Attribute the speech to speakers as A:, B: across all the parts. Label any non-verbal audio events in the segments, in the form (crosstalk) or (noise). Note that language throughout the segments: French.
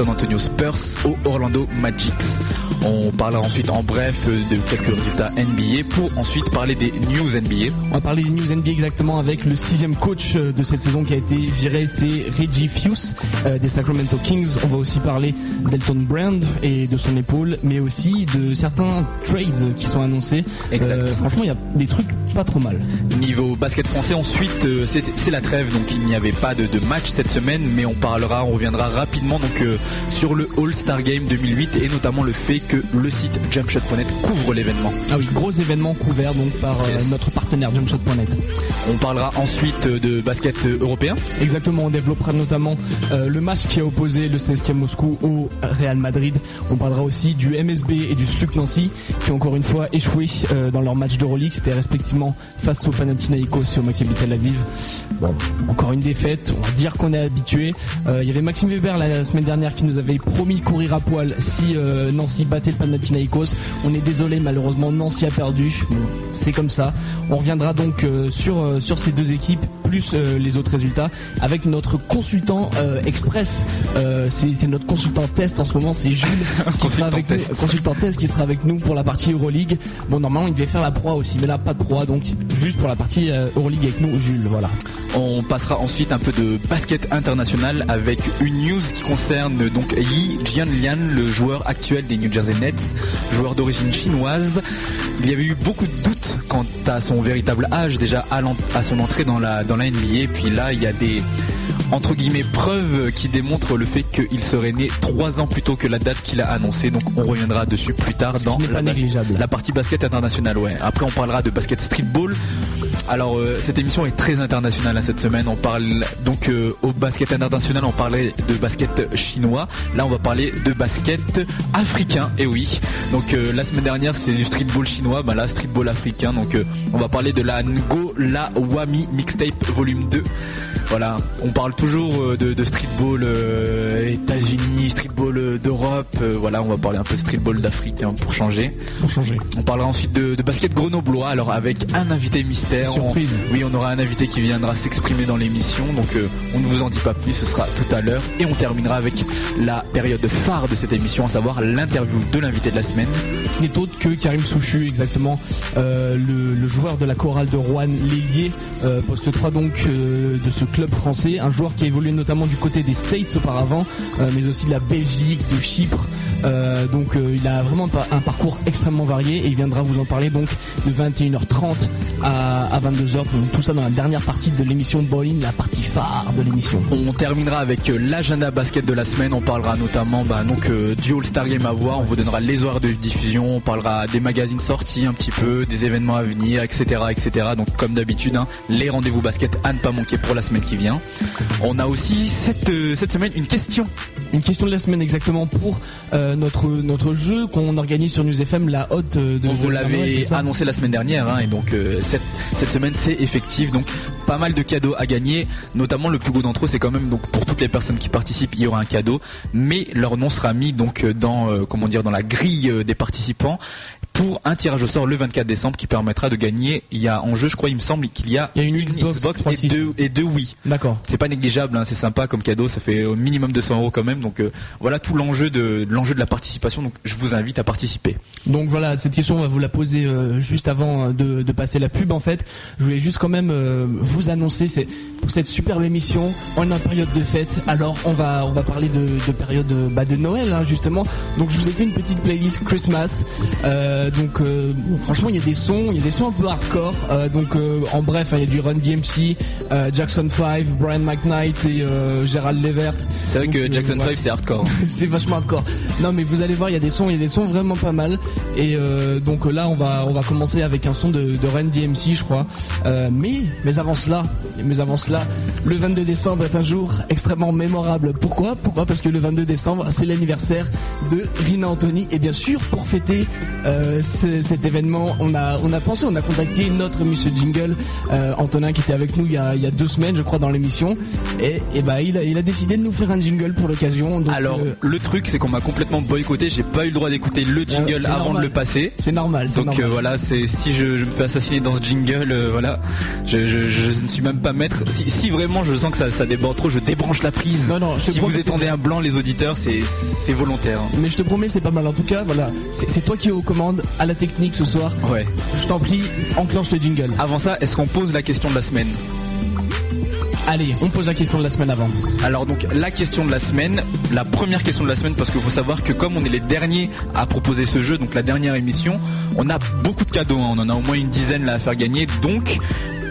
A: San Antonio Spurs aux Orlando Magic. On parlera ensuite en bref de quelques résultats NBA pour ensuite parler des news NBA.
B: On va parler des news NBA exactement avec le sixième coach de cette saison qui a été viré, c'est Reggie Fuse euh, des Sacramento Kings. On va aussi parler d'Elton Brand et de son épaule, mais aussi de certains trades qui sont annoncés.
A: Exact.
B: Euh, franchement, il y a des trucs pas trop mal.
A: Niveau basket français, ensuite, euh, c'est c'est la trêve, donc il n'y avait pas de, de match cette semaine, mais on parlera, on reviendra rapidement donc euh, sur le All-Star Game 2008 et notamment le fait que le site jumpshot.net couvre l'événement.
B: Ah oui, gros événement couvert donc par euh,
A: Yes.
B: notre partenaire Jumpshot.net.
A: On parlera ensuite de basket euh, européen.
B: Exactement, on développera notamment euh, le match qui a opposé le CSKA Moscou au Real Madrid. On parlera aussi du MSB et du Sluk Nancy qui ont encore une fois échoué euh, dans leur match d'Euroleague. C'était respectivement face au Panathinaikos et au Maccabi Tel Aviv. Bon, encore une défaite, on va dire qu'on est habitué. Euh, Il y avait Maxime Weber la semaine dernière qui nous avait promis de courir à poil si euh, Nancy battait le Panathinaikos. On est désolé, malheureusement Nancy a perdu. C'est comme ça. On reviendra donc euh, euh, sur ces deux équipes plus euh, les autres résultats avec notre consultant euh, express. Euh, c'est notre consultant test en ce moment, c'est Jules (laughs) qui sera
A: Consultant
B: avec
A: test.
B: nous, consultant test qui sera avec nous pour la partie Euroleague. Bon, normalement il devait faire la proie aussi, mais là pas de proie, donc juste pour la partie euh, Euroleague avec nous, Jules. Voilà.
A: On passera ensuite un peu de basket international avec une news qui concerne donc Yi Jianlian, le joueur actuel des New Jersey Nets, joueur d'origine chinoise. Il y avait eu beaucoup de doutes quant à son véritable âge déjà à, son entrée dans la, dans la NBA. Puis là, il y a des entre guillemets preuves qui démontrent le fait qu'il serait né trois ans plus tôt que la date qu'il a annoncée. Donc on reviendra dessus plus tard
B: Ce
A: dans la partie basket internationale, ouais. Après, on parlera de basket streetball. Alors, euh, cette émission est très internationale hein, cette semaine. On parle donc euh, au basket international, on parlait de basket chinois. Là, on va parler de basket africain. Et oui. Donc, euh, la semaine dernière, c'était du streetball chinois. Bah là, streetball africain. Donc, on va parler de la Ngola Wami Mixtape Volume 2. Voilà, on parle toujours de, de streetball États-Unis, streetball d'Europe. Voilà, on va parler un peu de streetball d'Afrique hein, pour changer.
B: Pour changer.
A: On parlera ensuite de, de basket grenoblois, alors avec un invité mystère. On- oui, on aura un invité qui viendra s'exprimer dans l'émission, donc euh, on ne vous en dit pas plus, ce sera tout à l'heure. Et on terminera avec la période phare de cette émission, à savoir l'interview de l'invité de la semaine.
B: qui n'est autre que Karim Souchu, exactement, euh, le, le joueur de la chorale de Rouen, l'ailier, euh, poste 3 donc de ce club français, un joueur qui a évolué notamment du côté des States auparavant, mais aussi de la Belgique, de Chypre. Euh, donc euh, il a vraiment un parcours extrêmement varié et il viendra vous en parler donc de 21h30 à, à 22h. Donc, tout ça dans la dernière partie de l'émission Bowling, la partie phare de l'émission.
A: On terminera avec euh, l'agenda basket de la semaine. On parlera notamment bah, donc euh, du All-Star Game à voir. On vous donnera les horaires de diffusion. On parlera des magazines sortis un petit peu, des événements à venir, etc., etc. Donc comme d'habitude, hein, les rendez-vous basket à ne pas manquer pour la semaine qui vient. On a aussi cette cette semaine une question.
B: Une question de la semaine exactement pour euh, notre notre jeu qu'on organise sur News FM, la haute euh, de
A: On vous
B: ça
A: annoncé la semaine dernière, hein, et donc euh, cette, cette semaine c'est effectif. Donc pas mal de cadeaux à gagner, notamment le plus gros d'entre eux, c'est quand même donc pour toutes les personnes qui participent, il y aura un cadeau, mais leur nom sera mis donc euh, dans euh, comment dire dans la grille euh, des participants pour un tirage au sort le 24 décembre qui permettra de gagner. Il y a en jeu, je crois, il me semble qu'il y a,
B: Il y a une Xbox
A: et
B: 360.
A: deux et deux Wii.
B: D'accord.
A: C'est pas négligeable, hein, c'est sympa comme cadeau, ça fait au minimum 200 euros quand même. Donc euh, voilà tout l'enjeu de l'enjeu de la participation. Donc je vous invite à participer.
B: Donc voilà, cette question, on va vous la poser euh, juste avant euh, de, de passer la pub. En fait, je voulais juste quand même euh, vous annoncer, c'est pour cette superbe émission, on est en période de fête. Alors on va on va parler de, de période bah, de Noël hein, justement. Donc je vous ai fait une petite playlist Christmas. Euh, donc franchement, il y a des sons, il y a des sons un peu hardcore. Donc en bref, hein, il y a du Run DMC, Jackson 5, Brian McKnight et Gérald Levert.
A: C'est vrai
B: Donc,
A: que Jackson
B: ouais.
A: 5 c'est hardcore. (laughs)
B: c'est vachement hardcore. Non mais vous allez voir, il y a des sons, il y a des sons vraiment pas mal. Et euh, donc là, on va on va commencer avec un son de, de Ren DMC, je crois. Euh, mais mais avant cela, mais avant cela, le 22 décembre est un jour extrêmement mémorable. Pourquoi? Pourquoi? Parce que le 22 décembre, c'est l'anniversaire de Rina Anthony. Et bien sûr, pour fêter euh, ce- cet événement, on a on a pensé, on a contacté notre Monsieur Jingle, euh, Antonin, qui était avec nous il y a il y a deux semaines, je crois, dans l'émission. Et et bah il a il a décidé de nous faire un jingle pour l'occasion.
A: Alors
B: euh,
A: le truc c'est qu'on m'a complètement complètement boycotté. J'ai pas eu le droit d'écouter le jingle avant de le passer.
B: C'est normal.
A: Donc
B: euh,
A: voilà, c'est si je, me fais assassiner dans ce jingle, euh, voilà, je, ne suis même pas maître. Si, vraiment je sens que ça, ça déborde trop, je débranche la prise.
B: Non, non,
A: si vous étendez un blanc, les auditeurs, c'est volontaire.
B: Mais je te promets, c'est pas mal. En tout cas, voilà, c'est toi qui es aux commandes à la technique ce soir.
A: Ouais.
B: Je t'en prie, enclenche le jingle.
A: Avant ça, est-ce qu'on pose la question de la semaine?
B: Allez, on pose la question de la semaine avant.
A: Alors donc la question de la semaine, la première question de la semaine parce qu'il faut savoir que comme on est les derniers à proposer ce jeu, donc la dernière émission, on a beaucoup de cadeaux, hein. on en a au moins une dizaine là à faire gagner. Donc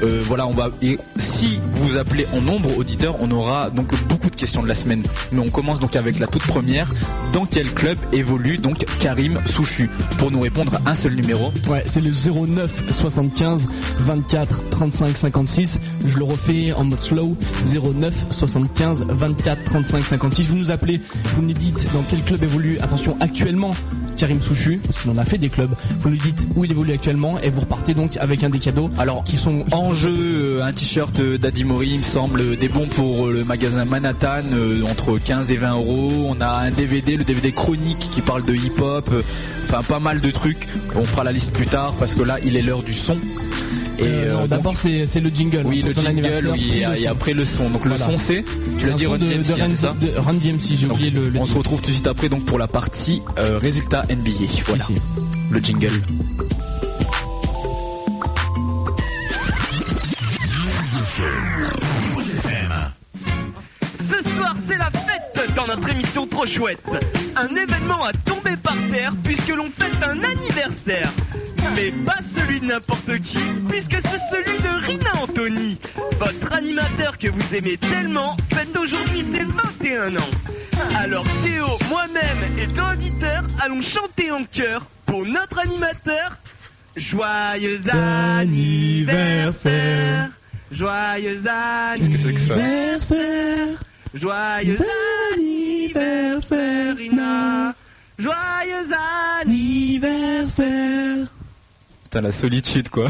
A: euh, voilà, on va. Et si vous appelez en nombre auditeurs, on aura donc beaucoup de questions de la semaine. Mais on commence donc avec la toute première. Dans quel club évolue donc Karim Souchu Pour nous répondre, un seul numéro.
B: Ouais, c'est le 09 75 24 35 56. Je le refais en mode slow. 09 75 24 35 56. Vous nous appelez, vous nous dites dans quel club évolue, attention, actuellement Karim Souchu, parce qu'il en a fait des clubs. Vous nous dites où il évolue actuellement et vous repartez donc avec un des cadeaux.
A: Alors, qui sont en jeu, euh, un t-shirt d'Adimori, il me semble, des bons pour euh, le magasin Manhattan, euh, entre 15 et 20 euros. On a un DVD, le DVD chronique qui parle de hip-hop. Enfin, pas mal de trucs. On fera la liste plus tard parce que là, il est l'heure du son.
B: Et euh, d'abord c'est le jingle.
A: Oui, le jingle, oui, et, après le son. Donc le son c'est, tu l'as dit Run DMC, c'est ça
B: Run DMC, j'ai oublié le,
A: On se retrouve tout de suite après donc pour la partie résultat NBA. Voilà. Le jingle.
C: C'est la fête dans notre émission trop chouette. Un événement à tomber par terre puisque l'on fête un anniversaire. Mais pas celui de n'importe qui, puisque c'est celui de Rina Anthony. Votre animateur que vous aimez tellement fête aujourd'hui ses 21 ans. Alors Théo, moi-même et deux auditeurs allons chanter en chœur pour notre animateur. Joyeux anniversaire Joyeux anniversaire Joyeux anniversaire, Rina. Joyeux anniversaire.
A: Putain, la solitude, quoi.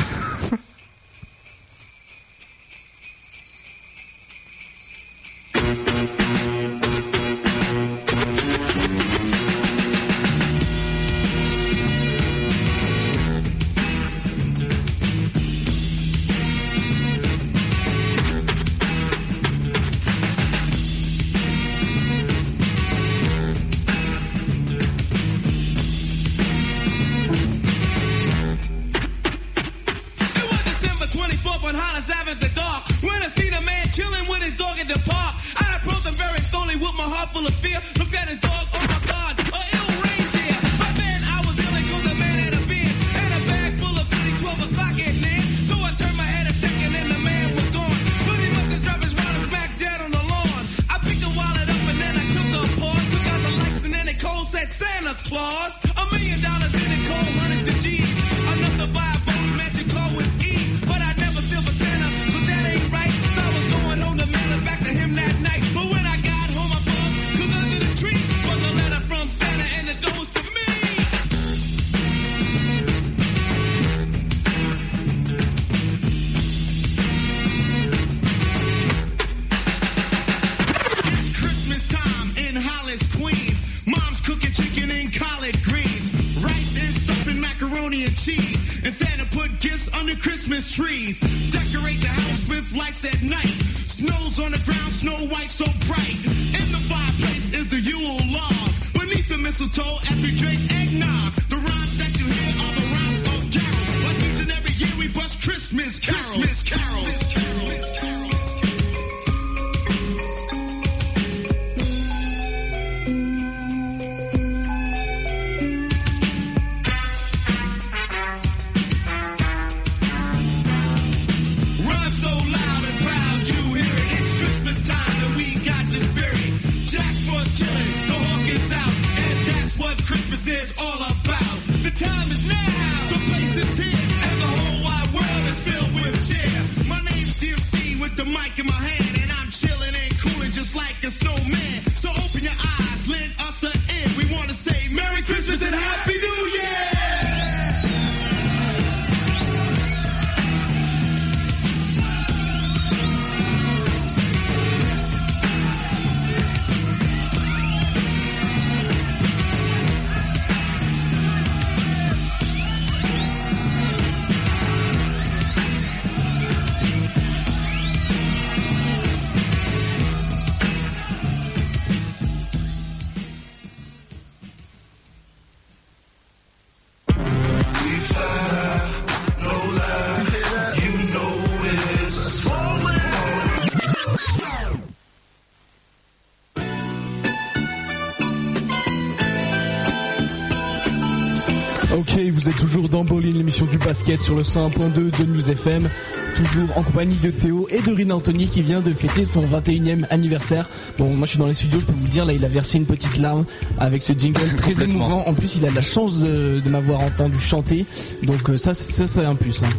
B: Êtes toujours dans Bowling, l'émission du basket sur le 101.2 de News FM. Toujours en compagnie de Théo et de Rina Anthony qui vient de fêter son 21e anniversaire. Bon, moi je suis dans les studios, je peux vous dire, là il a versé une petite larme avec ce jingle (laughs) très émouvant. En plus, il a de la chance de, de m'avoir entendu chanter. Donc euh, ça, c'est- ça c'est un plus. hein.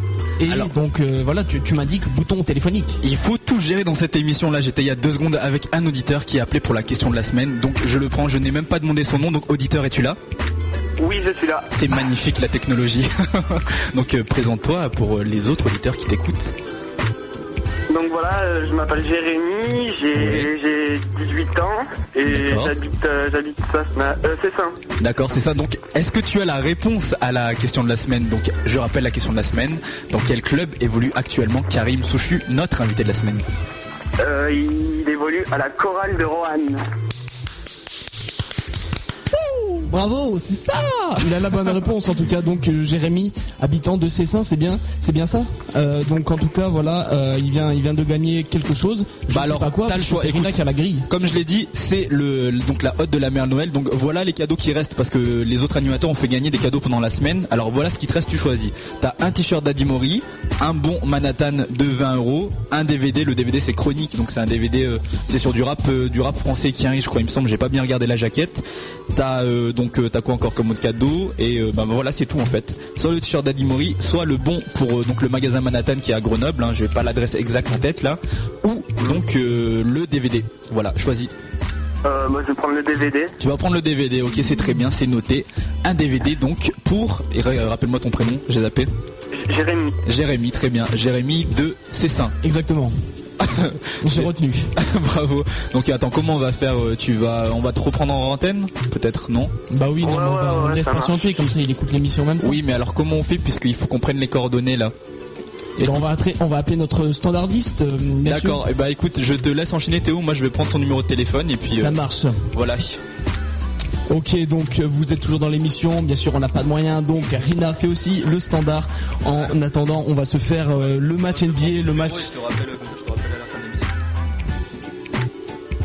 B: Et
A: Alors-
B: donc euh, voilà, tu, tu m'indiques bouton téléphonique.
A: Il faut tout gérer dans cette émission là. J'étais il y a deux secondes avec un auditeur qui a appelé pour la question de la semaine. Donc je le prends, je n'ai même pas demandé son nom. Donc auditeur, es-tu là?
D: Oui, je suis là.
A: C'est magnifique la technologie. (laughs) donc euh, présente-toi pour euh, les autres auditeurs qui t'écoutent.
D: Donc voilà, euh, je m'appelle Jérémy, j'ai j'ai 18 ans et j'habite euh, euh, c'est ça.
A: D'accord, c'est ça. Donc, est-ce que tu as la réponse à la question de la semaine? Donc, je rappelle la question de la semaine. Dans quel club évolue actuellement Karim Souchu, notre invité de la semaine?
D: Euh, il évolue à la chorale de Roanne.
B: Bravo, c'est ça Il a la bonne réponse en tout cas. Donc euh, Jérémy, habitant de Cessin, c'est bien, c'est bien ça. Euh, donc en tout cas voilà, euh, il vient, il vient de gagner quelque chose. Je
A: Bah alors,
B: sais pas quoi.
A: t'as le choix. Écoute.
B: a la grille.
A: Comme je l'ai dit, c'est le donc la hotte de la mère Noël. Donc voilà les cadeaux qui restent parce que les autres animateurs ont fait gagner des cadeaux pendant la semaine. Alors voilà ce qui te reste, tu choisis. T'as un t-shirt d'Adimori, un bon Manhattan de 20 euros, un DVD. Le DVD c'est chronique, donc c'est un DVD, c'est sur du rap, du rap français qui arrive, je crois. Il me semble, j'ai pas bien regardé la jaquette. T'as donc euh, t'as quoi encore comme autre cadeau et euh, bah voilà c'est tout en fait. Soit le t-shirt d'Adimori, soit le bon pour euh, donc le magasin Manhattan qui est à Grenoble. Hein, j'ai pas l'adresse exacte en tête là. Ou donc euh, le DVD. Voilà, choisis.
D: Euh, moi je vais prendre le DVD.
A: Tu vas prendre le DVD, ok c'est très bien, c'est noté. Un DVD donc pour, rappelle-moi ton prénom, j'ai zappé.
D: J- Jérémy.
A: Jérémy, très bien. Jérémy de Cessin.
B: Exactement. (laughs) J'ai retenu. (laughs)
A: Bravo. Donc attends, comment on va faire euh, Tu vas, on va te reprendre en antenne Peut-être non?
B: Bah oui, non,
D: Ouais,
B: on, va-
D: ouais,
B: on laisse patienter comme ça, il écoute l'émission en même temps.
A: Oui, mais alors comment on fait puisqu'il faut qu'on prenne les coordonnées là?
B: Et ben, on va, attrer- on va appeler notre standardiste. euh.
A: D'accord. Et bah écoute, je te laisse enchaîner Théo. Moi je vais prendre son numéro de téléphone et puis
B: Ça
A: euh,
B: marche.
A: voilà.
B: Ok, donc vous êtes toujours dans l'émission. Bien sûr, on n'a pas de moyens. Donc Rina fait aussi le standard. En attendant, on va se faire euh, le match NBA, le match.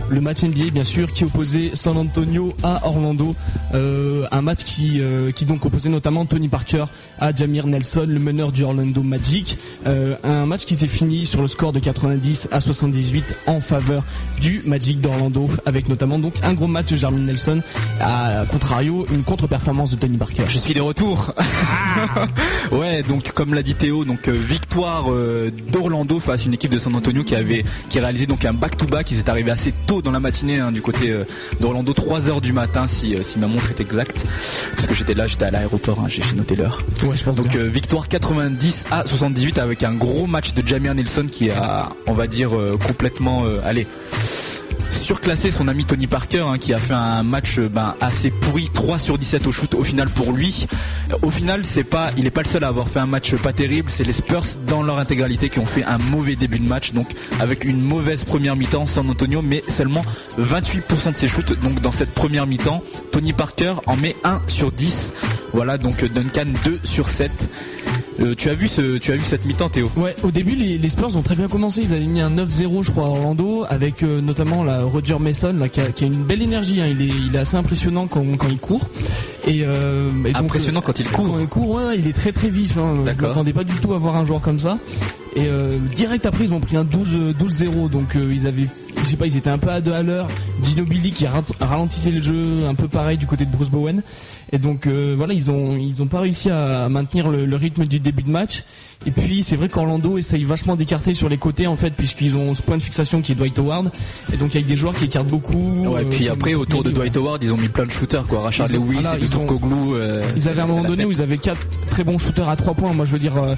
B: Le match NBA bien sûr qui opposait San Antonio à Orlando Euh, un match qui euh, qui donc opposait notamment Tony Parker à Jamir Nelson le meneur du Orlando Magic Euh, un match qui s'est fini sur le score de 90 à 78 en faveur du Magic d'Orlando avec notamment donc un gros match de Jamir Nelson à contrario une contre-performance de Tony Parker
A: Je suis de retour. (laughs) ouais, donc comme l'a dit Théo, donc euh, victoire euh, d'Orlando face à une équipe de San Antonio qui avait qui réalisé donc un back-to-back. Ils est arrivé assez tôt dans la matinée hein, du côté euh, d'Orlando, 3 heures du matin si, euh, si ma montre est exacte, parce que j'étais là, j'étais à l'aéroport, hein, j'ai noté l'heure.
B: ouais je pense
A: Donc euh, victoire 90 à 78 avec un gros match de Jamir Nelson qui a, on va dire, complètement, allez, surclassé son ami Tony Parker hein, qui a fait un match euh, ben, assez pourri, 3 sur 17 au shoot au final pour lui. Au final, c'est pas, il est pas le seul à avoir fait un match pas terrible, c'est les Spurs dans leur intégralité qui ont fait un mauvais début de match, donc avec une mauvaise première mi-temps San Antonio, mais seulement 28% de ses shoots. Donc dans cette première mi-temps, Tony Parker en met 1 sur 10. Voilà, donc Duncan 2 sur 7. Euh, tu as vu ce, tu as vu cette mi-temps, Théo?
B: Ouais, au début, les, les Spurs ont très bien commencé. Ils avaient mis un 9-0, je crois, à Orlando, avec euh, notamment la Roger Mason, là, qui, a, qui a une belle énergie. hein. Il, est, il est assez impressionnant quand, quand il court. Et, euh, et donc,
A: Impressionnant quand il court.
B: Quand il court, ouais, il est très très vif. Hein.
A: D'accord.
B: pas du tout à voir un joueur comme ça. Et direct après, ils ont pris un 12 euh, 12-0. Donc ils avaient, je sais pas, ils étaient un peu à deux à l'heure. Ginobili qui ralentissait le jeu, un peu pareil du côté de Bruce Bowen. Et donc euh, voilà, ils ont ils ont pas réussi à maintenir le, le rythme du début de match. Et puis c'est vrai qu'Orlando essaye vachement d'écarter sur les côtés en fait, puisqu'ils ont ce point de fixation qui est Dwight Howard. Et donc avec des joueurs qui écartent beaucoup.
A: Ouais,
B: euh,
A: puis
B: comme-
A: après autour de Dwight Howard, ils ont mis plein de shooters quoi, Rachard Lewis
B: voilà,
A: et de
B: ils ont-
A: Turkoglu. euh,
B: Ils avaient à un moment donné où ils avaient quatre très bons shooters à 3 points. Moi, je veux dire, euh,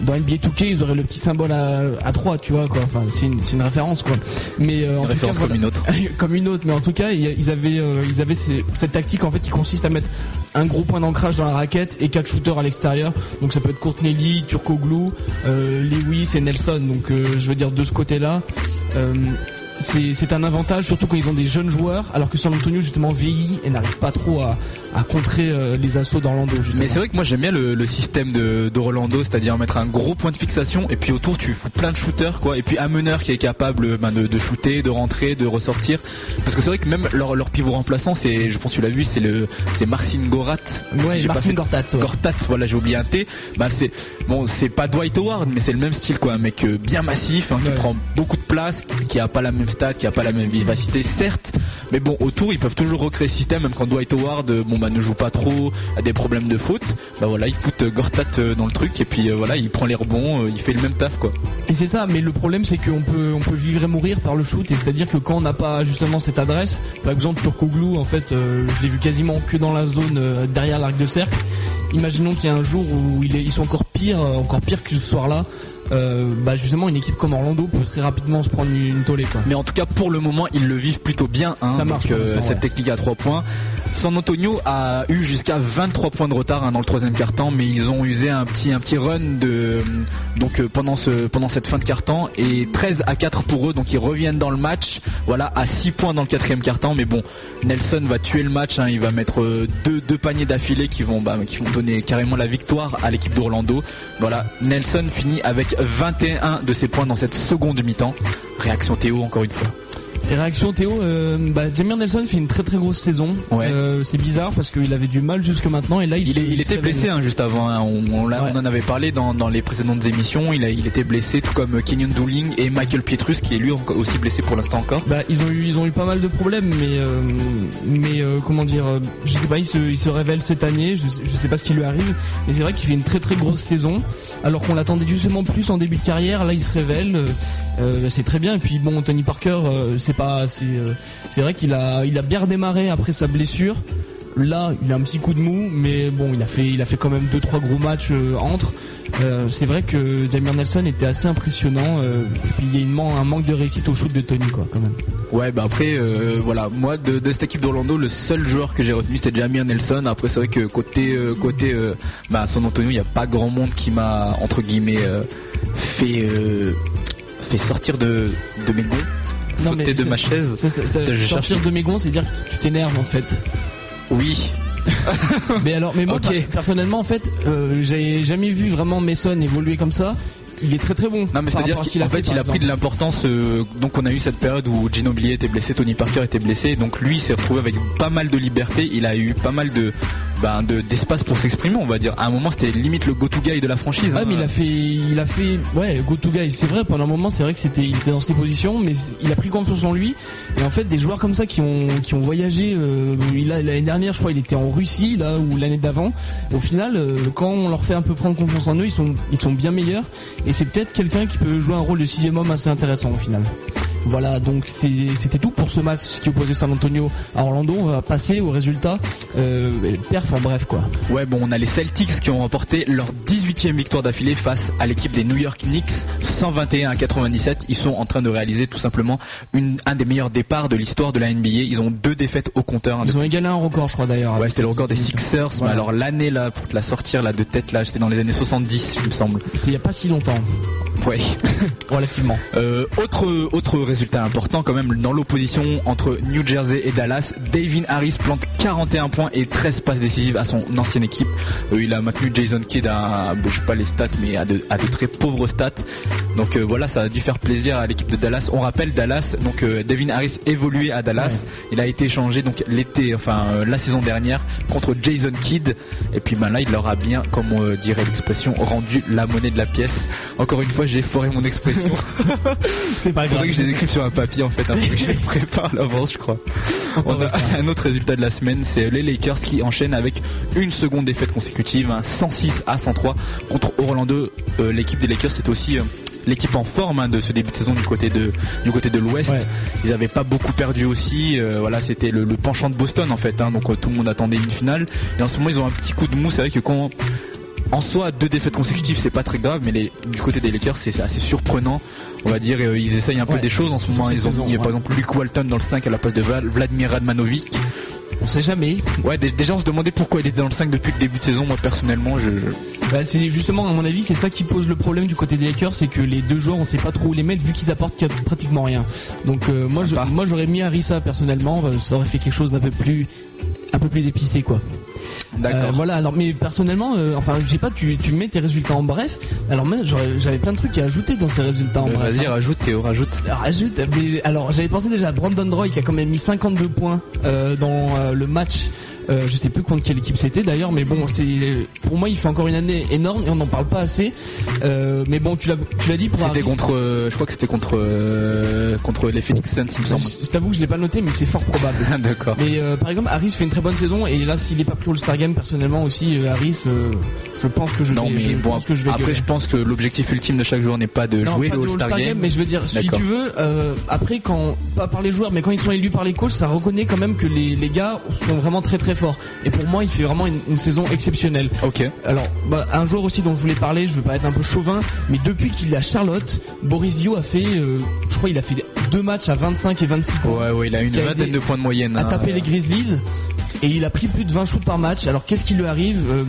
B: dans NBA 2K, ils auraient le petit symbole à, à 3, tu vois, quoi. Enfin, c'est une, une référence, quoi. Mais, euh, en
A: Une référence
B: cas, (laughs)
A: comme une autre.
B: comme une mais en tout cas, ils avaient, euh, ils avaient cette tactique, en fait, qui consiste à mettre un gros point d'ancrage dans la raquette et quatre shooters à l'extérieur. Donc, ça peut être Courtney Lee, Turkoglu, euh, Lewis et Nelson. Donc, euh, je veux dire, de ce côté-là, euh, c'est un avantage, surtout quand ils ont des jeunes joueurs, alors que San Antonio justement vieillit et n'arrive pas trop à, à contrer euh, les assauts d'Orlando.
A: Mais c'est vrai que moi j'aime bien le, le système de, d'Orlando, c'est-à-dire mettre un gros point de fixation et puis autour tu fous plein de shooters quoi, et puis un meneur qui est capable ben, de, de shooter, de rentrer, de ressortir. Parce que c'est vrai que même leur, leur pivot remplaçant, c'est, je pense que tu l'as vu, c'est le, c'est Marcin Gorat.
B: Ouais,
A: Si
B: Marcin Gortat, ouais.
A: Gortat, voilà j'ai oublié un T. Bah c'est, bon c'est pas Dwight Howard, mais c'est le même style quoi, un mec euh, bien massif, hein, qui
B: Ouais.
A: prend beaucoup de place, qui a pas la même stat, qui a pas la même vivacité, certes, mais bon autour ils peuvent toujours recréer système, même quand Dwight Howard euh, ne joue pas trop, a des problèmes de faute, bah voilà ils foutent euh, Gortat euh, dans le truc et puis euh, voilà il prend les rebonds, il fait le même taf quoi.
B: Et c'est ça, mais le problème c'est qu'on peut on peut vivre et mourir par le shoot, et c'est-à-dire que quand on n'a pas justement cette adresse, par exemple sur Koglou, en fait, je l'ai vu quasiment que dans la zone derrière l'arc de cercle. Imaginons qu'il y a un jour où il ils sont encore pire, euh, encore pire que ce soir-là. Euh, bah justement, une équipe comme Orlando peut très rapidement se prendre une, tollée quoi.
A: Mais en tout cas pour le moment ils le vivent plutôt bien, hein,
B: Ça marche
A: donc,
B: l'instant,
A: cette
B: ouais.
A: technique à 3 points. San Antonio a eu jusqu'à 23 points de retard hein, dans le troisième quart-temps, mais ils ont usé un petit un petit run de donc euh, pendant ce pendant cette fin de quart-temps et 13 à 4 pour eux, donc ils reviennent dans le match. Voilà à 6 points dans le quatrième quart-temps, mais bon Nelson va tuer le match, hein, il va mettre euh, deux deux paniers d'affilée qui vont bah, qui vont donner carrément la victoire à l'équipe d'Orlando. Voilà Nelson finit avec 21 de ses points dans cette seconde mi-temps. Réaction Théo encore une fois.
B: Réaction Théo, euh, bah, Jamir Nelson fait une très très grosse saison.
A: Ouais.
B: Euh, c'est bizarre parce qu'il avait du mal jusque maintenant et là il,
A: Il,
B: se-
A: il était blessé hein, juste avant. hein. On, on l'a-
B: Ouais.
A: on en avait parlé dans, dans les précédentes émissions. Il, a, il était blessé, tout comme Kenyon Dooling et Michael Pietrus, qui est lui aussi blessé pour l'instant encore.
B: Bah, ils ont eu ils ont eu pas mal de problèmes mais euh, mais euh, comment dire je sais pas il se il se révèle cette année je, je sais pas ce qui lui arrive mais c'est vrai qu'il fait une très très grosse saison alors qu'on l'attendait justement plus en début de carrière là il se révèle c'est très bien et puis bon Tony Parker c'est pas c'est euh, c'est vrai qu'il a il a bien redémarré après sa blessure Là, il a un petit coup de mou, mais bon, il a fait, il a fait quand même deux trois gros matchs euh, entre. Euh, c'est vrai que Jamir Nelson était assez impressionnant. il y a une man- un manque de réussite au shoot de Tony, quoi, quand même.
A: Ouais, bah après, voilà, moi de, cette équipe d'Orlando, le seul joueur que j'ai retenu c'était Jamir Nelson. Après, c'est vrai que côté côté bah, San Antonio, il n'y a pas grand monde qui m'a entre guillemets fait fait sortir de de mes gonds,
B: Non,
A: sauter de
B: c'est-
A: ma chaise.
B: Ça, ça- ça-
A: Je
B: sortir
A: cherche-
B: de mes gonds, c'est dire que tu t'énerves en fait.
A: Oui, (laughs)
B: Mais alors, mais moi, personnellement, en fait, euh, j'ai jamais vu vraiment Mason évoluer comme ça. Il est très très bon.
A: Non mais
B: rapport à ce
A: qu'en
B: a
A: fait, il a pris de l'importance. euh, donc on a eu cette période où Ginobili était blessé, Tony Parker était blessé, donc lui s'est retrouvé avec pas mal de liberté. Il a eu pas mal de ben, de- d'espace pour s'exprimer, on va dire. À un moment, c'était limite le go-to guy de la franchise.
B: Ah
A: hein.
B: mais il a fait, il a fait, ouais, go to guy. C'est vrai. Pendant un moment, c'est vrai que c'était, il était dans cette position, mais il a pris confiance en lui. Et en fait, des joueurs comme ça qui ont, qui ont voyagé. Euh, l'année dernière, je crois, il était en Russie là ou l'année d'avant. Au final, euh, quand on leur fait un peu prendre confiance en eux, ils sont, ils sont bien meilleurs. Et c'est peut-être quelqu'un qui peut jouer un rôle de sixième homme assez intéressant au final. Voilà, donc c'était tout pour ce match qui opposait San Antonio à Orlando. On va passer aux résultats. Euh, perf en bref quoi.
A: Ouais, bon, on a les Celtics qui ont remporté leur 18e victoire d'affilée face à l'équipe des New York Knicks, 121 à 97. Ils sont en train de réaliser tout simplement une, un des meilleurs départs de l'histoire de la NBA. Ils ont deux défaites au compteur. hein,
B: Ils ont égalé un record, je crois d'ailleurs.
A: Ouais, c'était le record des Sixers.
B: Voilà.
A: Mais alors l'année là, pour te la sortir là de tête là, c'était dans les années 70, il me semble.
B: C'est il y a pas si longtemps,
A: Ouais. (laughs)
B: relativement.
A: Euh, autre autre résultat important quand même dans l'opposition entre New Jersey et Dallas, Davin Harris plante 41 points et 13 passes décisives à son ancienne équipe. Euh, il a maintenu Jason Kidd à, je sais pas les stats, mais à de, à de très pauvres stats. Donc euh, voilà, ça a dû faire plaisir à l'équipe de Dallas. On rappelle Dallas, donc euh, Devin Harris évoluait à Dallas. Il a été échangé donc l'été, enfin euh, la saison dernière contre Jason Kidd. Et puis ben là, il leur a bien, comme on dirait l'expression, rendu la monnaie de la pièce. Encore une fois, j'ai foré mon expression. (laughs)
B: C'est pas
A: Il faudrait que je les écrive sur un papier en fait, hein, que je les prépare à l'avance je crois. On a (laughs) un autre résultat de la semaine, c'est les Lakers qui enchaînent avec une seconde défaite consécutive, hein, 106 à 103 contre Orlando. Euh, L'équipe des Lakers c'est aussi euh, l'équipe en forme hein, de ce début de saison du côté de du côté de l'Ouest.
B: Ouais.
A: Ils avaient pas beaucoup perdu aussi. euh, voilà, c'était le, le penchant de Boston en fait. hein, donc euh, tout le monde attendait une finale. Et en ce moment ils ont un petit coup de mou. C'est vrai que quand en soi, deux défaites consécutives, c'est pas très grave, mais les, du côté des Lakers, c'est assez surprenant. On va dire, euh, ils essayent un peu des choses en ce moment. Ils ont
B: saison,
A: mis, par
B: ouais.
A: exemple, Luke Walton dans le 5 à la place de Val- Vladimir Radmanovic.
B: On sait jamais.
A: Ouais, dé- déjà on se demandait pourquoi il était dans le 5 depuis le début de saison. Moi personnellement, je,
B: Bah, c'est justement, à mon avis, c'est ça qui pose le problème du côté des Lakers, c'est que les deux joueurs, on sait pas trop où les mettre vu qu'ils apportent pratiquement rien. Donc euh, moi, je, moi, j'aurais mis Harissa personnellement, euh, ça aurait fait quelque chose d'un peu plus, un peu plus épicé quoi.
A: d'accord.
B: Euh, voilà. Alors, mais personnellement, euh, enfin, je sais pas, tu, tu mets tes résultats en bref. Alors moi, j'avais plein de trucs à ajouter dans ces résultats en
A: Euh,
B: bref.
A: Vas-y,
B: hein.
A: rajoute Théo, rajoute.
B: Rajoute, mais alors j'avais pensé déjà à Brandon Roy qui a quand même mis 52 points euh, dans le match. Euh, je sais plus contre quelle équipe c'était d'ailleurs, mais bon, c'est pour moi il fait encore une année énorme et on n'en parle pas assez. Euh, mais bon, tu l'as, tu l'as dit pour
A: C'était contre, euh, je crois que c'était contre contre les Phoenix Suns, il me semble.
B: Je je t'avoue que je l'ai pas noté, mais c'est fort probable. (laughs)
A: D'accord.
B: Mais par exemple, Harris fait une très bonne saison et là, s'il est pas pris au All-Star Game, personnellement aussi, Harris, je pense que je
A: Non
B: vais,
A: mais
B: je
A: bon
B: pense que je vais
A: après
B: gueuler.
A: je pense que l'objectif ultime de chaque joueur n'est pas de
B: Non,
A: jouer le All-Star Game.
B: mais je veux dire, si tu veux, après quand pas par les joueurs, mais quand ils sont élus par les coachs, ça reconnaît quand même que les, les gars sont vraiment très très Et pour moi, il fait vraiment une, une saison exceptionnelle.
A: Ok.
B: Alors, bah, un joueur aussi dont je voulais parler, je veux pas être un peu chauvin, mais depuis qu'il est à Charlotte, Borisio a fait, euh, je crois, il a fait deux matchs à 25 et 26 points.
A: Ouais ouais, il a une
B: a
A: vingtaine de points de moyenne.
B: à
A: hein.
B: taper les Grizzlies et il a pris plus de 20 shoots par match. Alors qu'est-ce qui lui arrive Euh,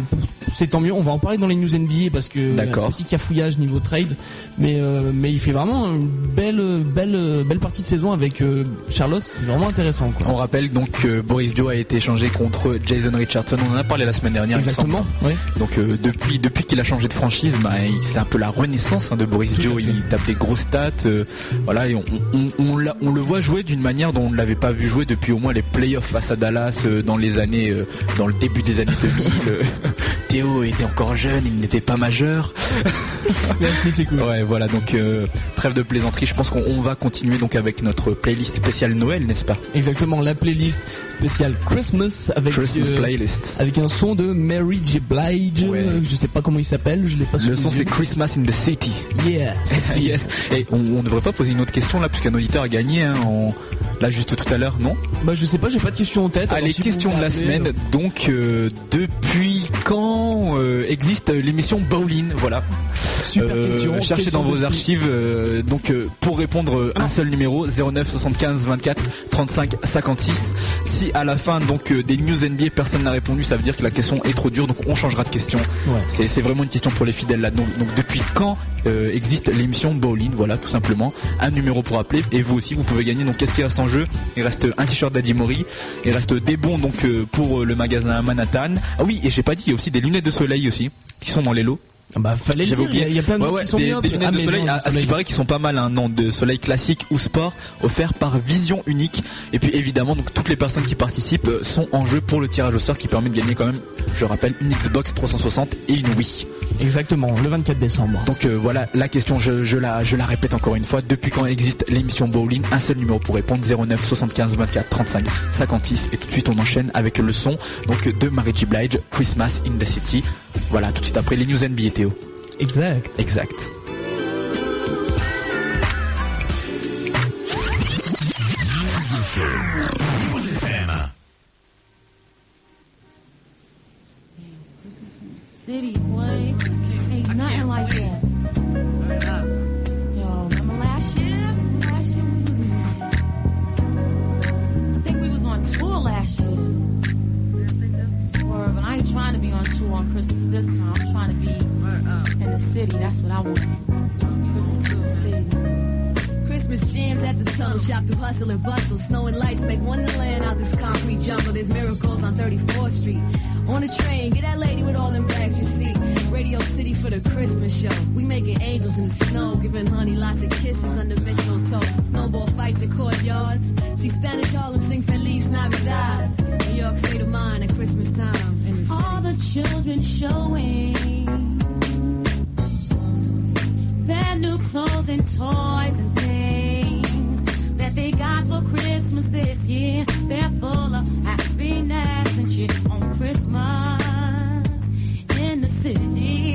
B: C'est tant mieux. On va en parler dans les news NBA parce que un petit cafouillage niveau trade, mais euh, mais il fait vraiment une belle belle belle partie de saison avec euh, Charlotte. C'est vraiment intéressant. Quoi.
A: On rappelle donc que Boris Joe a été échangé contre Jason Richardson. On en a parlé la semaine dernière.
B: Exactement. Ouais.
A: Donc euh, depuis depuis qu'il a changé de franchise, bah, c'est un peu la renaissance hein, de Boris
B: Tout
A: Joe. Il tape des grosses stats, euh, voilà, et on, on, on, l'a- on le voit jouer d'une manière dont on ne l'avait pas vu jouer depuis au moins les playoffs face à Dallas euh, dans les années, euh, dans le début des années 2000. Euh, (laughs) Théo était encore jeune, il n'était pas majeur. (laughs)
B: Merci, c'est cool.
A: Ouais, voilà, donc euh, trêve de plaisanterie. Je pense qu'on on va continuer donc avec notre playlist spéciale Noël, n'est-ce pas?
B: Exactement. La playlist spéciale Christmas avec
A: Christmas
B: euh,
A: playlist.
B: avec un son de Mary J Blige.
A: Ouais.
B: Je sais pas comment il s'appelle. Je l'ai pas.
A: Le son c'est. Christmas in the City.
B: Yeah. (laughs)
A: yes. Et on, on devrait pas poser une autre question là, puisqu'un auditeur a gagné hein, en- là juste tout à l'heure, non
B: Bah je sais pas. J'ai pas de questions en tête.
A: Allez,
B: Alors, si vous
A: question de la semaine. Donc, euh, depuis quand euh, existe l'émission Bowling? Voilà.
B: Super
A: Euh,
B: question.
A: Cherchez
B: Question
A: dans vos archives. euh, donc, euh, pour répondre, euh, un seul numéro 09 75 24 35 56. Si à la fin donc euh, des news NBA personne n'a répondu, ça veut dire que la question est trop dure. Donc, on changera de question.
B: Ouais.
A: C'est vraiment une question pour les fidèles là. Donc, donc depuis quand euh, existe l'émission Bowling Voilà, tout simplement. Un numéro pour appeler. Et vous aussi, vous pouvez gagner. Donc, qu'est-ce qui reste en jeu? Il reste un t-shirt d'Adi Mori. Il reste des bons donc euh, pour euh, le magasin Manhattan. Ah oui, et j'ai pas dit, il y a aussi des lunettes de soleil aussi qui sont dans les lots.
B: Ah Bah fallait le dire. Il y a- y plein de
A: Ouais,
B: gens
A: ouais,
B: qui sont
A: des,
B: myopes.
A: des lunettes
B: Ah,
A: de soleil,
B: non,
A: à, ce qui paraît qui sont pas mal, un nom de soleil classique ou sport, offert par Vision Unique. Et puis évidemment, donc toutes les personnes qui participent euh, sont en jeu pour le tirage au sort qui permet de gagner quand même, je rappelle, une Xbox 360 et une Wii.
B: Exactement. Le 24 décembre.
A: Donc euh, voilà la question, je, je la, je la répète encore une fois. Depuis quand existe l'émission Bowling? Un seul numéro pour répondre 09 75 24 35 56 et tout de suite on enchaîne avec le son donc de Mary J Blige, Christmas in the City. Voilà tout de suite après les news NBA Théo.
B: Exact.
A: Exact.
E: City, boy. Ain't nothing like that. Ain't trying to be on tour on Christmas this time. I'm trying to be in the city. That's what I want. Christmas in the city.
F: Christmas jams at the tunnel shop through hustle and bustle. Snow and lights make Wonderland out this concrete jungle. There's miracles on 34th Street. On the train, get that lady with all them bags you see. Radio City for the Christmas show. We making angels in the snow, giving honey lots of kisses under mistletoe. Snowball fights in courtyards. See Spanish Harlem sing Feliz Navidad. New York state of mind at Christmas time in the
E: all the children showing their new clothes and toys and things that they got for Christmas this year. They're full of happiness and shit on Christmas city.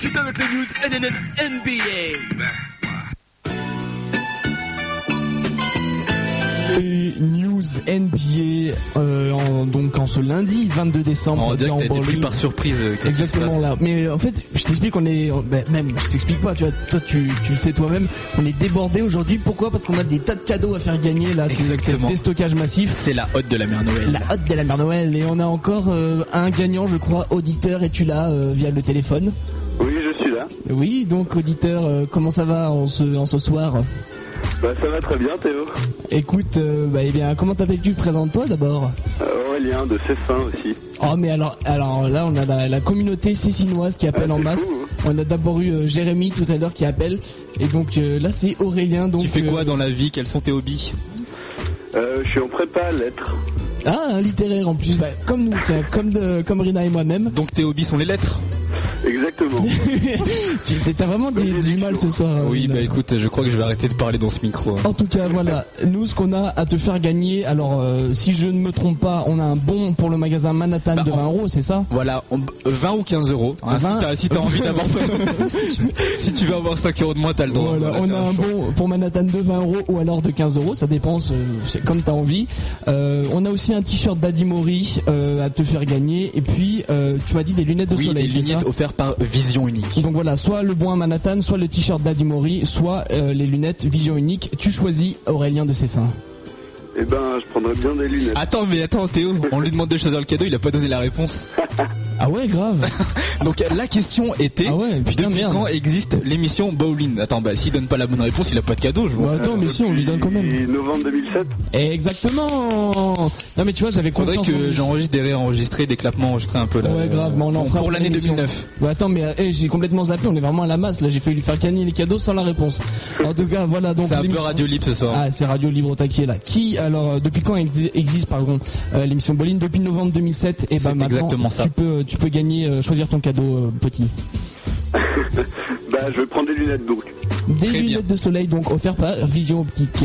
C: De suite avec les news NNN NBA.
B: Les news NBA, euh, en- donc en ce lundi 22 décembre.
A: On dirait que t'as pris par surprise. euh,
B: Exactement là. Mais euh, en fait, je t'explique, on est, on- ben, même, je t'explique pas. Tu vois, toi, tu, tu le sais toi-même. On est débordé aujourd'hui. Pourquoi? Parce qu'on a des tas de cadeaux à faire gagner là. C'est- le déstockage massif.
A: C'est la hotte de la mère Noël.
B: La hotte de la mère Noël et on a encore euh, un gagnant, je crois, auditeur. Et tu l'as euh, via le téléphone.
D: Oui, je suis là.
B: Oui, donc auditeur, euh, comment ça va en ce, en ce soir
D: Bah, ça va très bien, Théo.
B: Écoute, euh, bah, eh bien, comment t'appelles-tu? Présente-toi d'abord.
D: Euh, Aurélien de Cessin aussi.
B: Oh mais alors, alors là on a la, la communauté cécinoise qui appelle
D: Ah,
B: en masse.
D: fou, hein.
B: On a d'abord eu euh, Jérémy tout à l'heure qui appelle et donc euh, là c'est Aurélien. Donc
A: Tu fais quoi
B: euh,
A: dans la vie? Quels sont tes hobbies?
D: Euh, je suis en prépa à lettres.
B: Ah un littéraire en plus, bah, comme nous, tiens, comme de, comme Rina et moi-même.
A: Donc tes hobbies sont les lettres?
D: Exactement. (laughs)
B: t'as vraiment du, du mal ce soir. euh,
A: Oui, bah écoute, je crois que je vais arrêter de parler dans ce micro. hein.
B: En tout cas, voilà, nous ce qu'on a à te faire gagner, alors euh, si je ne me trompe pas, on a un bon pour le magasin Manhattan
A: Bah,
B: de
A: en-
B: 20 euros, c'est ça?
A: Voilà, on- 20 ou 15 euros. hein,
B: 20.
A: Si t'as si envie d'avoir. (laughs) si, tu, si tu veux avoir 5 euros de moins, t'as le droit.
B: Voilà,
A: Voilà,
B: on a un
A: choix.
B: bon pour Manhattan de 20 euros ou alors de 15 euros, ça dépend, c'est c'est comme t'as envie. Euh, on a aussi un t-shirt d'Adi Mori euh, à te faire gagner et puis euh, tu m'as dit des lunettes de
A: Oui,
B: soleil.
A: des
B: c'est
A: lunettes
B: ça
A: par Vision Unique.
B: Donc voilà, soit le bon à Manhattan, soit le t-shirt d'Adi Mori, soit euh, les lunettes Vision Unique. Tu choisis Aurélien de Cessin.
D: Eh ben, je prendrais bien des lunettes.
A: Attends, mais attends, Théo, on lui demande de choisir le cadeau, il a pas donné la réponse.
B: Ah ouais, grave. (laughs)
A: Donc la question était
B: Ah ouais, putain,
A: depuis
B: merde.
A: quand existe l'émission Bowling? Attends, bah s'il donne pas la bonne réponse, il a pas de cadeau, je vois.
B: Ouais, attends, mais si on lui donne quand même.
D: Et novembre 2007
B: Exactement. Non mais tu vois, j'avais
A: Faudrait
B: confiance. en
A: que j'enregistre des réenregistrés, des clapements enregistrés un peu là.
B: Ouais, grave, mais on en fera
A: pour l'année
B: l'émission.
A: 2009.
B: Ouais, attends, mais eh, j'ai complètement zappé, on est vraiment à la masse. Là, j'ai failli lui faire gagner les cadeaux sans la réponse. En tout cas, voilà donc.
A: C'est un peu radio libre ce soir.
B: Ah, c'est Radio Libre au taquet là. Qui alors euh, depuis quand exi- existe pardon euh, l'émission Boline depuis novembre 2007 et ben maintenant
A: exactement ça.
B: tu peux tu peux gagner euh, choisir ton cadeau euh, petit. (laughs)
D: Bah, je vais prendre des lunettes donc.
B: Des
A: Très
B: lunettes
A: bien.
B: de soleil donc offertes par Vision Optique.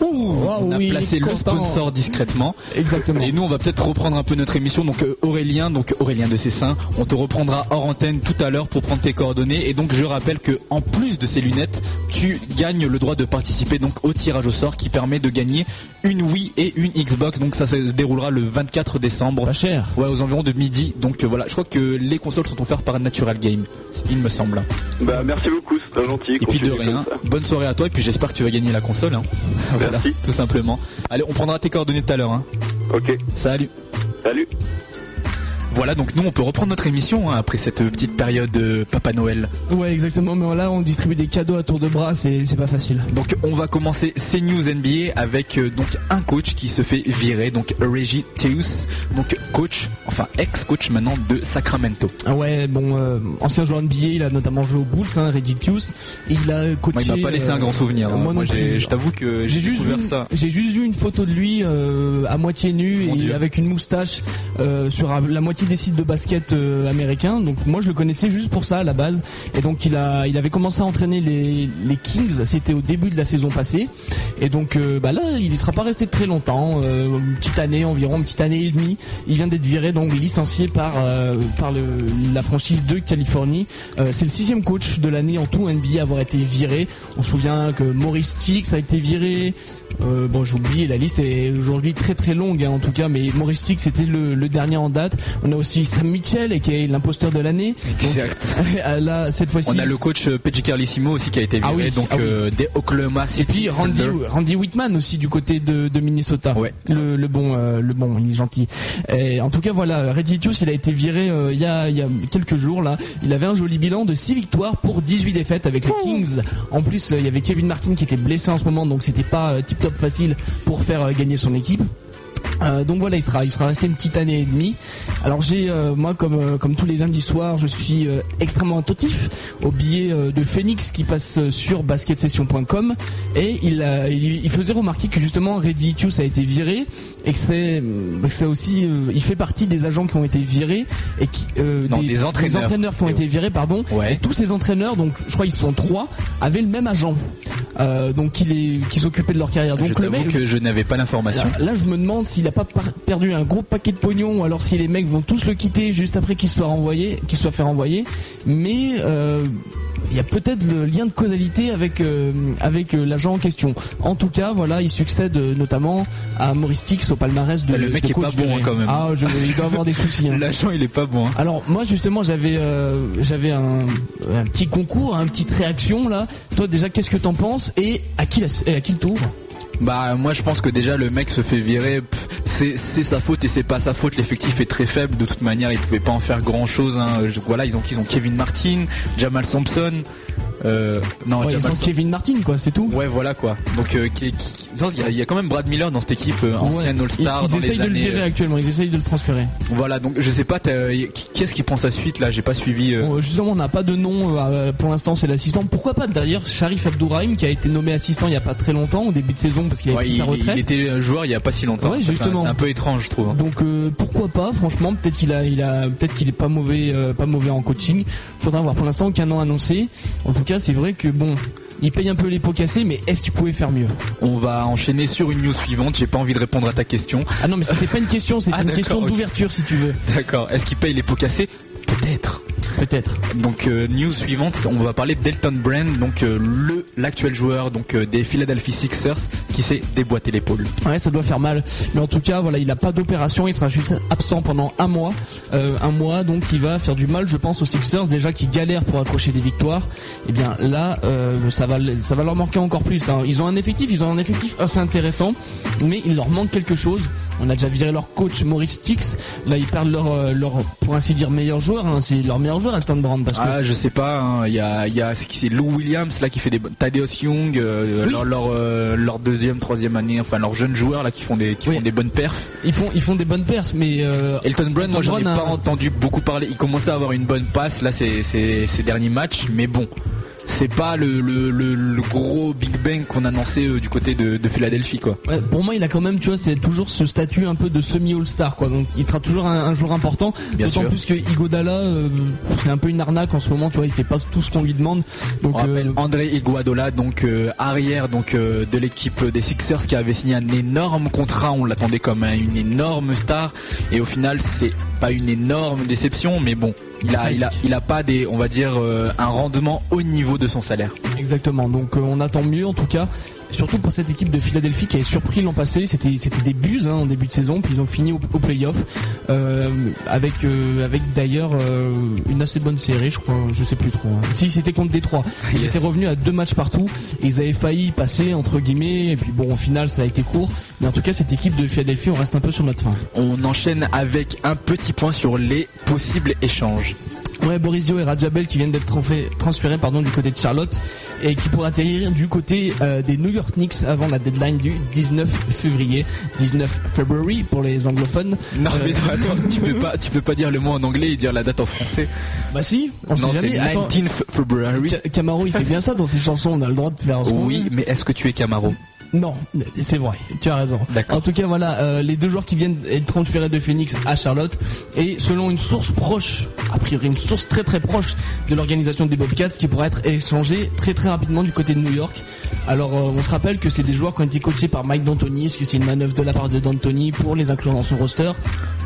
A: Ouh, on a
B: oui,
A: placé le
B: content.
A: sponsor discrètement.
B: Exactement.
A: Et nous, on va peut-être reprendre un peu notre émission. Donc euh, Aurélien, donc Aurélien de Cessin, on te reprendra hors antenne tout à l'heure pour prendre tes coordonnées. Et donc je rappelle que en plus de ces lunettes, tu gagnes le droit de participer donc au tirage au sort qui permet de gagner une Wii et une Xbox. Donc ça, se déroulera le 24 décembre.
B: Pas cher.
A: Ouais, aux environs de midi. Donc euh, voilà, je crois que les consoles sont offertes par Natural Game, il me semble.
D: Bah, merci beaucoup, c'est gentil.
A: Et puis de rien. Bonne soirée à toi et puis j'espère que tu vas gagner la console. hein. (laughs) Voilà,
D: Merci.
A: tout simplement. Allez, on prendra tes coordonnées tout à l'heure. hein.
D: Ok,
A: Salut.
D: salut.
A: Voilà, donc nous on peut reprendre notre émission hein, après cette petite période euh, Papa Noël.
B: Ouais, exactement. Mais là, on distribue des cadeaux à tour de bras, c'est pas facile.
A: Donc on va commencer ces news NBA avec euh, donc un coach qui se fait virer, donc Reggie Teus, donc coach, enfin ex-coach maintenant de Sacramento.
B: Ah ouais, bon, euh, ancien joueur NBA, il a notamment joué aux Bulls, hein, Reggie Hughes. Il a coaché.
A: Moi, il m'a pas laissé
B: euh,
A: un grand souvenir. hein.
B: moi
A: je t'avoue que j'ai
B: juste, vu,
A: ça.
B: j'ai juste vu une photo de lui euh, à moitié nu
A: Mon
B: et
A: Dieu.
B: avec une moustache euh, sur la moitié des sites de basket euh, américains. Donc moi je le connaissais juste pour ça à la base. Et donc il a, il avait commencé à entraîner les, les Kings. C'était au début de la saison passée. Et donc euh, bah là il ne sera pas resté très longtemps, euh, une petite année environ, une petite année et demie. Il vient d'être viré donc licencié par euh, par le, la franchise de Californie. C'est le sixième coach de l'année en tout NBA à avoir été viré. On se souvient que Maurice Stix a été viré. Bon, j'ai oublié, la liste est aujourd'hui très très longue hein, en tout cas, mais Maurice Stix c'était le, le dernier en date. On a aussi Sam Mitchell qui est l'imposteur de l'année.
A: Exact.
B: Donc, (laughs) là, cette fois-ci.
A: On a le coach euh, Pedro Carlissimo aussi qui a été viré,
B: Ah oui,
A: donc
B: ah oui.
A: euh, des Oklahoma
B: Et
A: City.
B: puis Randy. Randy Whitman aussi du côté de, de Minnesota.
A: Ouais.
B: Le, le bon, euh, le bon, il est gentil. Et en tout cas, voilà, Reggie il a été viré euh, il y, a, il y a quelques jours là. Il avait un joli bilan de 6 victoires pour 18 défaites avec les Kings. En plus, euh, il y avait Kevin Martin qui était blessé en ce moment, donc c'était pas tip top facile pour faire euh, gagner son équipe. Euh, donc voilà, il sera, il sera resté une petite année et demie. Alors j'ai, euh, moi comme euh, comme tous les lundis soirs, je suis extrêmement attentif au billet de Phoenix qui passe sur basketsession.com et il, a- il, il faisait remarquer que justement Reddy Hughes a été viré et que c'est, que c'est aussi, il fait partie des agents qui ont été virés et qui,
A: Non, des entraîneurs.
B: qui ont été virés, pardon.
A: Ouais.
B: Et tous ces entraîneurs, donc je crois qu'ils sont trois, avaient le même agent, donc qui les, qui s'occupaient de leur carrière. Donc
A: je
B: le mec,
A: que je n'avais pas l'information.
B: Là, là, je me demande s'il a pas perdu un gros paquet de pognon, alors si les mecs vont tous le quitter juste après qu'il soit renvoyé, qu'il soit fait renvoyer. Mais euh, il y a peut-être le lien de causalité avec euh, avec euh, l'agent en question. En tout cas, voilà, il succède notamment à Maurice Tix au palmarès de
A: Bah, le mec
B: de
A: est pas bon, hein, quand même.
B: Ah, je, il doit avoir des soucis. hein. (laughs)
A: L'agent il est pas bon. hein.
B: Alors moi justement j'avais euh, j'avais un, un petit concours, une petite réaction là. Toi déjà qu'est-ce que t'en penses? Et à qui la, et à qui le tour?
A: Bah moi je pense que déjà le mec se fait virer, c'est c'est sa faute et c'est pas sa faute. L'effectif est très faible. De toute manière, il pouvait pas en faire grand chose. Voilà, ils ont ils ont Kevin Martin, Jamal Thompson. Euh, non,
B: Ouais, ils Kevin Martin quoi, c'est tout.
A: Ouais, voilà quoi. Donc euh, qui- qui- non, il y, a- y a quand même Brad Miller dans cette équipe euh, ancienne
B: Ouais.
A: All-Star
B: Ils, ils essayent de le
A: années.
B: virer
A: euh,
B: actuellement, ils essayent de le transférer.
A: Voilà, donc je sais pas, qui- qu'est-ce qui prend sa suite là? J'ai pas suivi. euh,
B: Bon, justement, on n'a pas de nom euh, pour l'instant, c'est l'assistant. Pourquoi pas d'ailleurs Sharif Abdourahim qui a été nommé assistant il y a pas très longtemps au début de saison parce qu'il avait
A: ouais,
B: pris
A: il,
B: sa retraite.
A: il était euh, joueur il y a pas si longtemps.
B: Ouais, justement.
A: C'est un peu étrange, je trouve. hein.
B: Donc euh, pourquoi pas Franchement, peut-être qu'il a, il a, peut-être qu'il est pas mauvais, euh, pas mauvais en coaching. Faudra voir. Pour l'instant, aucun nom annoncé. En tout cas, c'est vrai que bon, il paye un peu les pots cassés, mais est-ce qu'il pouvait faire mieux?
A: On va enchaîner sur une news suivante. J'ai pas envie de répondre à ta question.
B: Ah non, mais c'était pas une question, c'était
A: Ah,
B: une question d'ouverture si tu veux.
A: D'accord. Est-ce qu'il paye les pots cassés? Peut-être.
B: Peut-être.
A: Donc euh, news suivante, on va parler d'Elton Brand, donc euh, le l'actuel joueur donc euh, des Philadelphia Sixers qui s'est déboîté l'épaule.
B: Ouais, ça doit faire mal. Mais en tout cas, voilà, il a pas d'opération, il sera juste absent pendant un mois. Euh, un mois, donc il va faire du mal, je pense, aux Sixers, déjà qui galèrent pour accrocher des victoires. Et bien là, euh, ça va, ça va leur manquer encore plus. hein. Ils ont un effectif, ils ont un effectif assez intéressant, mais il leur manque quelque chose. On a déjà viré leur coach Maurice Tix. Là, ils perdent leur, euh, leur, pour ainsi dire, meilleur joueur. hein. C'est leur meilleur joueur, Elton Brand, parce que
A: Ah, je sais pas, hein, il y a y a c'est Lou Williams là qui fait des Thaddeus Young euh,
B: Oui.
A: leur leur, euh, leur deuxième troisième année, enfin leurs jeunes joueurs là qui font des qui
B: Oui.
A: font des bonnes perfs.
B: ils font, ils font des bonnes pertes, mais euh,
A: Elton Brand, moi j'en ai pas
B: a-
A: entendu beaucoup parler. Il commençait à avoir une bonne passe là ces ces, ces derniers matchs, mais bon. C'est pas le, le, le, le gros Big Bang qu'on annonçait euh, du côté de, de Philadelphie quoi.
B: Ouais, pour moi, il a quand même, tu vois, c'est toujours ce statut un peu de semi-all-star, quoi. Donc, il sera toujours un, un joueur important.
A: Bien
B: D'autant plus que Igodala, euh, c'est un peu une arnaque en ce moment, tu vois, il fait pas tout ce qu'on lui demande. Donc,
A: On rappelle
B: euh,
A: André Iguadola, donc euh, arrière donc euh, de l'équipe des Sixers, qui avait signé un énorme contrat. On l'attendait comme un- une énorme star, et au final, c'est pas une énorme déception, mais bon, il a, il a, il a pas des, on va dire, euh, un rendement au niveau de son salaire.
B: exactement. Donc, euh, on attend mieux, en tout cas. Surtout pour cette équipe de Philadelphie qui avait surpris l'an passé, c'était c'était des buses hein, en début de saison, puis ils ont fini au, au playoff euh, avec euh, avec d'ailleurs euh, une assez bonne série, je crois, je sais plus trop. hein. Si c'était contre Détroit, ils
A: Yes.
B: étaient revenus à deux matchs partout et ils avaient failli passer entre guillemets et puis bon au final ça a été court, mais en tout cas cette équipe de Philadelphie on reste un peu sur notre fin.
A: On enchaîne avec un petit point sur les possibles échanges.
B: Ouais, Boris Dio et Rajabel qui viennent d'être transférés, pardon, du côté de Charlotte et qui pourraient atterrir du côté euh, des New York Knicks avant la deadline du 19 février. 19 February pour les anglophones.
A: Non
B: Euh,
A: mais attends, (laughs) tu peux pas, tu peux pas dire le mot en anglais et dire la date en français.
B: Bah si, on
A: non,
B: sait jamais. Attends,
A: 19 February.
B: Ca- Camaro il fait bien ça dans ses chansons, on a le droit de faire ce
A: Oui, mais est-ce que tu es Camaro?
B: Non, c'est vrai, tu as raison. En tout cas, voilà, euh, les deux joueurs qui viennent être transférés de Phoenix à Charlotte, et selon une source proche, a priori une source très très proche de l'organisation des Bobcats, qui pourrait être échangé très très rapidement du côté de New York. Alors, euh, on se rappelle que c'est des joueurs qui ont été coachés par Mike D'Antoni. Est-ce que c'est une manœuvre de la part de D'Antoni pour les inclure dans son roster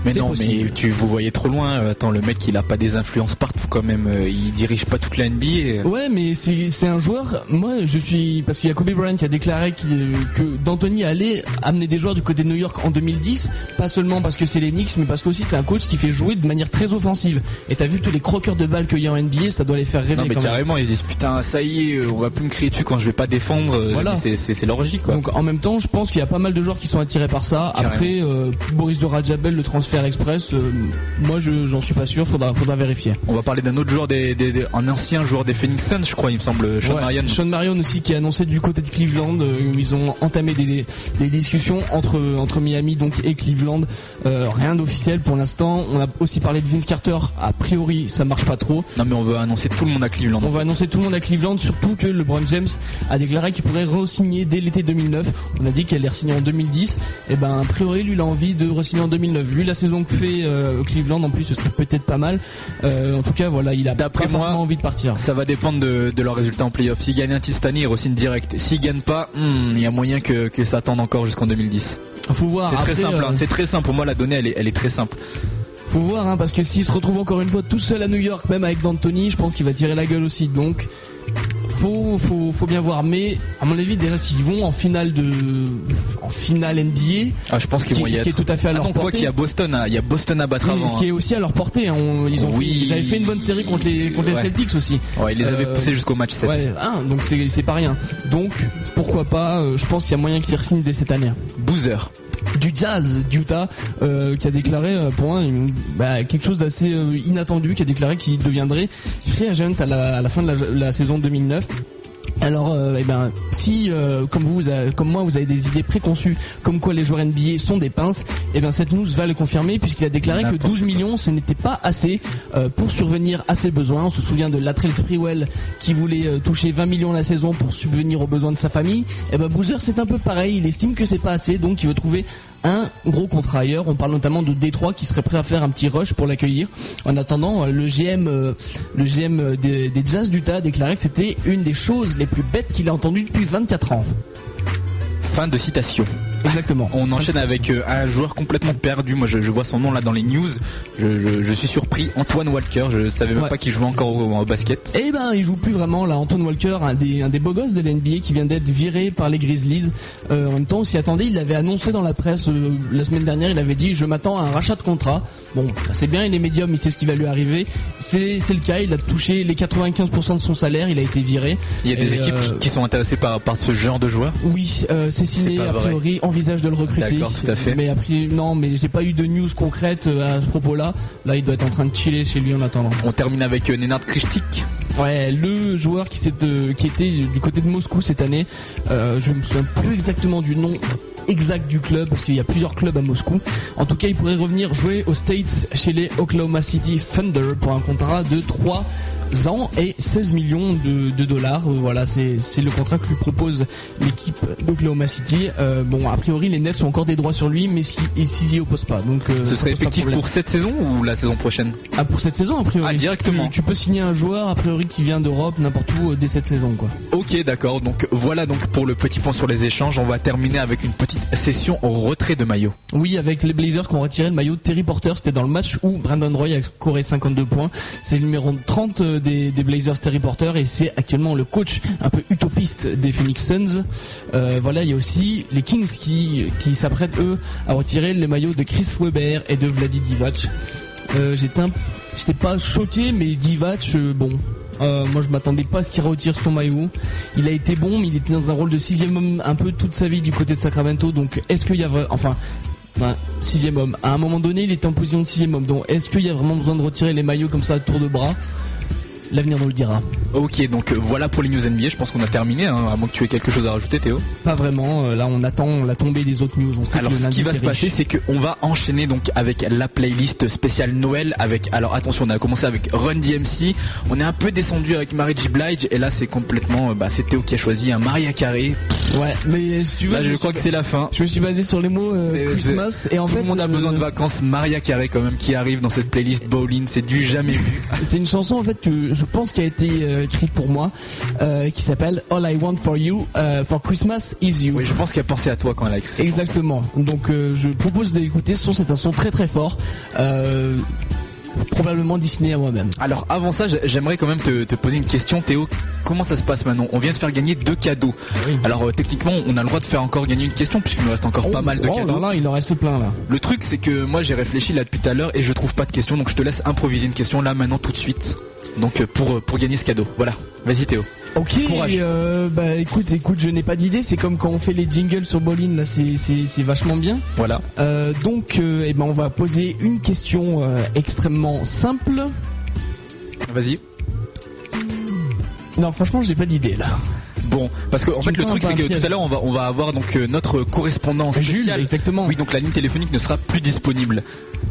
A: Mais non,
B: possible.
A: mais tu vous voyez trop loin. Euh, Attends, le mec, il a pas des influences partout quand même. Euh, Il dirige pas toute la NBA.
B: Ouais, mais c'est un joueur. Moi, je suis parce qu'il y a Kobe Bryant qui a déclaré que D'Antoni allait amener des joueurs du côté de New York en 2010, pas seulement parce que c'est les Knicks, mais parce qu'aussi c'est un coach qui fait jouer de manière très offensive. Et t'as vu tous les croqueurs de balles qu'il y a en NBA, ça doit les faire rêver
A: Non mais
B: quand même.
A: carrément, ils se disent putain, ça y est, euh, on va plus me crier dessus quand je vais pas défendre. Euh,
B: Voilà.
A: c'est logique quoi.
B: Donc en même temps, je pense qu'il y a pas mal de joueurs qui sont attirés par ça. Après, euh, Boris de Rajabel, le transfert express, euh, moi je j'en suis pas sûr. Faudra faudra vérifier.
A: On va parler d'un autre joueur, des, des- des- un ancien joueur des Phoenix Suns, je crois, il me semble, Sean
B: Ouais,
A: Marion.
B: Sean Marion aussi qui a annoncé du côté de Cleveland euh, où ils ont entamé des, discussions entre entre Miami donc et Cleveland. Rien d'officiel pour l'instant. On a aussi parlé de Vince Carter. A priori, ça marche pas trop.
A: Non mais on veut annoncer tout le monde à Cleveland.
B: On va annoncer tout le monde à Cleveland, surtout que LeBron James a déclaré qu'il pourrait re-signer dès l'été 2009. On a dit qu'elle allait re-signer en 2010. Et ben, a priori, lui, il a envie de re-signer en 2009. Vu la saison que fait euh, Cleveland, en plus, ce serait peut-être pas mal. Euh, en tout cas, voilà, il a pas
A: D'après moi,
B: forcément envie de partir.
A: Ça va dépendre de, de leurs résultats en playoff. S'ils gagnent un titre cette année, ils re-signent direct. S'ils gagnent pas, hmm, il y a moyen que, que ça attende encore jusqu'en 2010.
B: Faut voir.
A: C'est très simple,
B: euh,
A: hein. c'est très simple. Pour moi, la donnée, elle est, elle est très simple.
B: Faut voir, hein, parce que s'il se retrouve encore une fois tout seul à New York, même avec D'Antoni, je pense qu'il va tirer la gueule aussi. Donc, faut, faut, faut bien voir. Mais à mon avis, déjà, s'ils vont en finale de, en finale NBA,
A: Ah, je pense qu'ils
B: qui,
A: vont y
B: ce qui est tout à fait à
A: Ah
B: leur portée.
A: qu'il y a Boston, à- il y a Boston à battre
B: Oui,
A: avant.
B: ce qui est
A: hein.
B: aussi à leur portée. hein. On- ils, ont fait- ils avaient fait une bonne série contre les, contre les
A: Ouais.
B: Celtics aussi.
A: Ouais, ils les avaient
B: Euh,
A: poussés jusqu'au match 7.
B: Ouais, hein, donc c'est c'est pas rien. Donc pourquoi pas euh, Je pense qu'il y a moyen qu'ils re-signent dès cette année.
A: Boozer.
B: Du Jazz d'Utah euh, qui a déclaré euh, pour un bah, quelque chose d'assez euh, inattendu, qui a déclaré qu'il deviendrait free agent à la, à la fin de la, la saison 2009. Alors, euh, eh ben, si euh, comme vous, comme moi, vous avez des idées préconçues, comme quoi les joueurs NBA sont des pinces, eh ben cette news va le confirmer puisqu'il a déclaré que
A: N'importe
B: 12 millions, ce n'était pas assez euh, pour survenir à ses besoins. On se souvient de Latrell Sprewell qui voulait toucher 20 millions la saison pour subvenir aux besoins de sa famille. Eh ben Boozer, c'est un peu pareil. Il estime que c'est pas assez, donc il veut trouver un gros contrat ailleurs. On parle notamment de Détroit qui serait prêt à faire un petit rush pour l'accueillir. En attendant, euh, le GM, euh, euh, des, des Jazz d'Utah a déclaré que c'était une des choses les plus bêtes qu'il a entendues depuis 24 ans.
A: Fin de citation.
B: Exactement.
A: On enchaîne avec euh, un joueur complètement perdu. Moi, je, je vois son nom là dans les news. Je, je- je suis surpris. Antoine Walker. Je savais même
B: Ouais.
A: pas qu'il jouait encore au, au basket.
B: Eh ben, il joue plus vraiment là. Antoine Walker, un des, un des beaux gosses de l'NBA qui vient d'être viré par les Grizzlies. Euh, en même temps, on s'y attendait. Il l'avait annoncé dans la presse euh, la semaine dernière. Il avait dit je m'attends à un rachat de contrat. Bon, c'est bien. Il est médium. Il sait ce qui va lui arriver. C'est le cas. Il a touché les 95% de son salaire. Il a été viré.
A: Il y a des
B: Et,
A: équipes qui, sont intéressées par, par ce genre de joueur?
B: Oui, c'est signé a priori, envisage de le recruter.
A: D'accord, tout à fait.
B: Mais après, non, mais j'ai pas eu de news concrète euh, à ce propos-là. Là, il doit être en train de chiller chez lui en attendant.
A: On termine avec euh, Nenad Krishtik.
B: Ouais, le joueur qui, euh, qui était du côté de Moscou cette année, euh, je me souviens plus exactement du nom exact du club parce qu'il y a plusieurs clubs à Moscou. En tout cas, il pourrait revenir jouer aux States chez les Oklahoma City Thunder pour un contrat de 3 ans et 16 millions de, de dollars. Euh, Voilà, c'est le contrat que lui propose l'équipe d'Oklahoma City. Euh, bon, a priori, les Nets ont encore des droits sur lui, mais si, s'ils y opposent pas. Donc, euh,
A: Ce serait effectif pour cette saison ou la saison prochaine?
B: Ah, pour cette saison, a priori.
A: Ah, directement.
B: Tu, tu peux signer un joueur, a priori, qui vient d'Europe, n'importe où, dès cette saison, quoi.
A: Ok, d'accord. Donc voilà donc pour le petit point sur les échanges. On va terminer avec une petite session au retrait de maillot.
B: Oui, avec les Blazers qui ont retiré le maillot de Terry Porter, c'était dans le match où Brandon Roy a scoré 52 points. C'est le numéro 30 des, des Blazers Terry Porter et c'est actuellement le coach un peu utopiste des Phoenix Suns. Euh, voilà, il y a aussi les Kings qui, s'apprêtent eux à retirer les maillots de Chris Webber et de Vladi Divac. Euh, j'étais pas choqué, mais Divac, euh, bon. Euh, moi je m'attendais pas à ce qu'il retire son maillot. Il a été bon, mais il était dans un rôle de sixième homme un peu toute sa vie du côté de Sacramento. Donc est-ce qu'il y a vra- enfin sixième homme. À un moment donné, il était en position de sixième homme. Donc, est-ce qu'il y a vraiment besoin de retirer les maillots comme ça à tour de bras? L'avenir nous le dira.
A: Ok, donc euh, voilà pour les news NBA. Je pense qu'on a terminé. Hein, à moins que tu aies quelque chose à rajouter, Théo.
B: Pas vraiment. euh, Là, on attend la tombée des autres news. On sait
A: Alors
B: que
A: ce qui va se passer, c'est qu'on va enchaîner donc avec la playlist spéciale Noël. Avec alors attention, on a commencé avec Run DMC. On est un peu descendu avec Mary J Blige et là c'est complètement, euh, bah c'est Théo qui a choisi un Maria Carré.
B: Ouais, mais si tu veux,
A: Là
B: je,
A: crois
B: suis-
A: que c'est la fin.
B: je me suis basé sur les mots euh,
A: C'est-
B: Christmas et en
A: Tout
B: fait,
A: le monde a besoin de vacances. Maria Carré quand même qui arrive dans cette playlist bowling, c'est du jamais vu. (laughs)
B: C'est une chanson en fait que je pense qui a été euh, écrite pour moi, euh, qui s'appelle All I Want for You euh, for Christmas Is You.
A: Oui, je pense qu'elle a pensé à toi quand elle a écrit cette chanson.
B: Exactement. Donc euh, je propose d'écouter ce son. C'est un son très très fort. Probablement dessiné à moi-même.
A: Alors avant ça, j'ai- j'aimerais quand même te, te poser une question, Théo. Comment ça se passe maintenant? On vient de faire gagner deux cadeaux.
B: Oui.
A: Alors euh, techniquement, on a le droit de faire encore gagner une question puisqu'il nous reste encore pas mal de
B: oh,
A: cadeaux.
B: Là, là, il en reste plein là.
A: Le truc, c'est que moi j'ai réfléchi là depuis tout à l'heure et je trouve pas de question, donc je te laisse improviser une question là maintenant tout de suite. Donc euh, pour pour gagner ce cadeau. Voilà. Vas-y Théo.
B: Ok,
A: Courage.
B: euh, bah écoute, écoute, je n'ai pas d'idée. C'est comme quand on fait les jingles sur Bolin, là, c'est vachement bien.
A: Voilà.
B: Euh, donc, euh, eh ben, on va poser une question euh, extrêmement simple.
A: Vas-y.
B: Non, franchement, j'ai pas d'idée là.
A: Bon, parce que en fait le truc c'est que
B: piège.
A: tout à l'heure on va on va avoir donc euh, notre correspondant
B: Jules, exactement.
A: Oui, donc la ligne téléphonique ne sera plus disponible.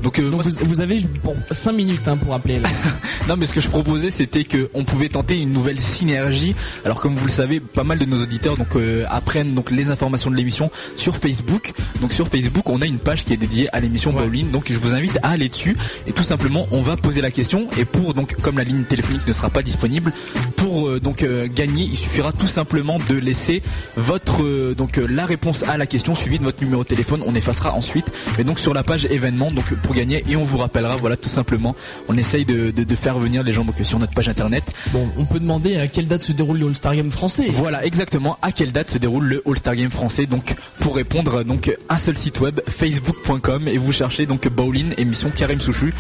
A: Donc, euh,
B: Donc
A: moi,
B: vous, vous avez bon 5 minutes hein, pour appeler. Là. (laughs)
A: Non, mais ce que je proposais, c'était que on pouvait tenter une nouvelle synergie. Alors, comme vous le savez, pas mal de nos auditeurs donc euh, apprennent donc les informations de l'émission sur Facebook. Donc sur Facebook, on a une page qui est dédiée à l'émission
B: Ouais.
A: Bowling. Donc je vous invite à aller dessus et tout simplement, on va poser la question. Et pour donc, comme la ligne téléphonique ne sera pas disponible, pour euh, donc euh, gagner, il suffira tout simplement de laisser votre euh, donc euh, la réponse à la question suivie de votre numéro de téléphone. On effacera ensuite. Mais donc sur la page événement, donc pour gagner et on vous rappellera. Voilà, tout simplement, on essaye de, de- de faire venir les gens donc sur notre page internet.
B: Bon, on peut demander à quelle date se déroule le All-Star Game français.
A: Voilà exactement à quelle date se déroule le All-Star Game français. Donc pour répondre, donc un seul site web, facebook.com et vous cherchez donc Bowling émission Karim Souchu,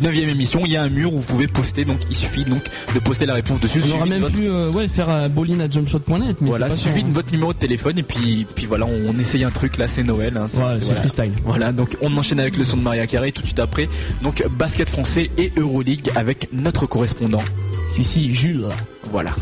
A: 9 émission. Il y a un mur où vous pouvez poster. Donc il suffit donc de poster la réponse dessus.
B: On
A: de
B: même
A: votre-
B: pu euh, ouais, faire bowling à jumpshot.net. Mais
A: voilà, suivi
B: sur-
A: de votre numéro de téléphone et puis puis voilà, on essaye un truc là, c'est Noël. hein,
B: Ouais, c'est
A: voilà.
B: freestyle.
A: Voilà, donc on enchaîne avec le son de Maria Tout de suite après. Donc basket français et Euroleague avec notre correspondant.
B: Si, si, Jules.
A: Voilà.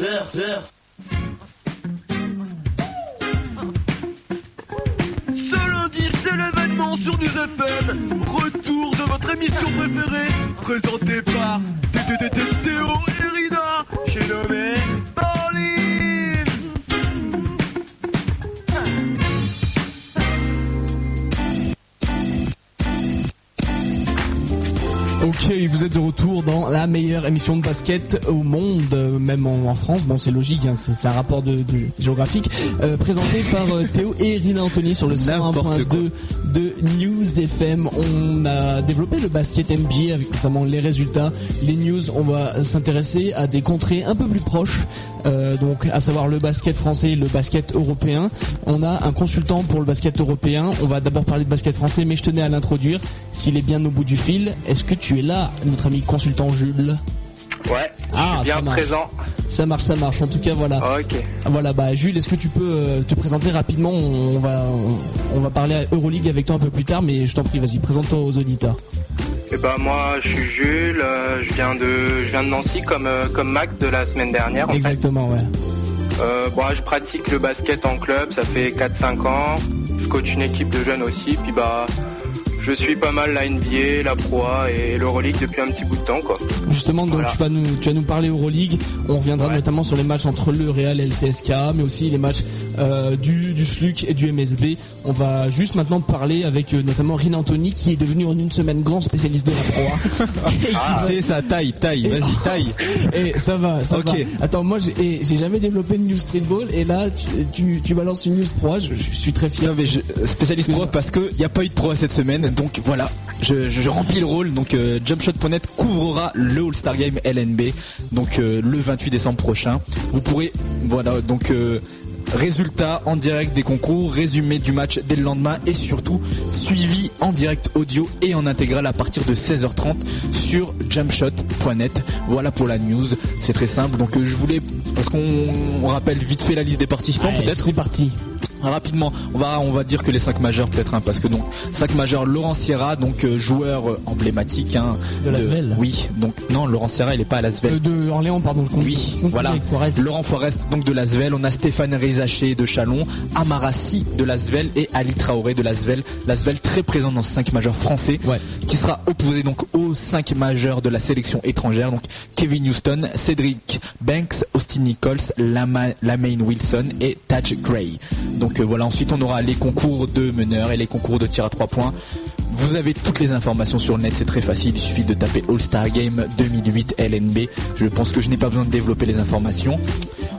G: Deux heures,
C: émission
B: de basket au monde, même en, en France. Bon, c'est logique, hein, c'est un rapport de, de- géographique. Euh, présenté (laughs) par euh, Théo et Rina Anthony sur le
A: N'importe
B: 101.2 de News FM. On a développé le basket NBA avec notamment les résultats, les news. On va s'intéresser à des contrées un peu plus proches, euh, donc à savoir le basket français et le basket européen. On a un consultant pour le basket européen. On va d'abord parler de basket français, mais je tenais à l'introduire. S'il est bien au bout du fil, est-ce que tu es là, notre ami consultant Jules?
H: Ouais,
B: Ah,
H: suis
B: ça
H: bien
B: marche.
H: présent.
B: Ça marche, ça marche. En tout cas, voilà.
H: Ok.
B: Voilà, bah Jules, est-ce que tu peux euh, te présenter rapidement? On, va on va parler à Euroleague avec toi un peu plus tard, mais je t'en prie, vas-y, présente-toi aux auditeurs.
H: Et ben moi, je suis Jules, euh, je viens de, je viens de Nancy comme euh, comme Max de la semaine dernière. En fait.
B: Exactement, ouais.
H: Euh, bon, je pratique le basket en club, ça fait 4-5 ans. Je coach une équipe de jeunes aussi, puis bah je suis pas mal la NBA, la Pro A et l'Euroleague depuis un petit bout de temps quoi.
B: Justement, donc
H: Voilà.
B: tu vas nous tu vas nous parler Euroleague. On reviendra
H: Ouais.
B: notamment sur les matchs entre le Real et le CSK, mais aussi les matchs euh, du du SLUC et du MSB. On va juste maintenant parler avec euh, notamment Rin Anthony qui est devenu en une semaine grand spécialiste de la Pro A. (laughs) Et qui va-
A: C'est ça, taille, taille, vas-y, taille.
B: Et ça va, ça
A: Ok.
B: va. Attends, moi j'ai jamais développé de news streetball et là tu, tu, tu balances une news pro, je, je suis très fier.
A: Non mais je, spécialiste pro parce que y a pas eu de pro cette semaine, donc voilà, je, je, je remplis le rôle. Donc euh, Jumpshot.net couvrera le All-Star Game LNB, donc euh, le 28 décembre prochain. Vous pourrez, voilà, donc euh, résultats en direct des concours, résumé du match dès le lendemain et surtout suivi en direct audio et en intégral à partir de 16h30 sur jumpshot.net. Voilà pour la news, c'est très simple. Donc je voulais, parce qu'on on rappelle vite fait la liste des participants peut-être?
B: C'est parti.
A: Rapidement, on va on va dire que les cinq majeurs peut-être hein, parce que donc cinq majeurs Laurent Sierra donc euh, joueur euh, emblématique hein,
B: De l'Asvel.
A: Oui, donc non Laurent Sierra il est pas à l'Asvel.
B: Euh, de Orléans, pardon, je
A: Oui,
B: je
A: voilà. Laurent Forest donc de l'Asvel, on a Stéphane Rizaché de Chalon, Amarassi de l'Asvel et Ali Traoré de l'Asvel. L'Asvel très présent dans ce 5 majeurs français
B: Ouais.
A: qui sera opposé donc aux 5 majeurs de la sélection étrangère donc Kevin Houston, Cédric Banks, Austin Nichols, Lama- Lamaine Wilson et Taj Gray. Donc euh, voilà, ensuite on aura les concours de meneurs et les concours de tir à 3 points. Vous avez toutes les informations sur le net, c'est très facile, il suffit de taper All-Star Game 2008 LNB. Je pense que je n'ai pas besoin de développer les informations.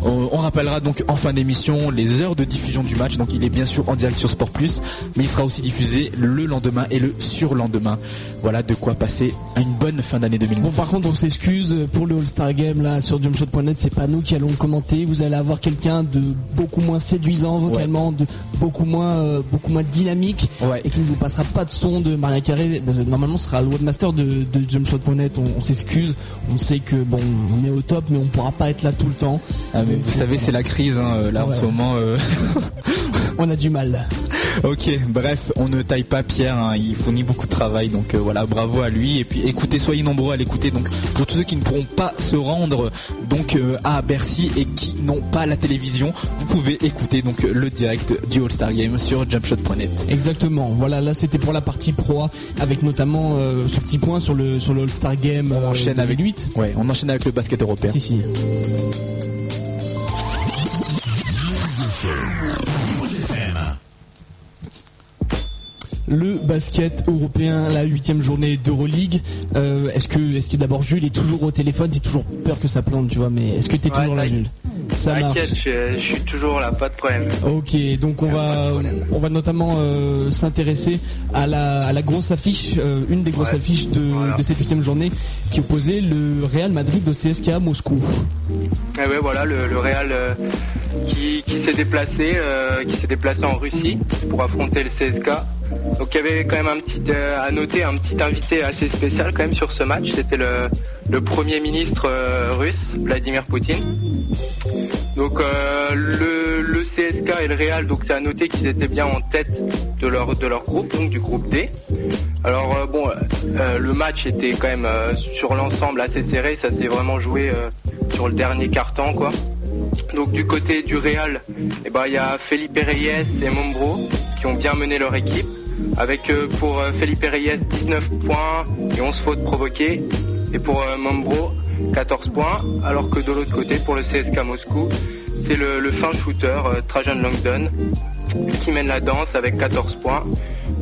A: On rappellera donc en fin d'émission les heures de diffusion du match. Donc il est bien sûr en direct sur Sport Plus, mais il sera aussi diffusé le lendemain et le surlendemain. Voilà de quoi passer à une bonne fin d'année 2009.
B: Bon, par contre, on s'excuse pour le All-Star Game là sur jumpshot.net, c'est pas nous qui allons le commenter. Vous allez avoir quelqu'un de beaucoup moins séduisant vocalement, de beaucoup moins, euh, beaucoup moins dynamique
A: Ouais.
B: et qui ne vous passera pas de son de Maria Carré. Normalement, ce sera le webmaster de, de jumpshot.net. On, on s'excuse. On sait que bon, on est au top, mais on pourra pas être là tout le temps.
A: Ah, mais
B: Donc,
A: vous savez, c'est la crise hein, euh, là en ce moment. euh. (laughs)
B: On a du mal.
A: ok, bref, on ne taille pas Pierre. hein, il fournit beaucoup de travail, donc euh, voilà, bravo à lui. Et puis écoutez, soyez nombreux à l'écouter. Donc pour tous ceux qui ne pourront pas se rendre donc euh, à Bercy et qui n'ont pas la télévision, vous pouvez écouter donc le direct du All Star Game sur jumpshot.net.
B: Exactement. Voilà, là c'était pour la partie pro avec notamment euh, ce petit point sur le sur le All-Star Game.
A: On
B: euh,
A: enchaîne avec
B: 2008.
A: Ouais, on enchaîne avec le basket européen.
B: Si si. Le basket européen, la huitième journée d'Euroleague. Euh, est-ce que, est-ce que d'abord Jules est toujours au téléphone? J'ai toujours peur que ça plante, tu vois. Mais est-ce que t'es
H: Ouais,
B: toujours là. Jules? Ça marche.
H: T'inquiète, je, je suis toujours là, pas de problème.
B: Ok, donc on va on va notamment euh, s'intéresser à la, à la grosse affiche, euh, une des grosses
H: Ouais.
B: affiches de,
H: Voilà.
B: de cette huitième journée, qui opposait le Real Madrid au CSKA Moscou.
H: Et ouais, voilà, le, le Real euh, qui, qui s'est déplacé, qui s'est déplacé en Russie pour affronter le CSK. Donc il y avait quand même un petit, euh, à noter un petit invité assez spécial quand même sur ce match. C'était le, le premier ministre euh, russe, Vladimir Poutine. Donc euh, le, CSK et le Real, donc c'est à noter qu'ils étaient bien en tête de leur de leur groupe, donc du groupe D. Alors euh, bon, euh, le match était quand même sur l'ensemble assez serré, ça s'est vraiment joué sur le dernier quart-temps quoi. Donc du côté du Real, eh ben il y a Felipe Reyes et Mombro qui ont bien mené leur équipe. Avec pour Felipe Reyes 19 points et 11 fautes provoquées. Et pour Mombro 14 points. Alors que de l'autre côté, pour le CSK Moscou, c'est le, le fin shooter euh, Trajan Langdon qui mène la danse avec 14 points.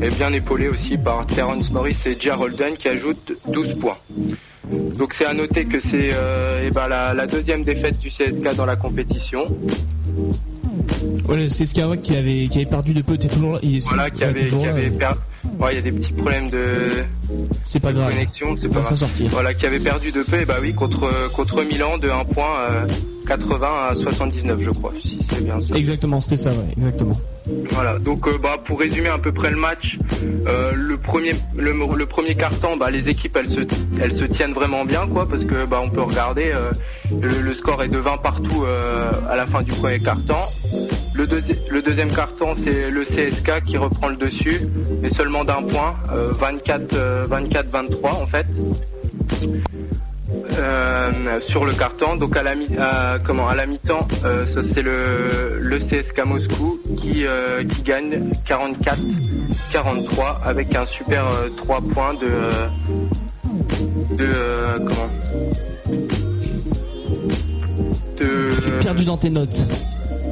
H: Et bien épaulé aussi par Terrence Morris et Jar Holden qui ajoutent 12 points. Donc c'est à noter que c'est euh, eh ben, la, la deuxième défaite du CSK dans la compétition.
B: Ouais, le CSK ouais, qui avait qui avait perdu de peu, t'es toujours là. il-
H: Voilà, qui
B: ouais,
H: avait, qui.
B: Ouais,
H: il y a des petits problèmes de,
B: C'est pas
H: de
B: grave.
H: connexion, c'est pas grave.
B: sortir.
H: Voilà, qui avait perdu de peu, et bah oui, contre, contre Milan de 1 point, euh, 80 à 79, je crois, si c'est bien ça.
B: Exactement, c'était ça, ouais, exactement.
H: Voilà, donc euh, bah, pour résumer à peu près le match, euh, le premier le, le premier quart-temps, bah, les équipes elles se elles se tiennent vraiment bien quoi, parce que bah on peut regarder euh, le, le score est de 20 partout euh, à la fin du premier quart-temps. Le, deuxi- le deuxième quart-temps c'est le CSK qui reprend le dessus, mais seulement d'un point, euh, 24 euh, 24-23 en fait. Euh, sur le carton. Donc à la mi comment à la mi-temps, euh, ça c'est le CSK Moscou qui euh, gagne 44-43 avec un super 3 points de euh, de euh, comment de
B: Tu es perdu dans tes notes.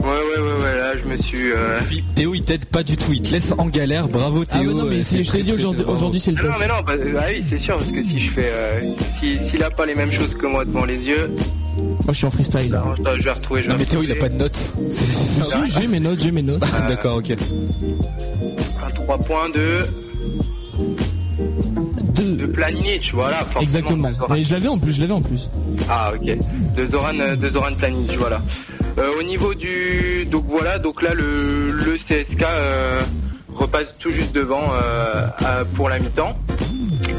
H: Ouais ouais ouais ouais là je me suis euh,
A: Puis Théo il t'aide pas du tout, il te laisse en galère, bravo
B: Ah
A: Théo.
B: non, mais
A: euh,
B: c'est- je t'ai dit aujourd'hui, c'est le
H: Ah non
B: test.
H: mais non bah, ah oui c'est sûr parce que si je fais euh, si s'il a pas les mêmes choses que moi devant les yeux
B: Moi je suis en freestyle là.
H: alors, je vais retrouver je vais
A: Non mais Théo il a pas de notes.
B: Si, j'ai mes notes, j'ai mes notes. (laughs)
A: D'accord, ok.
H: un 3 points de de
B: Deux.
H: Planinic, voilà. forcément,
B: Exactement.
H: de.
B: Mais je l'avais en plus, je l'avais en plus.
H: Ah ok. De Zoran, euh, de Zoran Planinic, voilà. Euh, au niveau du, donc voilà, donc là le, le CSK euh, repasse tout juste devant euh, pour la mi-temps.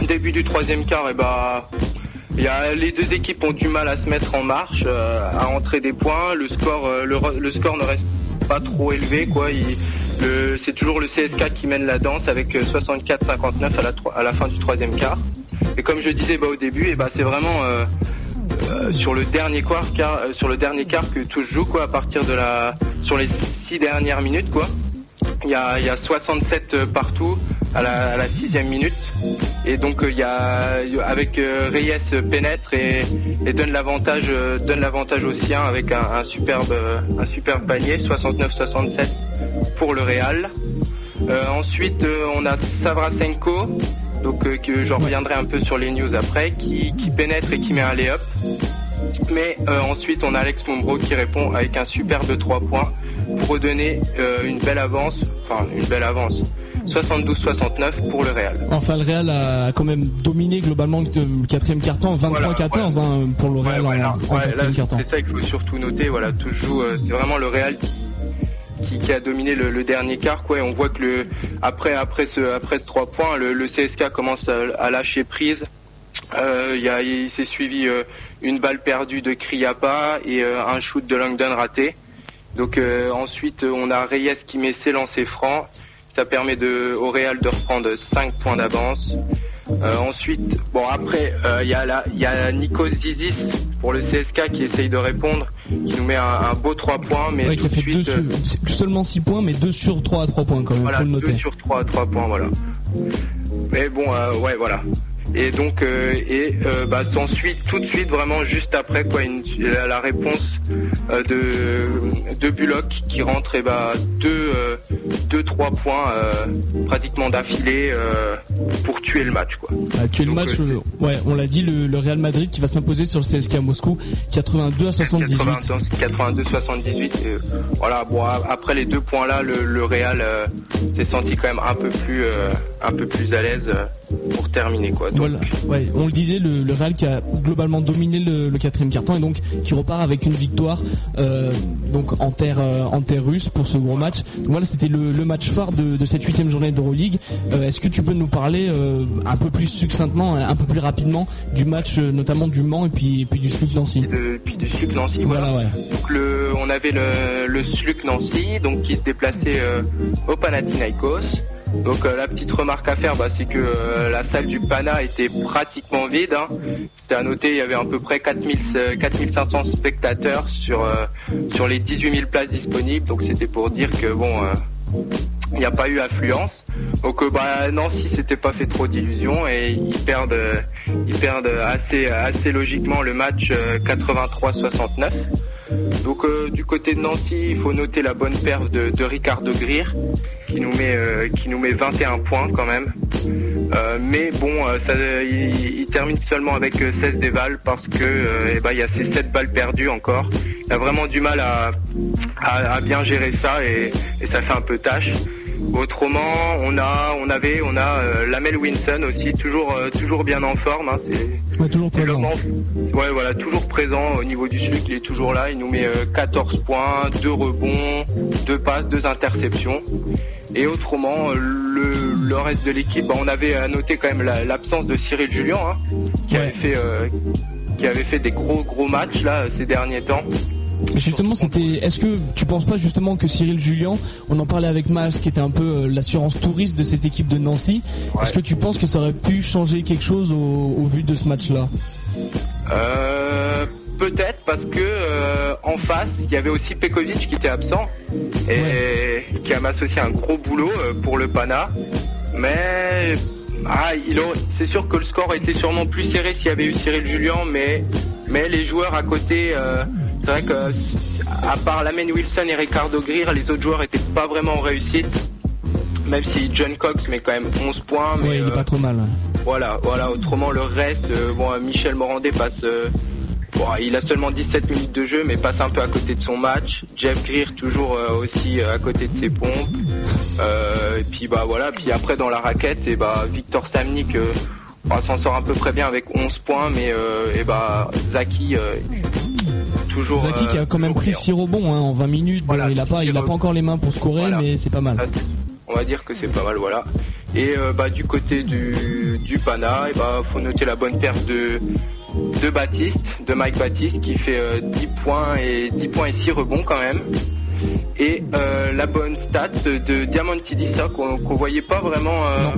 H: Début du troisième quart, et y a, les deux équipes ont du mal à se mettre en marche, à entrer des points. Le score, ne reste pas trop élevé, quoi. C'est toujours le CSK qui mène la danse avec euh, 64-59 à la, à la fin du troisième quart. Et comme je disais bah, au début, et bah, c'est vraiment euh, sur le dernier quart, car, euh, sur le dernier quart que tout se joue, quoi, à partir de la, sur les six dernières minutes, quoi. Il y a, y a 67 euh, partout à la, sixième minute. Et donc il y a avec Reyes pénètre et, donne l'avantage donne l'avantage aux avec un, un superbe un superbe panier 69-67 pour le Real. Ensuite on a Savrasenko donc euh, que j'en reviendrai un peu sur les news après qui, qui pénètre et qui met un lay-up. Mais euh, ensuite on a Alex Mumbro qui répond avec un superbe 3 points pour redonner euh, une belle avance, enfin une belle avance, 72-69 pour le Real.
B: Enfin, le Real a quand même dominé globalement le quatrième carton, 23-14 hein, pour le Real
H: Ouais, ouais,
B: en, quatrième carton.
H: c'est ça qu'il faut surtout noter. Voilà, euh, c'est vraiment le Real qui, qui, qui a dominé le, le dernier quart. Quoi, et on voit que le après après ce après ce trois points, le, le CSK commence à, à lâcher prise. Euh, il y a, il s'est suivi euh, une balle perdue de Kriapa et euh, un shoot de Langdon raté. Donc euh, ensuite, on a Reyes qui met ses lancers francs. Ça permet de, au Real de reprendre 5 points d'avance. Euh, ensuite, bon après, euh, il y a la- il y a Nikos Zizis pour le CSK qui essaye de répondre, qui nous met un, un beau 3 points, mais
B: Ouais, qui a fait deux
H: suite, euh,
B: sur- seulement 6 points, mais 2 sur 3 à 3 points quand même,
H: voilà,
B: faut le
H: 2
B: noter.
H: sur 3 3 points, voilà. Mais bon, euh, ouais, voilà. Et donc, euh, et euh, bah, s'ensuit tout de suite, vraiment juste après, quoi, une, la, réponse euh, de, de Bullock qui rentre et bah deux, euh, deux trois points euh, pratiquement d'affilée euh, pour tuer le match, quoi.
B: Ah, tu es le match,
H: euh,
B: euh, ouais, on l'a dit, le, le Real Madrid qui va s'imposer sur le CSK à Moscou, 82 à 78.
H: 82 78 et, euh, voilà bon après les deux points là le, le Real euh, s'est senti quand même un peu plus euh, un peu plus à l'aise euh, pour terminer quoi Donc,
B: Voilà, ouais, on le disait, le, le Real qui a globalement dominé le, le quatrième carton et donc qui repart avec une victoire euh, donc en terre euh, en terre russe pour ce gros match. Donc voilà, c'était le, le match phare de, de cette huitième journée d'Euroleague. Euh, Est-ce que tu peux nous parler un peu plus succinctement, un peu plus rapidement du match, notamment du Mans et puis, et puis du SLUC Nancy?
H: Puis du SLUC Nancy. Voilà.
B: Voilà, ouais.
H: Donc le, on avait le, le SLUC Nancy, donc qui se déplaçait au Panathinaikos. Donc euh, la petite remarque à faire, bah, c'est que euh, la salle du Pana était pratiquement vide. Hein. C'était à noter, il y avait à peu près 4000, euh, 4500 spectateurs sur euh, sur les 18 000 places disponibles. Donc c'était pour dire que bon, euh, il n'y a pas eu affluence. Donc euh, bah Nancy s'était pas fait trop d'illusions et ils perdent euh, ils perdent assez assez logiquement le match euh, 83-69. Donc euh, du côté de Nancy, il faut noter la bonne perf de, de Ricardo Greer qui nous met qui nous met 21 points quand même. Mais bon, il, termine seulement avec euh, 16 dévals parce que eh ben, il y a ces 7 balles perdues encore. Il a vraiment du mal à bien gérer ça et, et ça fait un peu tâche. Autrement, on a, on avait, on a euh, Lamel Winson aussi, toujours, euh, toujours bien en forme. hein,
B: Ouais, toujours présent.
H: Ouais, voilà, toujours présent au niveau du SLUC, il est toujours là. Il nous met euh, 14 points, 2 rebonds, 2 passes, 2 interceptions. Et autrement, euh, le, le reste de l'équipe, bah, on avait à noter quand même la- l'absence de Cyril Julien, hein, qui
B: Ouais.
H: avait fait, euh, qui avait fait des gros gros matchs là ces derniers temps.
B: Justement, c'était. Est-ce que tu penses pas justement que Cyril Julien, on en parlait avec Mas, qui était un peu euh, l'assurance touriste de cette équipe de Nancy. Est-ce que tu penses que ça aurait pu changer quelque chose au, au vu de ce match-là?
H: Euh, Peut-être parce que euh, en face, il y avait aussi Pekovic qui était absent et qui a m'associé un gros boulot pour le Pana. Mais ah, c'est sûr que le score était sûrement plus serré s'il y avait eu Cyril Julien, mais mais les joueurs à côté, euh, c'est vrai que à part Lamen Wilson et Ricardo Greer, les autres joueurs étaient pas vraiment en réussite. Même si John Cox met quand même 11 points, mais
B: Ouais, il est
H: euh,
B: pas trop mal. ouais.
H: voilà, voilà. Autrement, le reste, euh, bon, euh, Michel Morandé passe. euh, bon, il a seulement 17 minutes de jeu, mais passe un peu à côté de son match. Jeff Greer toujours euh, aussi euh, à côté de ses pompes. Euh, et puis bah voilà. Puis après dans la raquette, et bah Victor Samnik euh, bah, s'en sort à peu près bien avec 11 points, mais euh, et bah Zaki euh, toujours.
B: Zaki qui
H: euh,
B: a quand même pris
H: brillant.
B: 6 rebonds hein, en 20 minutes. Bon, il a pas, il a pas encore les mains pour scorer,
H: Voilà.
B: mais c'est pas mal.
H: On va dire que c'est pas mal, voilà. Et euh, bah, du côté du, du Pana, et bah, faut noter la bonne perte de, de Baptiste, de Mike Baptiste, qui fait euh, 10 points et 10 points et 6 rebonds quand même. Et euh, la bonne stat de Diamantidis, qu'on qu'on voyait pas vraiment, euh,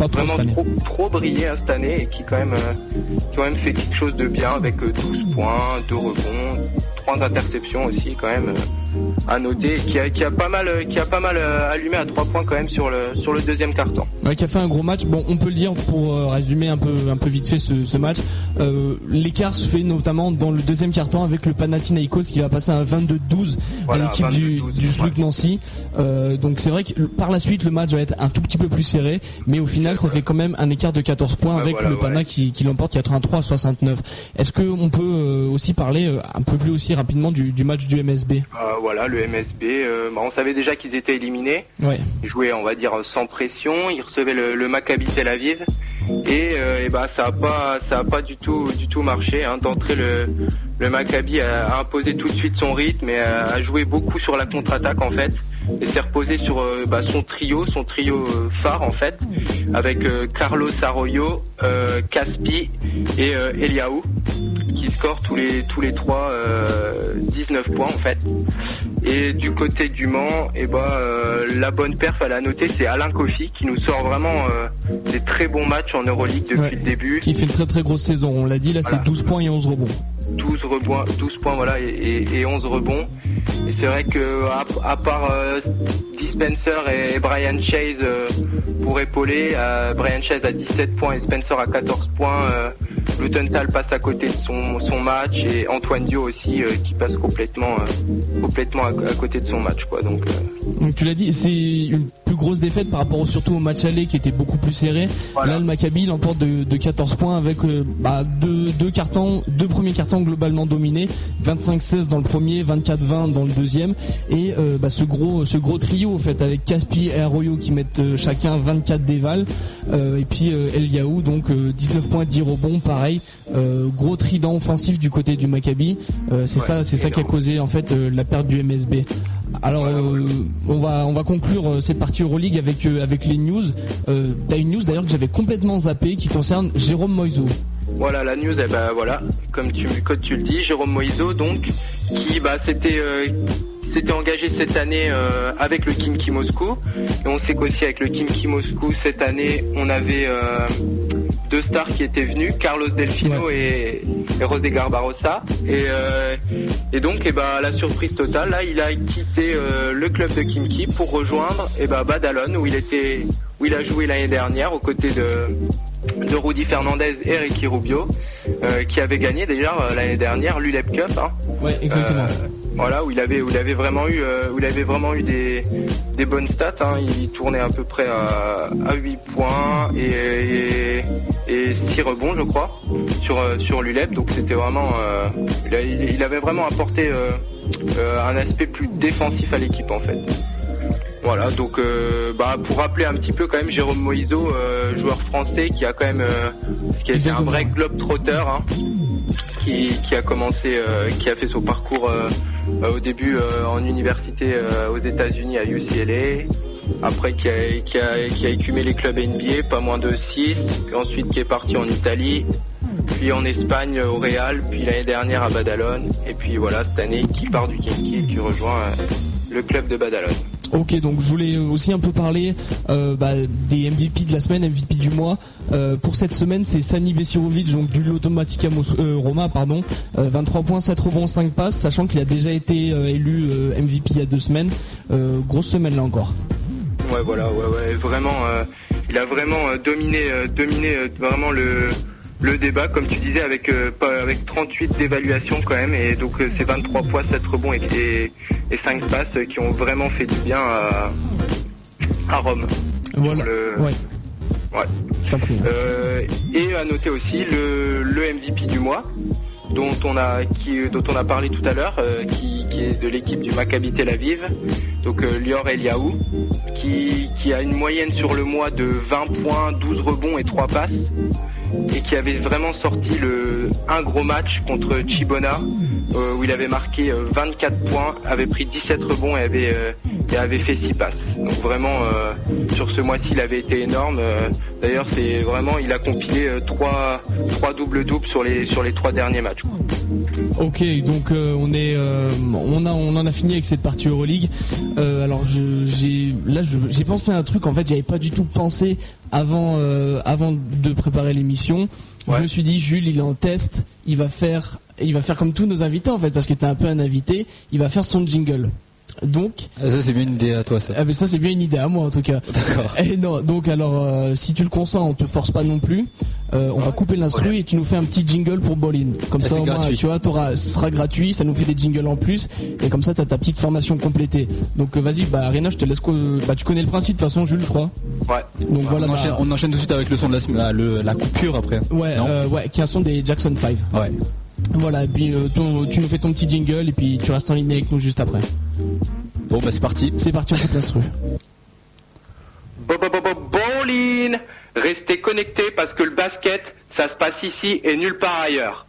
B: pas trop
H: vraiment
B: cette année.
H: trop, trop briller hein, cette année et qui quand même, euh, qui quand même fait quelque chose de bien avec euh, 12 points, 2 rebonds, 3 interceptions aussi quand même euh, à noter, qui a, qui a pas mal, euh, qui a pas mal euh, allumé à 3 points quand même sur le sur le deuxième carton.
B: Ouais, qui a fait un gros match. Bon, on peut le dire pour euh, résumer un peu, un peu vite fait ce, ce match. Euh, L'écart se fait notamment dans le deuxième carton avec le Panathinaikos qui va passer à 22-12
H: Voilà,
B: à l'équipe du,
H: 22-12,
B: du SLUC Nancy. Euh, donc c'est vrai que par la suite le match va être un tout petit peu plus serré, mais au final ça fait quand même un écart de 14 points
H: Ouais,
B: avec
H: voilà,
B: le Pana
H: ouais.
B: qui, qui l'emporte 83 à 69. Est-ce que on peut aussi parler un peu plus aussi rapidement du, du match du MSB
H: Euh, voilà, le MSB, euh, bah, on savait déjà qu'ils étaient éliminés.
B: Ouais.
H: Ils jouaient, on va dire, sans pression. Ils recevaient le, le Maccabi Tel Aviv. Et, euh, et bah ça a pas ça a pas du tout du tout marché hein. d'entrée le le Maccabi a, a imposé tout de suite son rythme et a, a joué beaucoup sur la contre-attaque en fait et s'est reposé sur euh, bah, son trio son trio euh, phare en fait avec euh, Carlos Arroyo Caspi et Eliaou qui scorent tous les tous les trois euh, 19 points en fait et du côté du Mans, et bah, euh, la bonne perf à la noter, c'est Alain Kofi qui nous sort vraiment des très bons matchs en Euroleague depuis
B: Ouais.
H: le début.
B: Qui fait une très très grosse saison. On l'a dit là,
H: Voilà.
B: c'est 12 points et 11 rebonds.
H: 12 rebonds, 12 points voilà et, et- et 11 rebonds. Et c'est vrai que à, à part euh, Dispenser et Brian Chase euh, pour épauler, euh, Brian Chase à 17 points et Spencer à 14 points. Euh, Lutenthal passe à côté de son, son match et Antoine Dio aussi qui passe complètement complètement à, à côté de son match quoi. Donc
B: Donc tu l'as dit, c'est une plus grosse défaite par rapport surtout au match aller qui était beaucoup plus serré.
H: Voilà.
B: Là, le Maccabi l'emporte de, de 14 points avec bah, deux, deux cartons, deux premiers cartons globalement dominés, 25-16 dans le premier, 24-20 dans le deuxième, et euh, bah, ce gros, ce gros trio en fait avec Caspi et Arroyo qui mettent euh, chacun 24 dévals, euh, et puis El Yaou donc euh, 19 points, 10 rebonds, pareil. Gros trident offensif du côté du Maccabi. C'est
H: Ouais,
B: ça, c'est ça qui a causé en fait la perte du MSB. Alors euh, on va on va conclure cette partie Euroleague avec euh, avec les news. Euh, T'as une news d'ailleurs que j'avais complètement zappé qui concerne Jérôme Moiseau.
H: Voilà la news, eh ben voilà, comme tu comme tu le dis, Jérôme Moiseau donc qui bah s'était euh, s'était engagé cette année euh, avec le Kimki Moscou. Et on sait qu'aussi avec le Kimki Moscou cette année, on avait euh, deux stars qui étaient venus, Carlos Delfino et, et José Garbarossa. Et, euh, et donc, eh ben, la surprise totale, là, il a quitté le club de Kimki pour rejoindre eh ben, Badalone, où il était, où il a joué l'année dernière aux côtés de, de Rudy Fernandez et Ricky Rubio, euh, qui avait gagné déjà euh, l'année dernière l'ULEP Cup. Hein.
B: Ouais, exactement.
H: Euh, voilà, où il avait, où il avait vraiment eu, où il avait vraiment eu des, des bonnes stats. hein. Il tournait à peu près à, à 8 points et, et, 6 rebonds, je crois, sur, sur l'ULEP. Donc c'était vraiment, il, a- il- il avait vraiment apporté un aspect plus défensif à l'équipe en fait. Voilà, donc euh, bah, pour rappeler un petit peu quand même Jérôme Moiseau, euh, joueur français qui a quand même euh, qui a été un vrai globe trotteur, hein, qui, qui a commencé, qui a fait son parcours au début en université aux États-Unis à UCLA, après qui a, qui, a, qui a écumé les clubs NBA, pas moins de 6, puis ensuite qui est parti en Italie, puis en Espagne au Real, puis l'année dernière à Badalone, et puis voilà cette année qui part du Kinky et qui rejoint le club de Badalone.
B: Ok, donc je voulais aussi un peu parler euh, bah, des MVP de la semaine, MVP du mois. Euh, pour cette semaine, c'est Sani Besirovic, donc du Lotomatica Mos- euh, Roma, pardon. Euh, 23 points, 7 rebonds, 5 passes, sachant qu'il a déjà été élu MVP il y a deux semaines. Grosse semaine là encore.
H: Ouais, voilà, ouais, ouais, vraiment, il a vraiment dominé, dominé vraiment le, le débat, comme tu disais, avec, euh, avec 38 d'évaluation quand même, et donc euh, c'est 23 points, 7 rebonds et, et, et 5 passes euh, qui ont vraiment fait du bien à, à Rome.
B: Voilà.
H: Le-
B: Ouais,
H: ouais. Euh, et à noter aussi le, le MVP du mois dont on a qui, dont on a parlé tout à l'heure euh, qui, qui est de l'équipe du Maccabi Tel Aviv donc euh, Lior Eliaou qui, qui a une moyenne sur le mois de 20 points 12 rebonds et 3 passes et qui avait vraiment sorti le un gros match contre Chibona euh, où il avait marqué euh, 24 points, avait pris 17 rebonds et avait euh, avait fait 6 passes. Donc vraiment euh, sur ce mois-ci, il avait été énorme. Euh, D'ailleurs, c'est vraiment il a compilé euh, trois trois doubles doubles sur les sur les trois derniers matchs.
B: Ok, donc euh, on est, euh, on a, on en a fini avec cette partie Euroleague. Euh, alors j'ai, là, j'ai pensé à un truc. En fait, j'avais pas du tout pensé avant, euh, avant de préparer l'émission. Je me suis dit, Jules, il est en test. Il va faire, il va faire comme tous nos invités en fait, parce que t'es un peu un invité. Il va faire son jingle. Donc,
A: Ah, Ça, c'est bien une idée à toi, ça.
B: ah, mais ça c'est bien une idée à moi en tout cas.
A: D'accord.
B: Et non, donc alors euh, si tu le consens, on te force pas non plus. Euh, on va couper l'instru et tu nous fais un petit jingle pour Bolin. Comme
A: Ah,
B: ça au moins, tu vois, t'auras, ce sera gratuit, ça nous fait des jingles en plus et comme ça t'as ta petite formation complétée. Donc euh, vas-y, bah Rina, je te laisse. Bah tu connais le principe de toute façon, Jules, je crois.
H: Ouais.
B: Donc voilà.
A: on,
B: bah,
A: enchaîne, on enchaîne tout de suite avec le son de la, le- la coupure après.
B: Ouais, euh, ouais, qui est un son des Jackson 5.
A: Ouais.
B: Voilà, et puis euh, ton- tu nous fais ton petit jingle et puis tu restes en ligne avec nous juste après.
A: Bon, bah c'est parti.
B: C'est parti, on coupe l'instru.
H: Bo- bo- bo- bo- Bowling Restez connectés parce que le basket, ça se passe ici et nulle part ailleurs.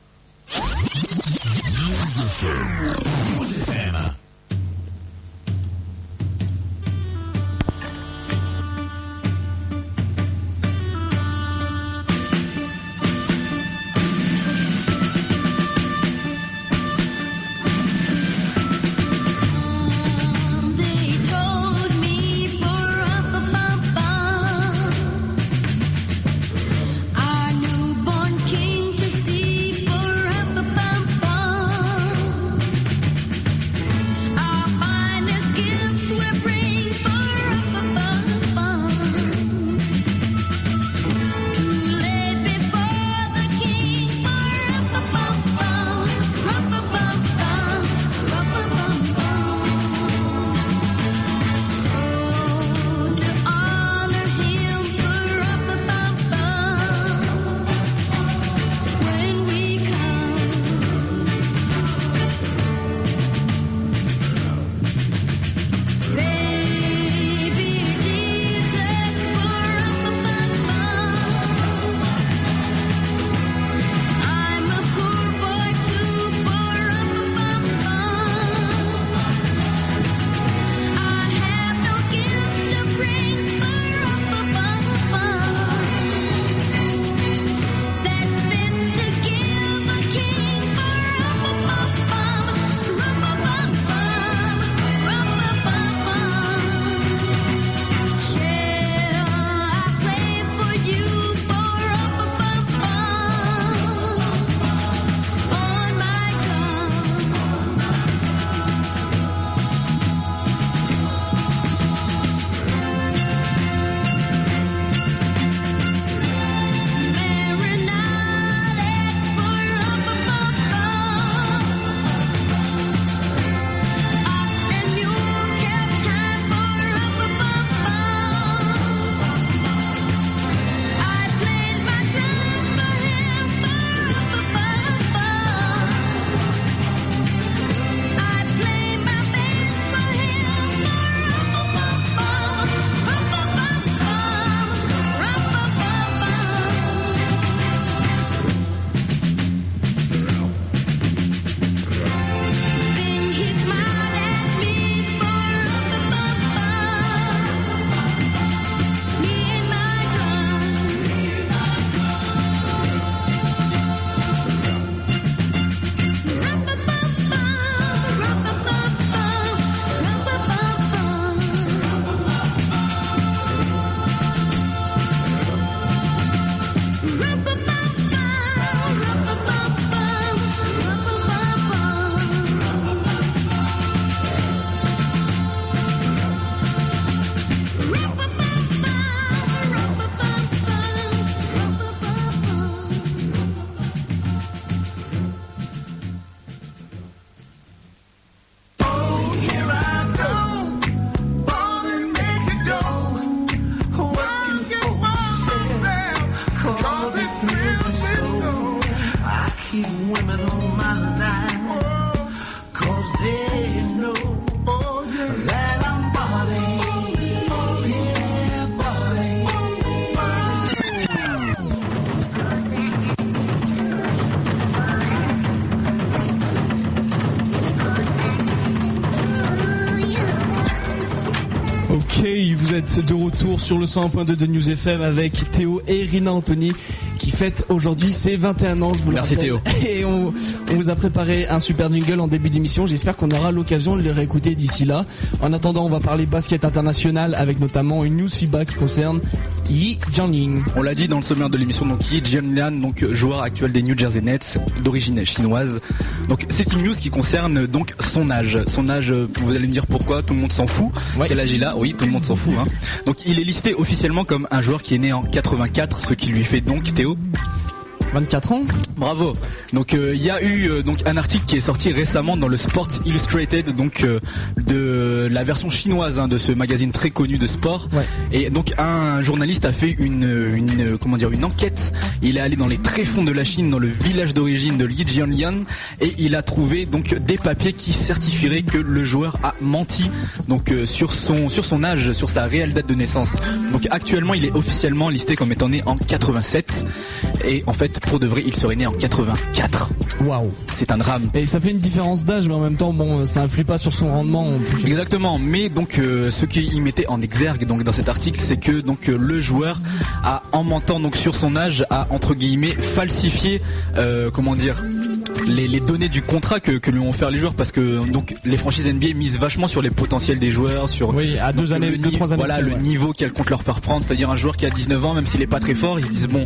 B: Vous êtes de retour sur le 101.2 de News FM avec Théo et Rina Anthony qui fête aujourd'hui ses 21 ans. Je vous
A: Merci,
B: rappelle. Et on, on vous a préparé un super jingle en début d'émission. J'espère qu'on aura l'occasion de le réécouter d'ici là. En attendant, on va parler basket international avec notamment une news FIBA qui concerne Yi.
A: On l'a dit dans le sommaire de l'émission, donc Yi Jianlian, donc joueur actuel des New Jersey Nets, d'origine chinoise. Donc c'est une news qui concerne donc son âge. Son âge, euh, vous allez me dire pourquoi, tout le monde s'en fout.
B: Ouais.
A: Quel âge il a? Oui, tout le monde s'en fout. hein. Donc il est listé officiellement comme un joueur qui est né en 84, ce qui lui fait donc Théo
B: 24 ans
A: Bravo. Donc euh, il y a eu euh, donc un article qui est sorti récemment dans le Sports Illustrated, donc euh, de la version chinoise hein, de ce magazine très connu de sport.
B: Ouais.
A: Et donc un journaliste a fait une, une comment dire une enquête. Il est allé dans les tréfonds de la Chine, dans le village d'origine de Li Jianlian, et il a trouvé donc des papiers qui certifieraient que le joueur a menti donc euh, sur son sur son âge, sur sa réelle date de naissance. Donc actuellement il est officiellement listé comme étant né en 87 et en fait pour de vrai il serait né en 84.
B: Waouh
A: C'est un drame.
B: Et ça fait une différence d'âge, mais en même temps, bon, ça influe pas sur son rendement.
A: Exactement, mais donc euh, ce qu'il mettait en exergue donc dans cet article, c'est que donc euh, le joueur a en mentant donc sur son âge a entre guillemets falsifié euh, comment dire les, les données du contrat que, que lui ont offert les joueurs parce que donc les franchises NBA misent vachement sur les potentiels des joueurs, sur
B: Oui, à deux
A: donc,
B: années,
A: le
B: deux,
A: ni-
B: trois années
A: voilà le
B: ouais.
A: niveau qu'elle compte leur faire prendre, c'est-à-dire un joueur qui a 19 ans, même s'il est pas très fort, ils se disent bon,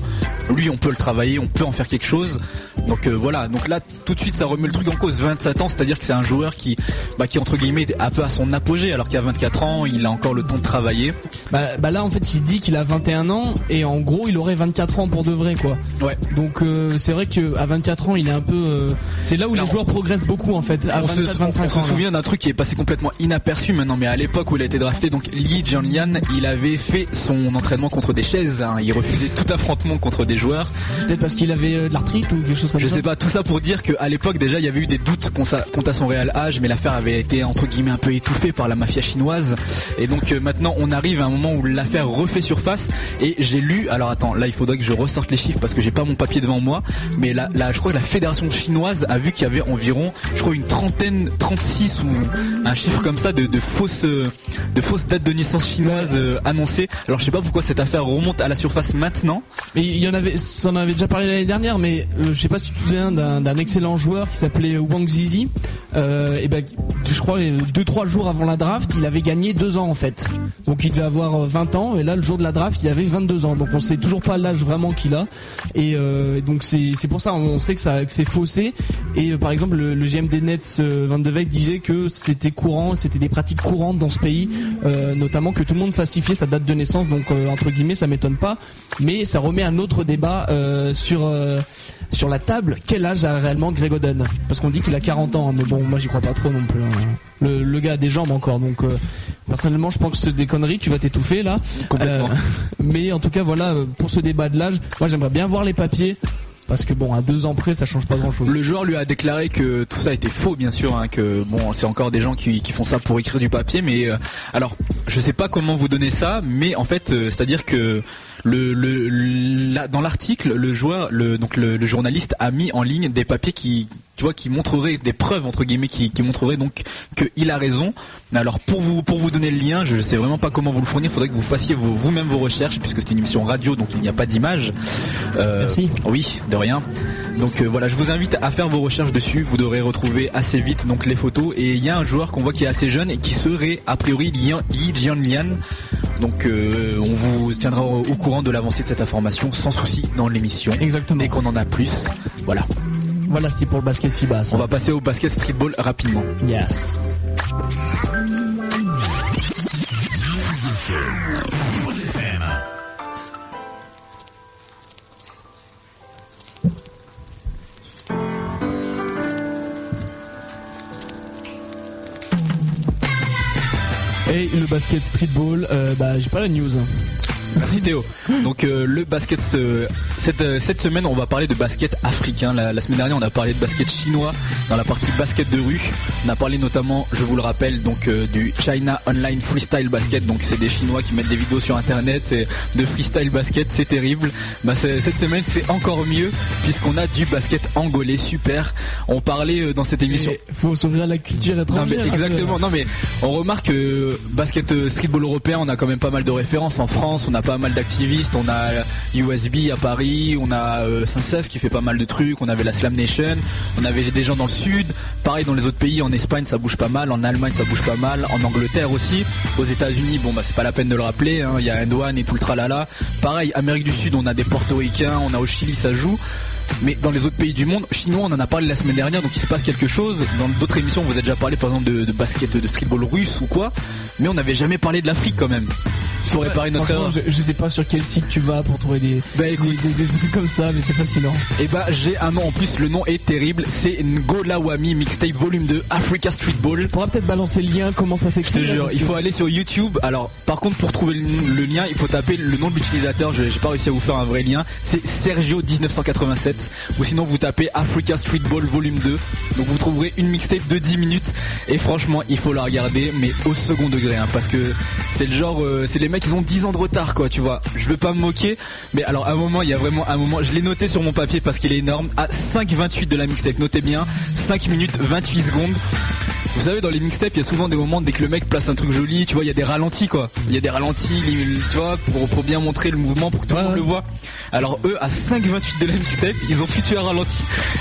A: lui on peut le travailler, on peut en faire quelque chose. Donc euh, voilà, donc là tout de suite ça remet le truc en cause. 27 ans, c'est-à-dire que c'est un joueur qui, bah, qui entre guillemets est un peu à son apogée, alors qu'à 24 ans il a encore le temps de travailler.
B: Bah, bah là, en fait, il dit qu'il a 21 ans et en gros, il aurait 24 ans pour de vrai, quoi.
A: Ouais.
B: Donc euh, c'est vrai que à 24 ans, il est un peu. Euh, c'est là où les joueurs progressent beaucoup, en fait. À
A: on se,
B: 24,
A: on
B: 25
A: se
B: ans.
A: souvient d'un truc qui est passé complètement inaperçu maintenant, mais à l'époque où il a été drafté, donc Li Jianlian, il avait fait son entraînement contre des chaises. hein. Il refusait tout affrontement contre des joueurs.
B: C'est Peut-être parce qu'il avait euh, de l'arthrite ou quelque chose comme
A: Je
B: ça.
A: sais pas, tout ça pour dire qu'à l'époque déjà il y avait eu des doutes quant à, quant à son réel âge, mais l'affaire avait été entre guillemets un peu étouffée par la mafia chinoise. Et donc euh, maintenant on arrive à un moment où l'affaire refait surface. Et j'ai lu, alors attends, là il faudrait que je ressorte les chiffres parce que j'ai pas mon papier devant moi, mais là, là je crois que la fédération chinoise a vu qu'il y avait environ, je crois une trentaine, 36 ou un chiffre comme ça de, fausses, de fausses dates de naissance chinoises euh, annoncées. Alors je sais pas pourquoi cette affaire remonte à la surface maintenant.
B: Mais il y en avait, ça en avait déjà parlé l'année dernière, mais euh, je sais pas si tu te souviens d'un excellent joueur qui s'appelait Wang Zizi. Euh, et ben, je crois euh, deux trois jours avant la draft, il avait gagné deux ans en fait. Donc il devait avoir euh, 20 ans et là le jour de la draft, il avait 22 ans. Donc on sait toujours pas l'âge vraiment qu'il a. Et euh, donc c'est pour ça on sait que ça que c'est faussé. Et euh, par exemple le, le GM des Nets euh, Van de disait que c'était courant, c'était des pratiques courantes dans ce pays, euh, notamment que tout le monde falsifiait sa date de naissance. Donc euh, entre guillemets ça m'étonne pas, mais ça remet un autre débat euh, sur euh, sur la table. Quel âge a réellement Greg Oden? Parce qu'on dit qu'il a 40 ans, hein, mais bon moi j'y crois pas trop non plus. hein. Le, le gars a des jambes encore, donc euh, personnellement je pense que c'est des conneries. Tu vas t'étouffer là.
A: Complètement.
B: Euh, mais en tout cas voilà euh, pour ce débat de l'âge, moi j'aimerais bien voir les papiers. Parce que bon, à deux ans près, ça change pas grand chose.
A: Le joueur lui a déclaré que tout ça était faux, bien sûr, hein, que bon, c'est encore des gens qui, qui font ça pour écrire du papier, mais euh, alors, je sais pas comment vous donner ça, mais en fait, euh, c'est-à-dire que le, le, la- dans l'article, le joueur, le, donc le, le journaliste a mis en ligne des papiers qui, tu vois, qui montreraient des preuves entre guillemets, qui, qui montreraient donc que il a raison. Mais alors pour vous pour vous donner le lien, je sais vraiment pas comment vous le fournir. Il faudrait que vous fassiez vous-même vos recherches, puisque c'est une émission radio, donc il n'y a pas d'image. Euh,
B: Merci.
A: Oui, de rien. Donc euh, voilà, je vous invite à faire vos recherches dessus. Vous devrez retrouver assez vite donc les photos. Et il y a un joueur qu'on voit qui est assez jeune et qui serait a priori Lian- Yi Jianlian. Donc euh, on vous tiendra au, au courant de l'avancée de cette information sans souci dans l'émission.
B: Exactement.
A: Dès qu'on en a plus, voilà.
B: Voilà, c'était pour le basket FIBA. ça.
A: On va passer au basket streetball rapidement.
B: Yes. Et le basket streetball, euh, bah j'ai pas la news.
A: Merci Théo. Donc euh, le basket euh, cette, euh, cette semaine, on va parler de basket africain. La, la semaine dernière, on a parlé de basket chinois dans la partie basket de rue. On a parlé notamment, je vous le rappelle, donc euh, du China Online Freestyle Basket. Donc c'est des Chinois qui mettent des vidéos sur Internet et de freestyle basket. C'est terrible. Bah, cette semaine, c'est encore mieux puisqu'on a du basket angolais super. On parlait euh, dans cette émission.
B: Et faut s'ouvrir à la culture
A: Non
B: étrangère.
A: mais exactement, non mais on remarque que basket euh, streetball européen, on a quand même pas mal de références en France, on a pas mal d'activistes, on a USB à Paris, on a euh, Saint-Sef qui fait pas mal de trucs, on avait la Slam Nation, on avait des gens dans le sud, pareil dans les autres pays, en Espagne ça bouge pas mal, en Allemagne ça bouge pas mal, en Angleterre aussi, aux États-Unis, bon bah c'est pas la peine de le rappeler, hein, il y a Endouane et tout le tralala. Pareil, Amérique du Sud, on a des portoricains, on a au Chili ça joue. Mais dans les autres pays du monde, chinois, on en a parlé la semaine dernière, donc il se passe quelque chose. Dans d'autres émissions, on vous a déjà parlé par exemple de, de basket, de streetball russe ou quoi. Mais on n'avait jamais parlé de l'Afrique quand même. Pour réparer notre erreur.
B: je, je sais pas sur quel site tu vas pour trouver des,
A: Bah écoute,
B: des, des- des trucs comme ça, mais c'est fascinant.
A: et bah j'ai un nom en plus, le nom est terrible. C'est Ngolawami Mixtape Volume 2 Africa Streetball.
B: Tu pourras peut-être balancer le lien, comment ça
A: Je
B: s'écrit.
A: te
B: là,
A: jure, il
B: que-
A: faut aller sur YouTube. Alors, par contre, pour trouver le, le lien, il faut taper le nom de l'utilisateur. Je J'ai pas réussi à vous faire un vrai lien. C'est Sergio1987. Ou sinon, vous tapez Africa Streetball Volume 2. Donc, vous trouverez une mixtape de 10 minutes. Et franchement, il faut la regarder, mais au second degré. hein, parce que c'est le genre, euh, c'est les mecs, ils ont 10 ans de retard, quoi, tu vois. Je veux pas me moquer. Mais alors, à un moment, il y a vraiment un moment. Je l'ai noté sur mon papier parce qu'il est énorme. À 5,28 de la mixtape. Notez bien. 5 minutes 28 secondes. Vous savez, dans les mixtapes, il y a souvent des moments dès que le mec place un truc joli, tu vois, il y a des ralentis quoi. Il y a des ralentis, tu vois, pour, pour bien montrer le mouvement, pour que tout le
B: Ouais,
A: monde le voit. Alors eux, à 5,28 de la mixtape, ils ont foutu un ralenti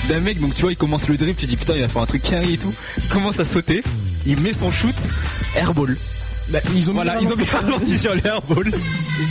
A: d'un mec, donc tu vois, il commence le drip, tu dis putain, il va faire un truc carré et tout. Il commence à sauter, il met son shoot, airball.
B: Bah, ils ont mis
A: Voilà,
B: le
A: ils ont mis
B: ralenti.
A: un ralenti sur les airball.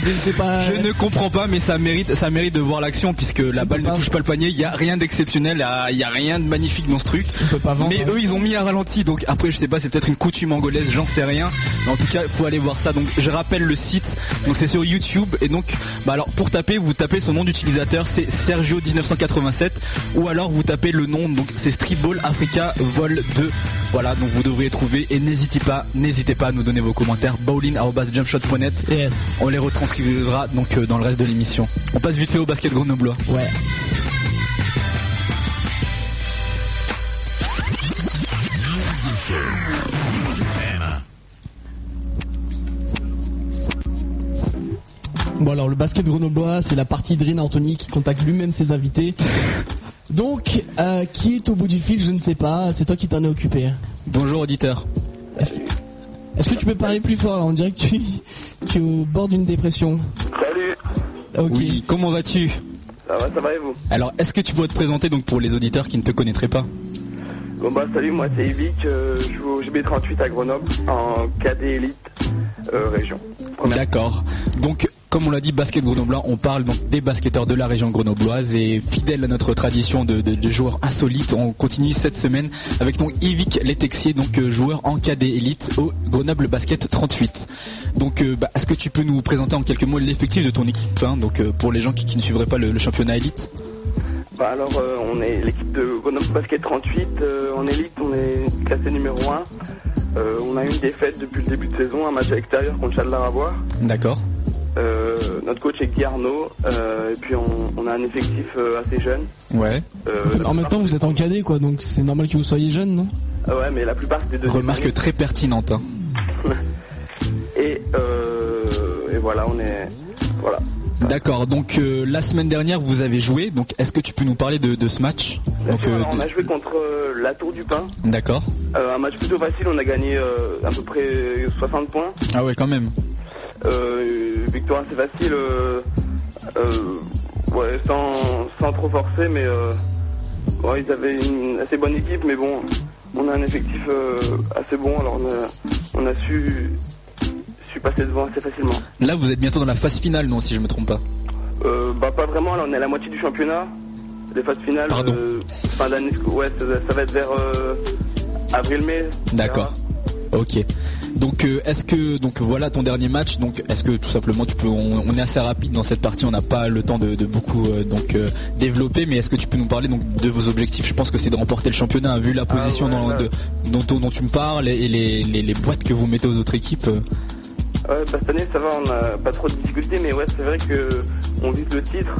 B: C'est- c'est pas.
A: Je ne comprends pas, mais ça mérite, ça mérite de voir l'action puisque la balle ne touche pas le panier. Il y a rien d'exceptionnel, il y a rien de magnifique dans ce truc.
B: Pas vendre.
A: Mais
B: hein.
A: eux, ils ont mis un ralenti. Donc après, je sais pas, c'est peut-être une coutume angolaise, j'en sais rien. Mais en tout cas, faut aller voir ça. Donc je rappelle le site. Donc c'est sur YouTube. Et donc, bah alors pour taper, vous tapez son nom d'utilisateur, c'est Sergio 1987. Ou alors vous tapez le nom. Donc c'est Streetball Africa Vol 2. Voilà. Donc vous devriez trouver. Et n'hésitez pas, n'hésitez pas à nous donner vos commentaires. Bowling@jumpshot.net.
B: Yes.
A: On les retranscrira donc euh, dans le reste de l'émission. On passe vite fait au basket grenoblois.
B: Ouais. Bon alors le basket grenoblois c'est la partie Drin Anthony qui contacte lui-même ses invités. (laughs) Donc euh, qui est au bout du fil je ne sais pas, c'est toi qui t'en es occupé.
A: Bonjour auditeur.
B: Est-ce est-ce que tu peux parler plus fort là On dirait que tu, tu es au bord d'une dépression.
D: Salut
B: Ok.
A: Oui, comment vas-tu?
D: Ça va, ça va et vous?
A: Alors, est-ce que tu pourrais te présenter donc pour les auditeurs qui ne te connaîtraient pas?
D: Bon bah salut, moi c'est Evic, euh, je joue au GB38 à Grenoble, en cadet élite euh, région.
A: D'accord. Donc, comme on l'a dit, basket grenoblois, on parle donc des basketteurs de la région grenobloise et fidèle à notre tradition de, de- de joueurs insolites, on continue cette semaine avec donc Yvick Letexier, donc euh, joueur en cadet élite au Grenoble Basket 38. Donc, euh, bah, est-ce que tu peux nous présenter en quelques mots l'effectif de ton équipe hein, Donc, euh, pour les gens qui, qui ne suivraient pas le, le championnat élite?
D: Bah alors euh, on est l'équipe de Grenoble Basket 38, euh, en élite on est classé numéro 1. Euh, on a eu une défaite depuis le début de saison, un match à l'extérieur contre Châtellerabois.
A: D'accord.
D: Euh, notre coach est Guy Arnaud, euh, et puis on, on a un effectif euh, assez jeune.
A: Ouais.
D: Euh,
B: En, même temps vous êtes en cadet quoi donc c'est normal que vous soyez jeune non?
D: Ah ouais, mais la plupart des
A: Remarque très pertinente. hein. (laughs)
D: Et, euh, et voilà, on est. Voilà.
A: D'accord. Donc, euh, la semaine dernière, vous avez joué. Donc, est-ce que tu peux nous parler de, de ce match? Donc,
D: sûr,
A: euh,
D: on a joué contre euh, la Tour du Pain.
A: D'accord.
D: Euh, un match plutôt facile, on a gagné euh, à peu près 60 points.
A: Ah ouais, quand même.
D: Euh, victoire assez facile, euh, euh, ouais, sans, sans trop forcer, mais ouais, ils avaient une assez bonne équipe, mais bon, on a un effectif assez bon, alors on a, on a su, su passer devant assez facilement.
A: Là, vous êtes bientôt dans la phase finale, non, si je me trompe pas.
D: Euh, bah pas vraiment, là on est à la moitié du championnat. Les phases finales,
A: Pardon.
D: euh, fin d'année, ouais, ça, ça va être vers euh, avril-mai.
A: D'accord. Ok. Donc, euh, est-ce que donc voilà ton dernier match. Donc, est-ce que tout simplement tu peux, on, on est assez rapide dans cette partie, on n'a pas le temps de, de beaucoup euh, donc euh, développer. Mais est-ce que tu peux nous parler donc de vos objectifs? Je pense que c'est de remporter le championnat, hein, vu la position
D: ouais,
A: dans-
D: ouais.
A: de- dont, dont tu me parles et les, les- les boîtes que vous mettez aux autres équipes.
D: Ouais, bah, cette année ça va, on n'a pas trop de difficultés, mais ouais, c'est vrai que on vise le titre.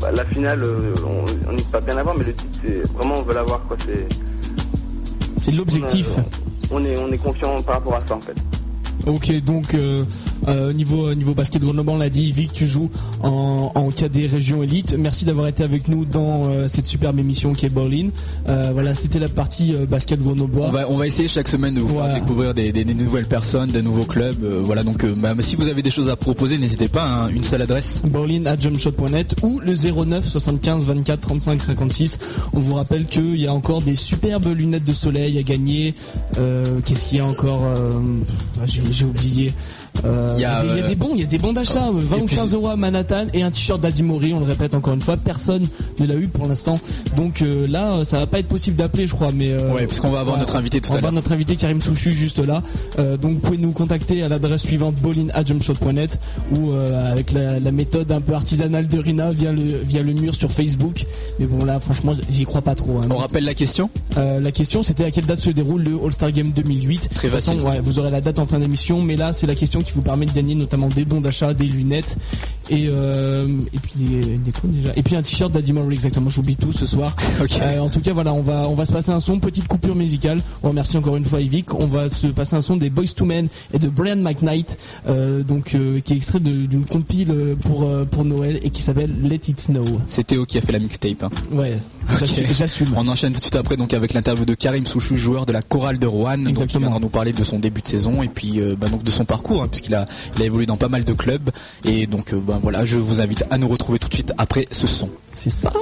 D: bah, la finale, on n'est pas bien avant, mais le titre, c'est vraiment on veut l'avoir quoi. C'est
B: C'est l'objectif.
D: on est on est confiant par rapport à ça en fait.
B: Ok, donc euh, euh, niveau niveau basket Grenoble, on l'a dit, Vic, tu joues en, en KD région élite. Merci d'avoir été avec nous dans euh, cette superbe émission qui est Berlin. Euh, voilà, c'était la partie basket grenoblois.
A: On va, on va essayer chaque semaine de vous
B: Voilà.
A: faire découvrir des, des- des nouvelles personnes, des nouveaux clubs. voilà, donc bah, si vous avez des choses à proposer, n'hésitez pas. hein, une seule adresse.
B: Berlin à jumpshot.net ou le 09 75 24 35 56. On vous rappelle qu'il y a encore des superbes lunettes de soleil à gagner. Qu'est-ce qu'il y a encore ah, J'ai oublié. Euh,
A: Il y a,
B: des- il y a
A: euh,
B: des bons, il y a des bons d'achat, euh, 20
A: et
B: ou
A: puis-
B: 15 euros à Manhattan et un t-shirt d'Adi Mori, on le répète encore une fois, personne ne l'a eu pour l'instant. Donc euh, là, ça va pas être possible d'appeler, je crois, mais euh,
A: Ouais, puisqu'on va avoir notre invité tout
B: on va
A: à
B: avoir
A: l'heure.
B: notre invité Karim Souchu juste là. Donc vous pouvez nous contacter à l'adresse suivante bowling@jumpshot.net ou avec la, la méthode un peu artisanale de Rina via le via le mur sur Facebook. Mais bon là franchement j'y crois pas trop. hein.
A: On rappelle la question?
B: La question c'était à quelle date se déroule le All-Star Game 2008.
A: Très
B: De toute façon,
A: facile.
B: ouais, vous aurez la date en fin d'émission, mais là c'est la question qui vous permet de gagner notamment des bons d'achat, des lunettes et euh, et puis des, des déjà et puis un t-shirt d'Adi Murray exactement. J'oublie tout ce soir. (laughs) Euh, en tout cas, voilà, on va, on va se passer un son, petite coupure musicale. On remercie encore une fois Yvick. On va se passer un son des Boys to Men et de Brian McKnight, euh, donc qui est extrait d'une compile pour pour Noël et qui s'appelle Let It Snow.
A: C'est Théo qui a fait la mixtape. hein.
B: Ouais, j'assume- j'assume.
A: On enchaîne tout de suite après donc avec l'interview de Karim Souchou, joueur de la chorale de Rouen, donc, qui viendra nous parler de son début de saison et puis bah, donc de son parcours, hein, puisqu'il a, il a évolué dans pas mal de clubs. Et donc euh, bah, voilà, je vous invite à nous retrouver tout de suite après ce son.
B: C'est ça.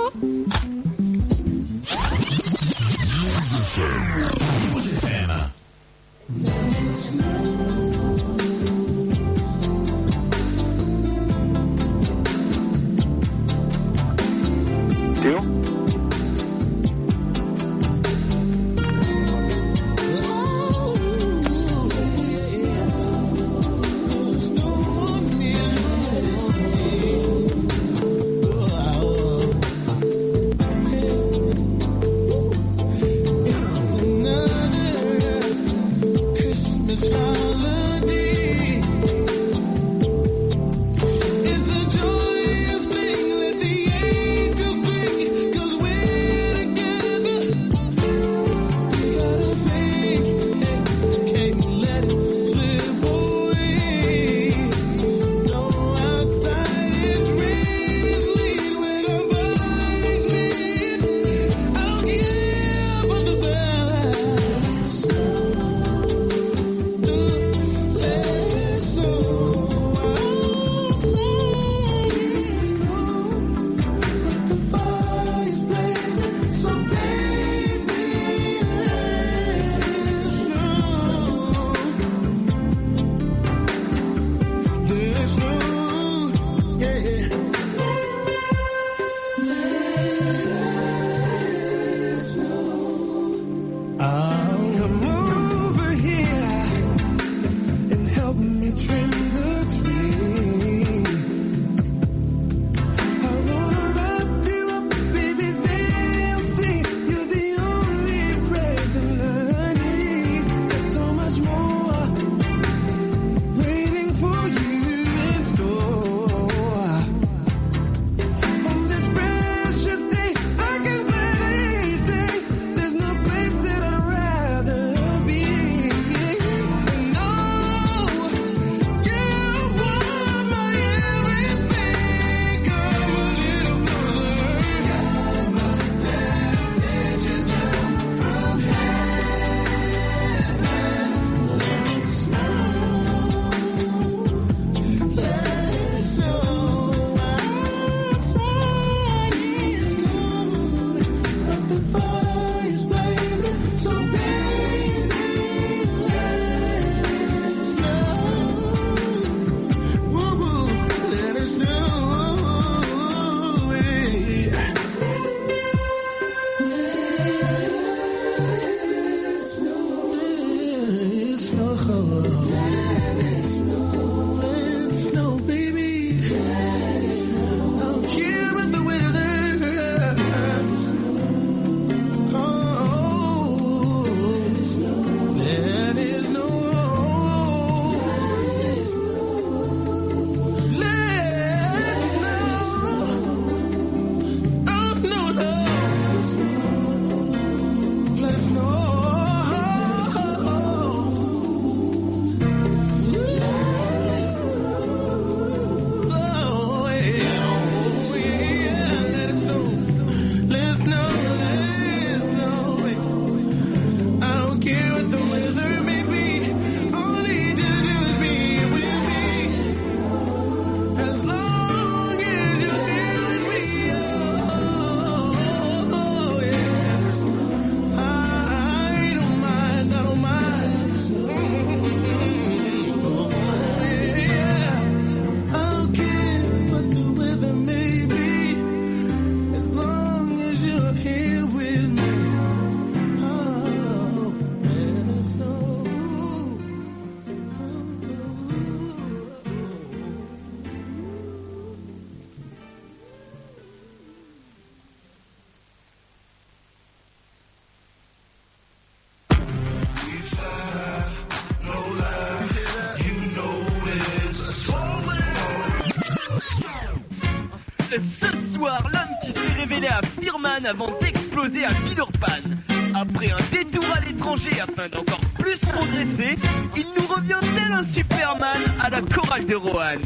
C: Avant d'exploser à Villeurbanne. Après un détour à l'étranger afin d'encore plus progresser, il nous revient tel un Superman à la chorale de Roanne.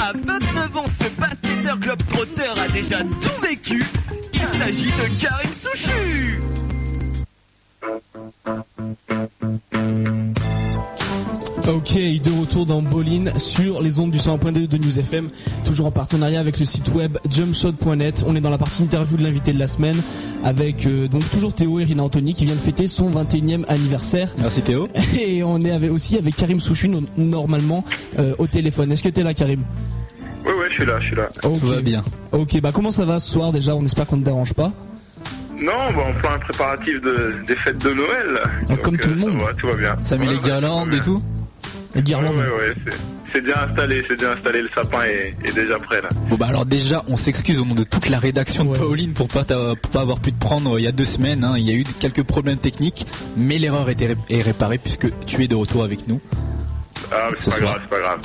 C: À 29 ans, ce basketteur globetrotter a déjà tout
B: 101.2 de News FM, toujours en partenariat avec le site web jumpshot.net. On est dans la partie interview de l'invité de la semaine avec euh, donc toujours Théo et Rina Anthony qui vient de fêter son 21e anniversaire.
A: Merci Théo. (laughs)
B: Et on est avec- aussi avec Karim Souchu no- normalement euh, au téléphone. Est-ce que t'es là Karim?
I: Ouais, ouais, je suis là, je suis là.
A: Tout va bien.
B: Ok, bah comment ça va ce soir déjà? On espère qu'on ne dérange pas.
I: Non, bah, en plein préparatif de, des fêtes de Noël.
B: Ah, comme tout le monde.
I: Ça va, tout va bien.
A: Ça met
I: Ouais,
A: les guirlandes et tout?
B: Les guirlandes.
I: Ouais, ouais, ouais, c'est- déjà installé, c'est déjà installé, le sapin est, est déjà prêt là.
A: Bon bah alors déjà on s'excuse au nom de toute la rédaction de. Pauline pour pas pour pas avoir pu te prendre euh, il y a deux semaines. hein. Il y a eu quelques problèmes techniques, mais l'erreur était ré- est réparée puisque tu es de retour avec nous.
I: Ah, mais
A: Ce
I: c'est pas grave, c'est pas grave.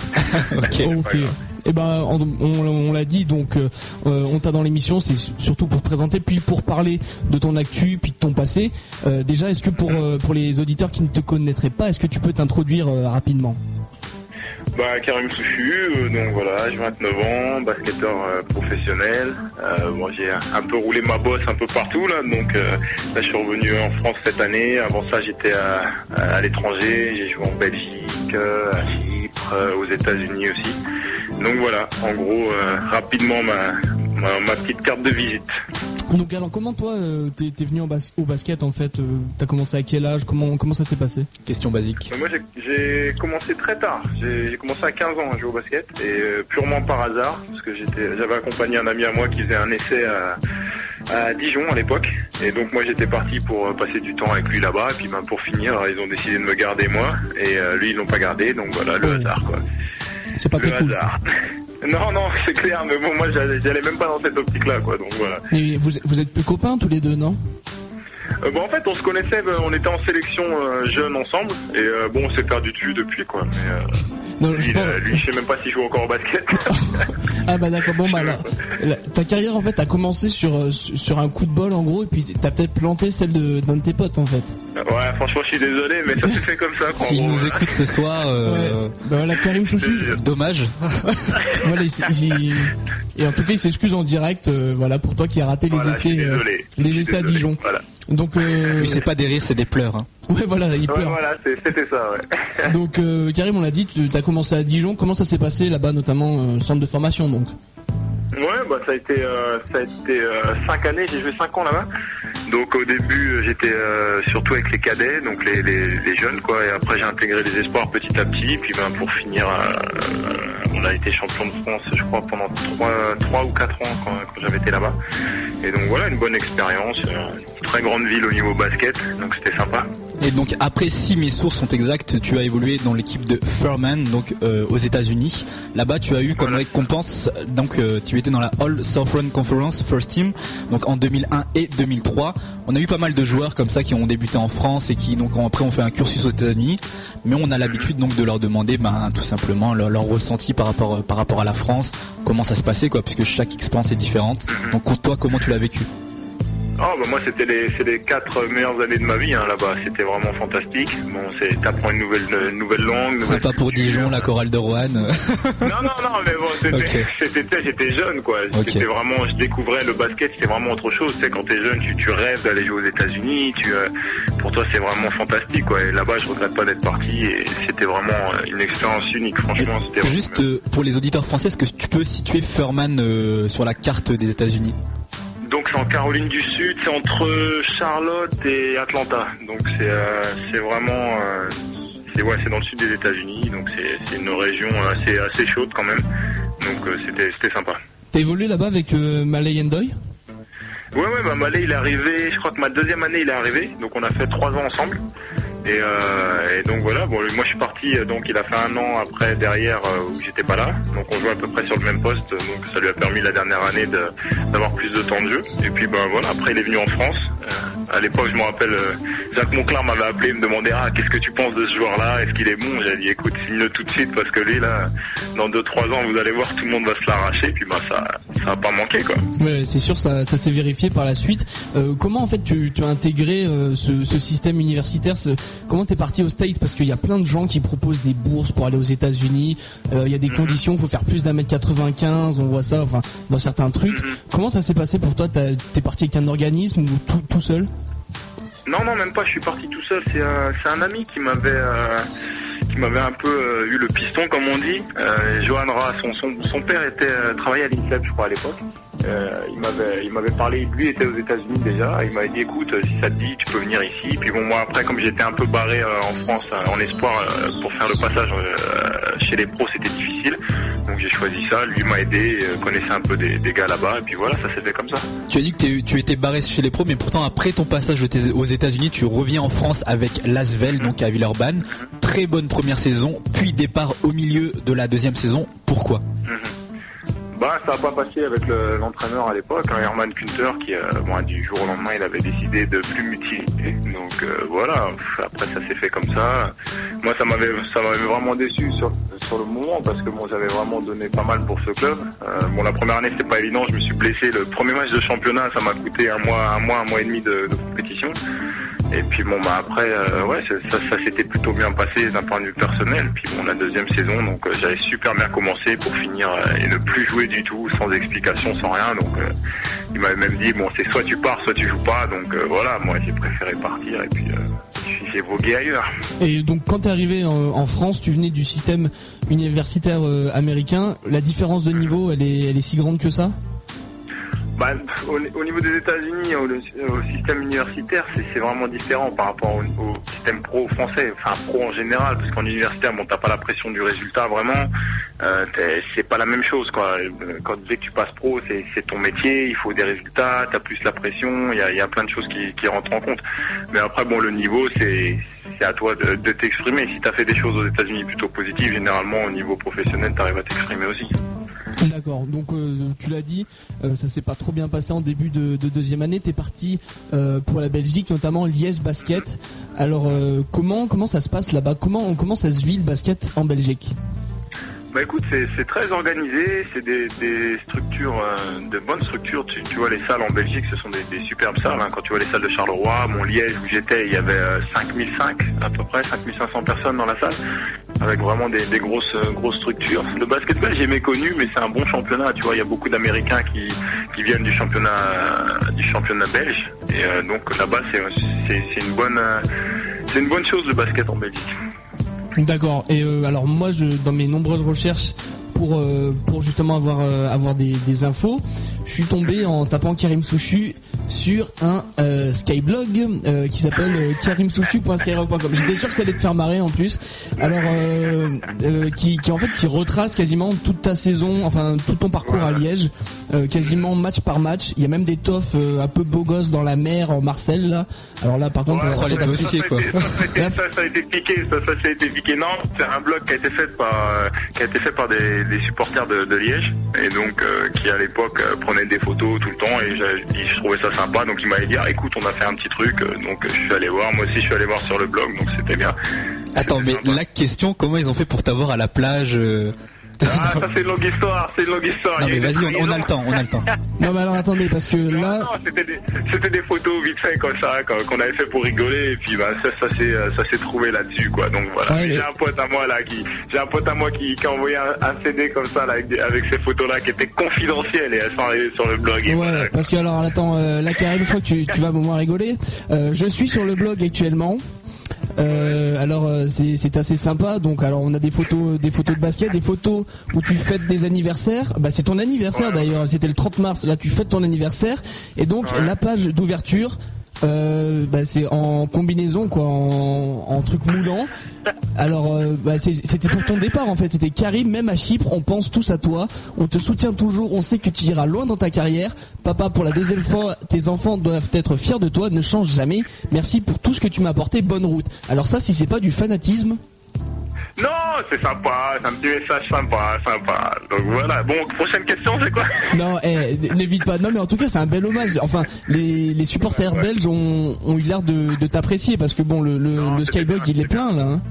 I: (laughs)
A: Ok.
I: C'est
B: Ok.
I: pas grave.
B: Et ben on, on- on l'a dit donc euh, euh, on t'a dans l'émission c'est surtout pour te présenter puis pour parler de ton actu puis de ton passé. Euh, déjà est-ce que pour euh, pour les auditeurs qui ne te connaîtraient pas est-ce que tu peux t'introduire euh, rapidement?
I: Bah, Karim Souchu, euh, donc voilà, j'ai 29 ans, basketteur euh, professionnel. Euh, bon, j'ai un peu roulé ma bosse un peu partout là, donc euh, là je suis revenu en France cette année. Avant ça, j'étais à, à l'étranger, j'ai joué en Belgique, euh, à Chypre, euh, aux États-Unis aussi. Donc voilà, en gros, euh, rapidement ma, ma, ma petite carte de visite.
B: Donc alors comment toi euh, t'es t'es venu bas- au basket en fait euh, T'as commencé à quel âge Comment comment ça s'est passé?
A: Question basique.
I: Euh, Moi, j'ai- j'ai commencé très tard. J'ai j'ai commencé à 15 ans à jouer au basket et euh, purement par hasard parce que j'étais, j'avais accompagné un ami à moi qui faisait un essai à, à Dijon à l'époque et donc moi j'étais parti pour passer du temps avec lui là-bas et puis ben, pour finir ils ont décidé de me garder moi et euh, lui ils l'ont pas gardé donc voilà le
B: Ouais.
I: hasard quoi.
B: C'est pas très cool. ça. (laughs)
I: Non non c'est clair mais bon moi j'allais même pas dans cette optique là quoi donc voilà.
B: Et vous vous êtes plus copains tous les deux non?
I: Euh, bon, en fait, on se connaissait, euh, on était en sélection euh, jeune ensemble, et euh, bon, on s'est perdu de vue depuis, quoi. Mais euh,
B: Non,
I: lui,
B: je pense-
I: euh, lui, je sais même pas s'il joue encore au basket. (laughs)
B: Ah bah d'accord, bon bah là, ta carrière en fait a commencé sur, euh, sur un coup de bol en gros et puis t'as peut-être planté celle de- d'un de tes potes en fait.
I: ouais, franchement, je suis désolé, mais ça s'est fait comme ça.
A: S'il nous écoute ce soir, euh,
B: Ouais. Bah voilà, Karim Chouchou,
A: dommage. (laughs)
B: voilà, il, s- il- et en tout cas il s'excuse en direct, euh, voilà pour toi qui as raté les
I: Voilà, je suis
B: essais, euh, les essais à. Dijon.
I: Voilà.
B: Donc euh,
A: c'est pas des rires, c'est des pleurs. hein.
B: Ouais voilà, il
I: Ouais,
B: pleure.
I: voilà, c'était ça, ouais. (laughs)
B: Donc euh, Karim, on l'a dit, tu as commencé à Dijon. Comment ça s'est passé là-bas, notamment euh, centre de formation donc?
I: Ouais, bah ça a été, euh, ça a été euh, cinq années. J'ai joué cinq ans là-bas. Donc au début, euh, j'étais surtout avec les cadets, donc les, les, les jeunes, quoi. Et après, j'ai intégré les espoirs petit à petit. Puis ben pour finir, on a été champion de France, je crois, pendant trois, trois ou quatre ans quand, quand j'avais été là-bas. Et donc voilà, une bonne expérience, très grande ville au niveau basket, donc c'était sympa.
A: Et donc après, si mes sources sont exactes, tu as évolué dans l'équipe de Furman, donc euh, aux États-Unis. Là-bas, tu as eu comme
I: Voilà.
A: récompense, donc euh, tu étais dans la All Southern Conference First Team, donc en 2001 et 2003. On a eu pas mal de joueurs comme ça qui ont débuté en France et qui donc après ont fait un cursus aux États-Unis, mais on a l'habitude donc de leur demander, ben tout simplement leur, leur ressenti par rapport par rapport à la France, comment ça se passait quoi, puisque chaque expérience est différente. Donc toi, comment tu l'as vécu?
I: Oh bah moi c'était les c'est les quatre meilleures années de ma vie hein, là-bas. C'était vraiment fantastique. Bon, c'est t'apprends une nouvelle une nouvelle langue. nouvelle
A: Sympa pour. Dijon, la chorale de Roanne. (laughs)
I: Non, non, non, mais bon, c'était, j'étais jeune, quoi. C'était vraiment, je découvrais le basket, c'était vraiment autre chose. C'est quand t'es jeune, tu, tu rêves d'aller jouer aux États-Unis, tu, euh, pour toi, c'est vraiment fantastique, quoi. Et là-bas, je regrette pas d'être parti et c'était vraiment euh, une expérience unique, franchement.
A: Juste euh, pour les auditeurs français, est-ce que tu peux situer Furman euh, sur la carte des États-Unis?
I: Donc c'est en Caroline du Sud, c'est entre Charlotte et Atlanta. Donc c'est, euh, vraiment, euh, c'est ouais, c'est dans le sud des États-Unis. Donc c'est, une région assez, assez chaude quand même. Donc euh, c'était, c'était sympa.
B: T'as évolué là-bas avec Malay Endoy
I: Ouais, ouais, bah Malé, il est arrivé, je crois que ma deuxième année, il est arrivé, donc on a fait trois ans ensemble. Et, euh, et donc voilà, bon, moi je suis parti, euh, donc il a fait un an après derrière euh, où j'étais pas là, donc on jouait à peu près sur le même poste, donc ça lui a permis la dernière année d'avoir plus de temps de jeu. Et puis ben voilà, après il est venu en France. À l'époque, je me rappelle, Jacques Monclar m'avait appelé, me demandait ah qu'est-ce que tu penses de ce joueur-là, est-ce qu'il est bon? J'ai dit écoute, signe-le tout de suite parce que lui là, dans deux trois ans, vous allez voir, tout le monde va se l'arracher. Puis ben ça, ça pas manqué quoi.
B: Ouais, c'est sûr, ça, s'est vérifié par la suite. Comment en fait tu, as intégré ce, système universitaire Comment t'es parti au State Parce qu'il y a plein de gens qui proposent des bourses pour aller aux États-Unis. Euh, Il y a des conditions, il faut faire plus d'un mètre 95, on voit ça, enfin dans certains trucs. Comment ça s'est passé pour toi? T'es parti avec un organisme ou tout, tout seul?
I: Non, non, même pas. Je suis parti tout seul. C'est un, ami qui m'avait, euh, qui m'avait un peu euh, eu le piston, comme on dit. Euh, Johan Ra, son, son, son père était euh, travaillait à l'INSEP, je crois, à l'époque. Euh, il m'avait, parlé. Lui était aux États-Unis déjà. Il m'avait dit, écoute, si ça te dit, tu peux venir ici. Puis bon, moi après, comme j'étais un peu barré euh, en France, euh, en espoir pour faire le passage chez les pros, c'était difficile. Donc j'ai choisi ça. Lui m'a aidé, connaissait un peu des, des gars là-bas. Et puis voilà, ça s'est fait comme ça.
A: Tu as dit que tu étais barré chez les pros, mais pourtant après ton passage aux États- aux États-Unis, tu reviens en France avec Lasvel, donc à Villeurbanne. Très bonne première saison, puis départ au milieu de la deuxième saison. Pourquoi?
I: Bah, ça n'a pas passé avec le- l'entraîneur à l'époque, hein, Herman Kunter, qui, euh, bon, du jour au lendemain, il avait décidé de plus m'utiliser. Donc euh, voilà, après ça s'est fait comme ça. Moi, ça m'avait, ça m'avait vraiment déçu sur, le moment parce que bon, j'avais vraiment donné pas mal pour ce club. Euh, bon, la première année, c'était pas évident, je me suis blessé. Le premier match de championnat, ça m'a coûté un mois, un mois, un mois et demi de, de compétition. Et puis bon bah après euh, ouais ça, s'était plutôt bien passé d'un point de vue personnel. Puis bon la deuxième saison donc euh, j'avais super bien commencé pour finir euh, et ne plus jouer du tout sans explication sans rien donc il m'avait même dit bon c'est soit tu pars soit tu joues pas donc voilà moi j'ai préféré partir et puis j'ai vogué ailleurs.
B: Et donc quand t'es arrivé en, en France, tu venais du système universitaire américain. La différence de niveau, elle est, elle est si grande que ça?
I: Bah, au, au niveau des États-Unis, au, système universitaire, c'est vraiment différent par rapport au, système pro français, enfin pro en général, parce qu'en universitaire, bon, t'as pas la pression du résultat vraiment, euh, c'est pas la même chose quoi. Quand dès que tu passes pro, c'est ton métier, il faut des résultats, t'as plus la pression, il y a, plein de choses qui, qui rentrent en compte. Mais après, bon, le niveau, c'est c'est à toi de, de t'exprimer. Si t'as fait des choses aux États-Unis plutôt positives, généralement au niveau professionnel, t'arrives à t'exprimer aussi.
B: D'accord, donc euh, tu l'as dit, euh, ça s'est pas trop bien passé en début de, de deuxième année. T'es parti euh, pour la Belgique, notamment Liège Basket. Alors euh, comment comment ça se passe là-bas? Comment comment ça se vit le basket en Belgique?
I: Bah écoute, c'est très organisé, c'est des, structures, euh, de bonnes structures. Tu, vois les salles en Belgique, ce sont des, superbes salles. hein. Quand tu vois les salles de Charleroi, mon Liège où j'étais, il y avait euh, 5005 à peu près, 5500 personnes dans la salle, avec vraiment des, grosses euh, grosses structures. Le basket belge est méconnu, mais c'est un bon championnat. Tu vois, il y a beaucoup d'Américains qui, qui viennent du championnat euh, du championnat belge, et donc là-bas c'est une bonne c'est une bonne chose le basket en Belgique.
B: D'accord. Et euh, alors moi, je, dans mes nombreuses recherches pour euh, pour justement avoir euh, avoir des, infos, je suis tombé en tapant Karim Souchu sur un euh, skyblog euh, qui s'appelle euh, karimsouchu.skyrock.com. J'étais sûr que ça allait te faire marrer en plus. Alors euh, qui, qui en fait qui retrace quasiment toute ta saison, enfin tout ton parcours à Liège, quasiment match par match. Il y a même des toffs euh, un peu beaux gosses dans la mer en Marcel là. Alors là par contre,
I: Ouais, ça, ça, ça, a été- ça, a été piqué, ça, ça, a été piqué. Non, c'est un blog qui a été fait par, qui a été fait par des, des supporters de, de Liège et donc qui à l'époque prenaient des photos tout le temps et je trouvais ça sympa. Donc il m'avait dit, ah, écoute, on a fait un petit truc. euh, Donc je suis allé voir. Moi aussi, je suis allé voir sur le blog. Donc c'était bien.
A: Attends, mais la question, comment ils ont fait pour t'avoir à la plage euh,
I: Ah, ça c'est une longue histoire. C'est une longue histoire.
A: Non mais vas-y, on, on a le temps, on a le temps. (laughs)
B: Non mais alors attendez parce que là
I: Non, c'était des, c'était des photos vite fait comme ça, qu'on avait fait pour rigoler, et puis bah, ça, ça s'est, euh, ça s'est trouvé là-dessus, quoi. Donc voilà.
B: Ouais, mais-
I: J'ai un pote à moi là qui, j'ai un pote à moi qui, qui a envoyé un, un CD comme ça là, avec, des- avec ces photos là qui étaient confidentielles et elles sont arrivées sur le blog. Voilà.
B: Ouais, parce que alors attends, euh, là Karim, je crois que tu, tu vas au moins rigoler. Euh, je suis sur le blog actuellement. Euh, alors euh, c'est c'est assez sympa. Donc alors on a des photos, des photos de basket, des photos où tu fêtes des anniversaires. Bah c'est ton anniversaire d'ailleurs. C'était le 30 mars. Là tu fêtes ton anniversaire et donc la page d'ouverture. Euh, bah, c'est en combinaison quoi, en, en truc moulant. Alors euh, bah, c'était pour ton départ en fait. C'était Karim, même à Chypre, on pense tous à toi. On te soutient toujours. On sait que tu iras loin dans ta carrière. Papa, pour la deuxième fois, tes enfants doivent être fiers de toi. Ne change jamais. Merci pour tout ce que tu m'as apporté. Bonne route. Alors ça, si c'est pas du fanatisme.
I: Non, c'est sympa, c'est un petit message sympa, sympa. Donc voilà. Bon, prochaine question, c'est quoi? (laughs)
B: Non, eh, n'évite pas. Non, mais en tout cas, c'est un bel hommage. Enfin, les, les supporters belges ont, ont eu l'air de, de t'apprécier parce que bon, le, le, le Skyblog, il est plein là. hein.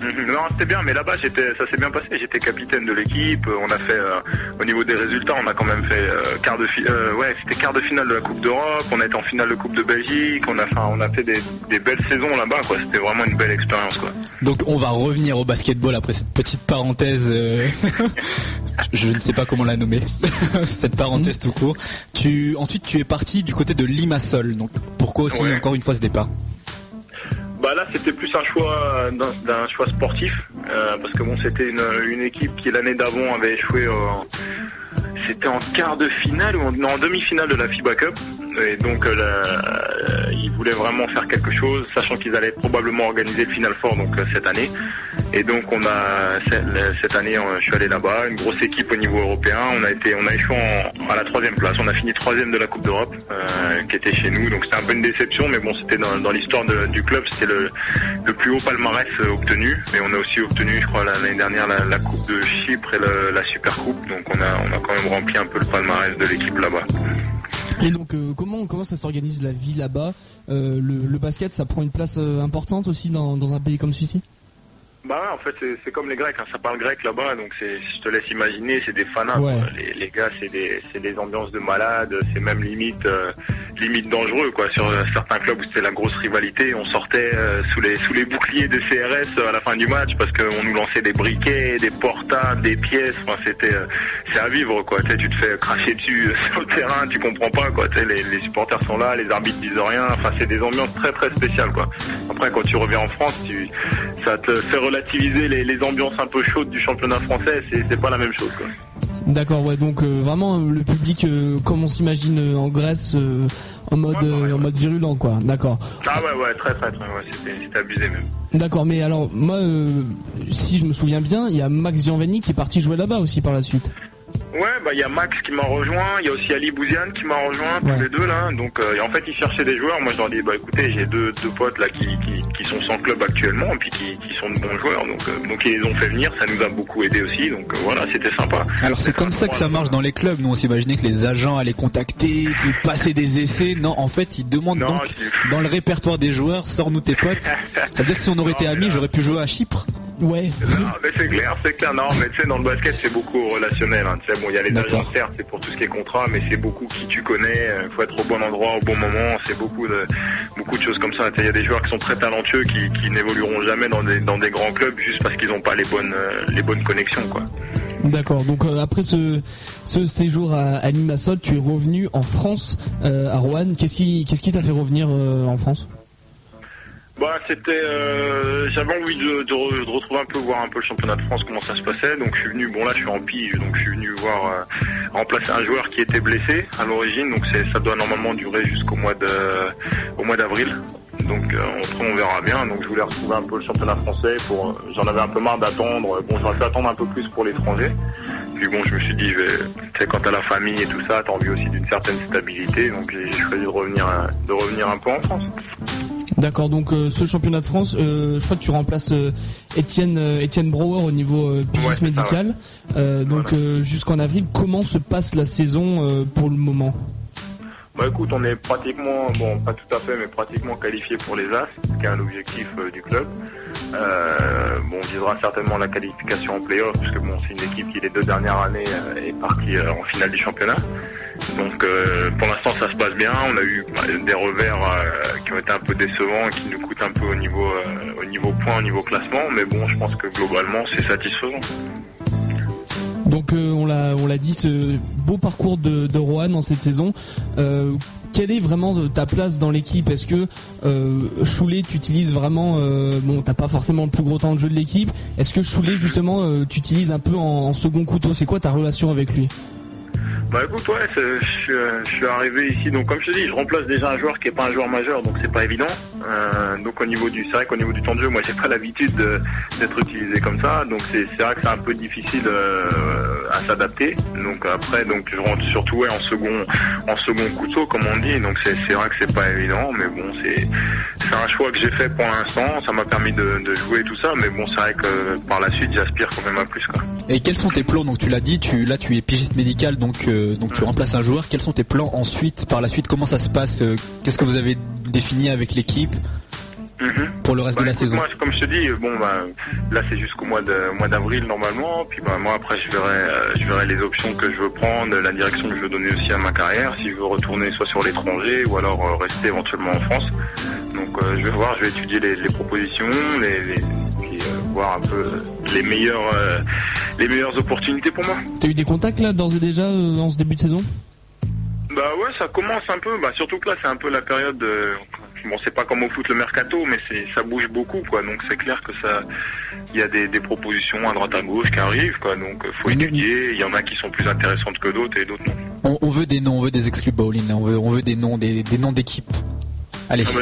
I: Mhm, Non, c'était bien, mais là-bas, j'étais, ça s'est bien passé. J'étais capitaine de l'équipe. On a fait, euh, au niveau des résultats, on a quand même fait euh, quart de, euh, ouais, c'était quart de finale de la Coupe d'Europe. On a été en finale de Coupe de Belgique. On a, enfin, on a fait des, des belles saisons là-bas, quoi. C'était vraiment une belle expérience, quoi.
A: Donc on va revenir au basketball après cette petite parenthèse. (laughs) je ne sais pas comment la nommer. (laughs) cette parenthèse tout court. Tu ensuite tu es parti du côté de Limassol. Donc pourquoi aussi
I: Ouais.
A: encore une fois ce départ?
I: Bah là, c'était plus un choix d'un choix sportif, euh, parce que bon, c'était une, une équipe qui l'année d'avant avait échoué. en- c'était en quart de finale ou en, demi-finale de la FIBA Cup. Et donc, euh, euh, ils voulaient vraiment faire quelque chose, sachant qu'ils allaient probablement organiser le Final Four donc euh, cette année. Et donc, on a cette, année, je suis allé là-bas, une grosse équipe au niveau européen. On a été, on a échoué à la troisième place. On a fini troisième de la Coupe d'Europe, qui était chez nous. Donc, c'était un peu une déception, mais bon, c'était dans, l'histoire du club, c'était le, plus haut palmarès obtenu. Et on a aussi obtenu, je crois, l'année dernière la, Coupe de Chypre et la Super Coupe. Donc, on a quand même rempli un peu le palmarès de l'équipe là-bas.
B: Et donc euh, comment comment ça s'organise la vie là-bas? Euh, le, le basket, ça prend une place euh, importante aussi dans, dans un pays comme celui-ci?
I: Bah ouais, en fait, c'est- c'est comme les Grecs, hein, ça parle grec là-bas, donc c'est, je te laisse imaginer, c'est des fanats.
B: Ouais.
I: Les, les gars, c'est des, c'est des ambiances de malades, c'est même limite, euh, limite dangereux, quoi. Sur euh, certains clubs où c'était la grosse rivalité, on sortait euh, sous les, sous les boucliers de CRS à la fin du match parce qu'on nous lançait des briquets, des portables, des pièces. Enfin, c'était, euh, c'est à vivre, quoi. Tu sais, tu te fais cracher dessus (laughs) sur le terrain, tu comprends pas, quoi. Tu sais, les, les supporters sont là, les arbitres disent rien. Enfin, c'est des ambiances très, très spéciales, quoi. Après, quand tu reviens en France, tu, ça te fait relativiser les, les ambiances un peu chaudes du championnat français. C'est, pas la même chose, quoi.
B: D'accord, ouais. Donc euh, vraiment euh, le public, euh, comme on s'imagine euh, en Grèce, en mode en mode virulent, quoi. D'accord.
I: Ah ouais, ouais, très, très, très. Ouais, c'était, c'était abusé même.
B: D'accord, mais alors moi, si je me souviens bien, il y a Max Gianveni qui est parti jouer là-bas aussi par la suite.
I: Ouais, bah il y a Max qui m'a rejoint, il y a aussi Ali Bouziane qui m'a rejoint, tous
B: Ouais.
I: les deux là. Donc euh, et en fait ils cherchaient des joueurs. Moi je leur dis bah écoutez j'ai deux, deux potes là qui, qui, qui sont sans club actuellement et puis qui, qui sont de bons joueurs. Donc euh, donc ils les ont fait venir, ça nous a beaucoup aidé aussi. Donc euh, voilà c'était sympa.
A: Alors c'est comme ça que ça marche dans les clubs. Nous on s'imaginait que les agents allaient contacter, qu'ils passaient des essais. Non, en fait ils demandent
I: Non,
A: donc dans le répertoire des joueurs, sors-nous tes potes. (laughs) Ça veut dire que si on aurait été amis, j'aurais pu jouer à Chypre.
B: Ouais.
I: Non, mais c'est clair, c'est clair. Non, mais tu sais, dans le basket, c'est beaucoup relationnel. Hein. Tu sais, bon, il y a les agents, certes, c'est pour tout ce qui est contrat, mais c'est beaucoup qui tu connais. Il faut être au bon endroit, au bon moment. C'est beaucoup de, beaucoup de choses comme ça. Il y a des joueurs qui sont très talentueux, qui, qui n'évolueront jamais dans des, dans des grands clubs juste parce qu'ils n'ont pas les bonnes, euh, les bonnes connexions, quoi.
B: D'accord. Donc euh, après ce, ce séjour à, à Limassol, tu es revenu en France, euh, à Rouen. Qu'est-ce qui qu'est-ce qui t'a fait revenir euh, en France?
I: Bah, c'était, euh, j'avais envie de, de re- de retrouver un peu, voir un peu le championnat de France, comment ça se passait. Donc, je suis venu, bon là, je suis en pige, donc je suis venu voir, euh, remplacer un joueur qui était blessé à l'origine. Donc, ça doit normalement durer jusqu'au mois de, au mois d'avril. Donc, euh, après, on verra bien. Donc, je voulais retrouver un peu le championnat français pour, euh, j'en avais un peu marre d'attendre. Bon, j'aurais pu attendre un peu plus pour l'étranger. Puis bon, je me suis dit, je vais, tu sais, la famille et tout ça, t'as envie aussi d'une certaine stabilité. Donc, j'ai choisi de revenir, euh, de revenir un peu en France.
B: D'accord. Donc euh, ce championnat de France, euh, je crois que tu remplaces euh, Étienne euh, Étienne Brouwer au niveau euh,
I: Ouais, c'est ça,
B: médical. Euh, donc euh, jusqu'en avril, comment se passe la saison euh, pour le moment?
I: Bah écoute, on est pratiquement, bon pas tout à fait, mais pratiquement qualifié pour les As, qui est un objectif euh, du club. Euh, bon, on visera certainement la qualification en playoff, puisque bon, c'est une équipe qui les deux dernières années euh, est partie en finale du championnat. Donc pour l'instant ça se passe bien. On a eu bah, des revers qui ont été un peu décevants, et qui nous coûtent un peu au niveau, au niveau point, au niveau classement. Mais bon, je pense que globalement c'est satisfaisant.
B: Donc euh, on l'a on l'a dit, ce beau parcours de, Rohan dans cette saison. Euh, quelle est vraiment ta place dans l'équipe? Est-ce que euh, Choulet t'utilises vraiment euh, Bon, t'as pas forcément le plus gros temps de jeu de l'équipe. Est-ce que Choulet justement euh, t'utilises un peu en, en second couteau? C'est quoi ta relation avec lui?
I: Bah écoute, ouais, c'est- je suis, euh, je suis arrivé ici, donc comme je te dis, je remplace déjà un joueur qui est pas un joueur majeur, donc c'est pas évident. Euh, donc au niveau du, c'est vrai qu'au niveau du temps de jeu, moi j'ai pas l'habitude de- d'être utilisé comme ça, donc c'est vrai que c'est un peu difficile euh, à s'adapter. Donc après, donc je rentre surtout en second, en second couteau comme on dit, donc c'est vrai que c'est pas évident, mais bon c'est un choix que j'ai fait pour l'instant, ça m'a permis de, de jouer et tout ça, mais bon c'est vrai que par la suite j'aspire quand même à plus quoi.
A: Et quels sont tes plans? Donc tu l'as dit, tu là tu es pigiste médical, donc euh, donc tu remplaces un joueur. Quels sont tes plans ensuite Par la suite, comment ça se passe? Euh, Qu'est-ce que vous avez défini avec l'équipe pour le reste
I: Bah,
A: de la
I: écoute,
A: saison?
I: Moi, comme je te dis, bon, bah, là c'est jusqu'au mois de mois d'avril normalement. Puis bah, moi après, je verrai, euh, je verrai les options que je veux prendre, la direction que je veux donner aussi à ma carrière. Si je veux retourner soit sur l'étranger ou alors euh, rester éventuellement en France. Donc euh, je vais voir, je vais étudier les, les propositions, les, les- puis euh, voir un peu les meilleures, euh, les meilleures opportunités pour moi.
B: T'as eu des contacts là d'ores et déjà euh, en ce début de saison?
I: Bah ouais, ça commence un peu. Bah surtout que là, c'est un peu la période. De... Bon, c'est pas comme au foot le mercato, mais c'est ça bouge beaucoup, quoi. Donc c'est clair que ça, il y a des, des propositions à droite à gauche qui arrivent, quoi. Donc euh, faut étudier. Il y en a qui sont plus intéressantes que d'autres et d'autres non.
A: On, on veut des noms, on veut des exclus bowling, on veut, on veut des noms, des, des noms d'équipes. Allez.
I: Ah bah,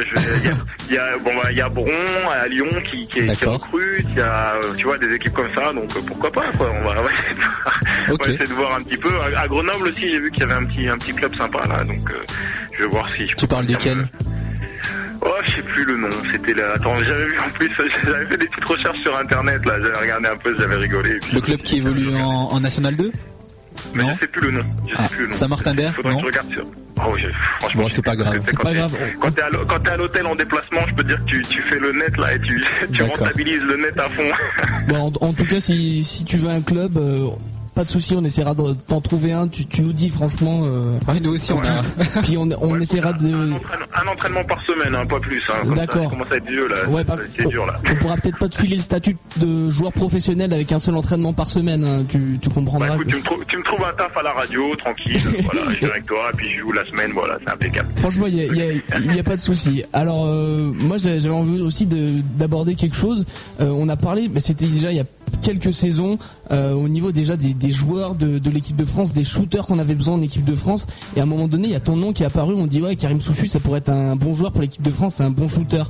I: Il y y bon, bah, y a Bron à Lyon qui, qui, recrute. Il y a, euh, tu vois, des équipes comme ça. Donc euh, pourquoi pas, quoi. On va, on va essayer de voir, on va essayer de voir un petit peu. À, à Grenoble aussi, j'ai vu qu'il y avait un petit, un petit club sympa là. Donc euh, je vais voir si. Je
A: Tu parles duquel
I: Oh, je sais plus le nom. C'était là. Attends, j'avais vu en plus, (laughs) j'avais fait des petites recherches sur internet là. J'avais regardé un peu, j'avais rigolé. et puis-
A: Le club qui évolue en, en National 2
I: Mais je sais plus le nom. Je sais
A: Ah,
I: plus le nom.
A: Saint-Martin-d'Air
I: Faudrait
A: Non
I: que je regarde sur. Oh, je- franchement.
A: Bon, c'est pas grave.
I: C'est pas grave. Quand t'es à à l'hôtel en déplacement, je peux te dire que tu, tu fais le net là et tu, (laughs) rentabilises le net à fond.
B: Bon, en, en tout cas, si, si tu veux un club, euh, pas de souci, on essaiera de t'en trouver un. Tu, tu nous dis franchement. Euh,
A: nous aussi, on a. (laughs)
B: Puis on, on essaiera de.
I: Un entraînement par semaine, hein, pas plus. Hein,
B: D'accord.
I: commence à être vieux là.
B: Ouais,
I: c'est dur là.
B: On pourra peut-être pas te filer le statut de joueur professionnel avec un seul entraînement par semaine. hein, Tu, tu comprendras.
I: Bah, écoute, tu me, trou- tu me trouves un taf à la radio, tranquille. (laughs) voilà, je viens avec toi, puis je joue la semaine, voilà, c'est impeccable.
B: Franchement, il n'y a, y a- y a pas de souci. Alors, euh, moi, j'ai- j'avais envie aussi de- d'aborder quelque chose. Euh, on a parlé, mais c'était déjà il y a quelques saisons, euh, au niveau déjà des, joueurs de, de l'équipe de France, des shooters qu'on avait besoin en équipe de France. Et à un moment donné, il y a ton nom qui est apparu. On dit ouais, Karim Souchu, ça pourrait être un bon joueur pour l'équipe de France, c'est un bon shooter.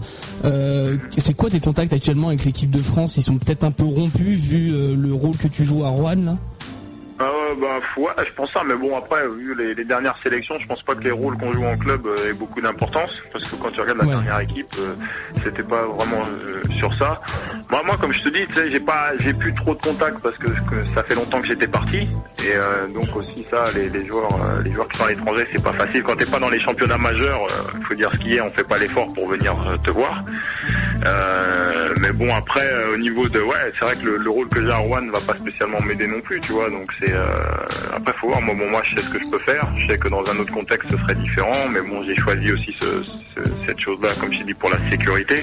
B: Euh, c'est quoi tes contacts actuellement avec l'équipe de France? Ils sont peut-être un peu rompus vu euh, le rôle que tu joues à Rouen là?
I: Ouais, bah, ouais, je pense ça, mais bon, après, vu les, les dernières sélections, je pense pas que les rôles qu'on joue en club euh, aient beaucoup d'importance, parce que quand tu regardes la
B: Ouais.
I: dernière équipe, euh, c'était pas vraiment euh, sur ça. Moi, moi, comme je te dis, tu sais, j'ai pas, j'ai plus trop de contacts parce que, que ça fait longtemps que j'étais parti, et euh, donc aussi ça, les, les joueurs, euh, les joueurs qui sont à l'étranger, c'est pas facile. Quand t'es pas dans les championnats majeurs, il faut dire ce qu'il y a, on fait pas l'effort pour venir euh, te voir. Euh, mais bon, après, euh, au niveau de, ouais, c'est vrai que le, le rôle que j'ai à Rouen ne va pas spécialement m'aider non plus, tu vois. Donc c'est, euh, après, faut voir. Moi, bon, moi, je sais ce que je peux faire. Je sais que dans un autre contexte, ce serait différent. Mais bon, j'ai choisi aussi ce, ce- cette chose-là, comme je dis, pour la sécurité.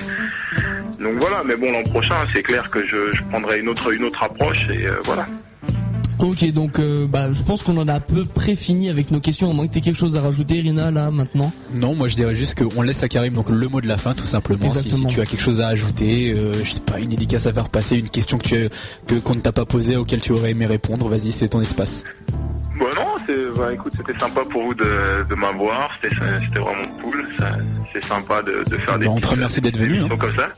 I: Donc voilà. Mais bon, l'an prochain, c'est clair que je, je prendrai une autre, une autre approche et euh, voilà.
B: Ok, donc euh, bah, je pense qu'on en a à peu près fini avec nos questions. Au moins que tu quelque chose à rajouter, Rina, là, maintenant.
A: Non, moi je dirais juste qu'on laisse à Karim donc le mot de la fin tout simplement. Si, si tu as quelque chose à ajouter, euh, je sais pas, une dédicace à faire passer, une question que tu as- que qu'on ne t'a pas posée auquel tu aurais aimé répondre, vas-y, c'est ton espace.
I: Bon, non, c'est, bah, écoute, c'était sympa pour vous de, de m'avoir. C'était, c'était vraiment cool. Ça- c'est sympa de, de faire des.
A: Bah, on te remercie d'être venu. hein.
I: comme ça.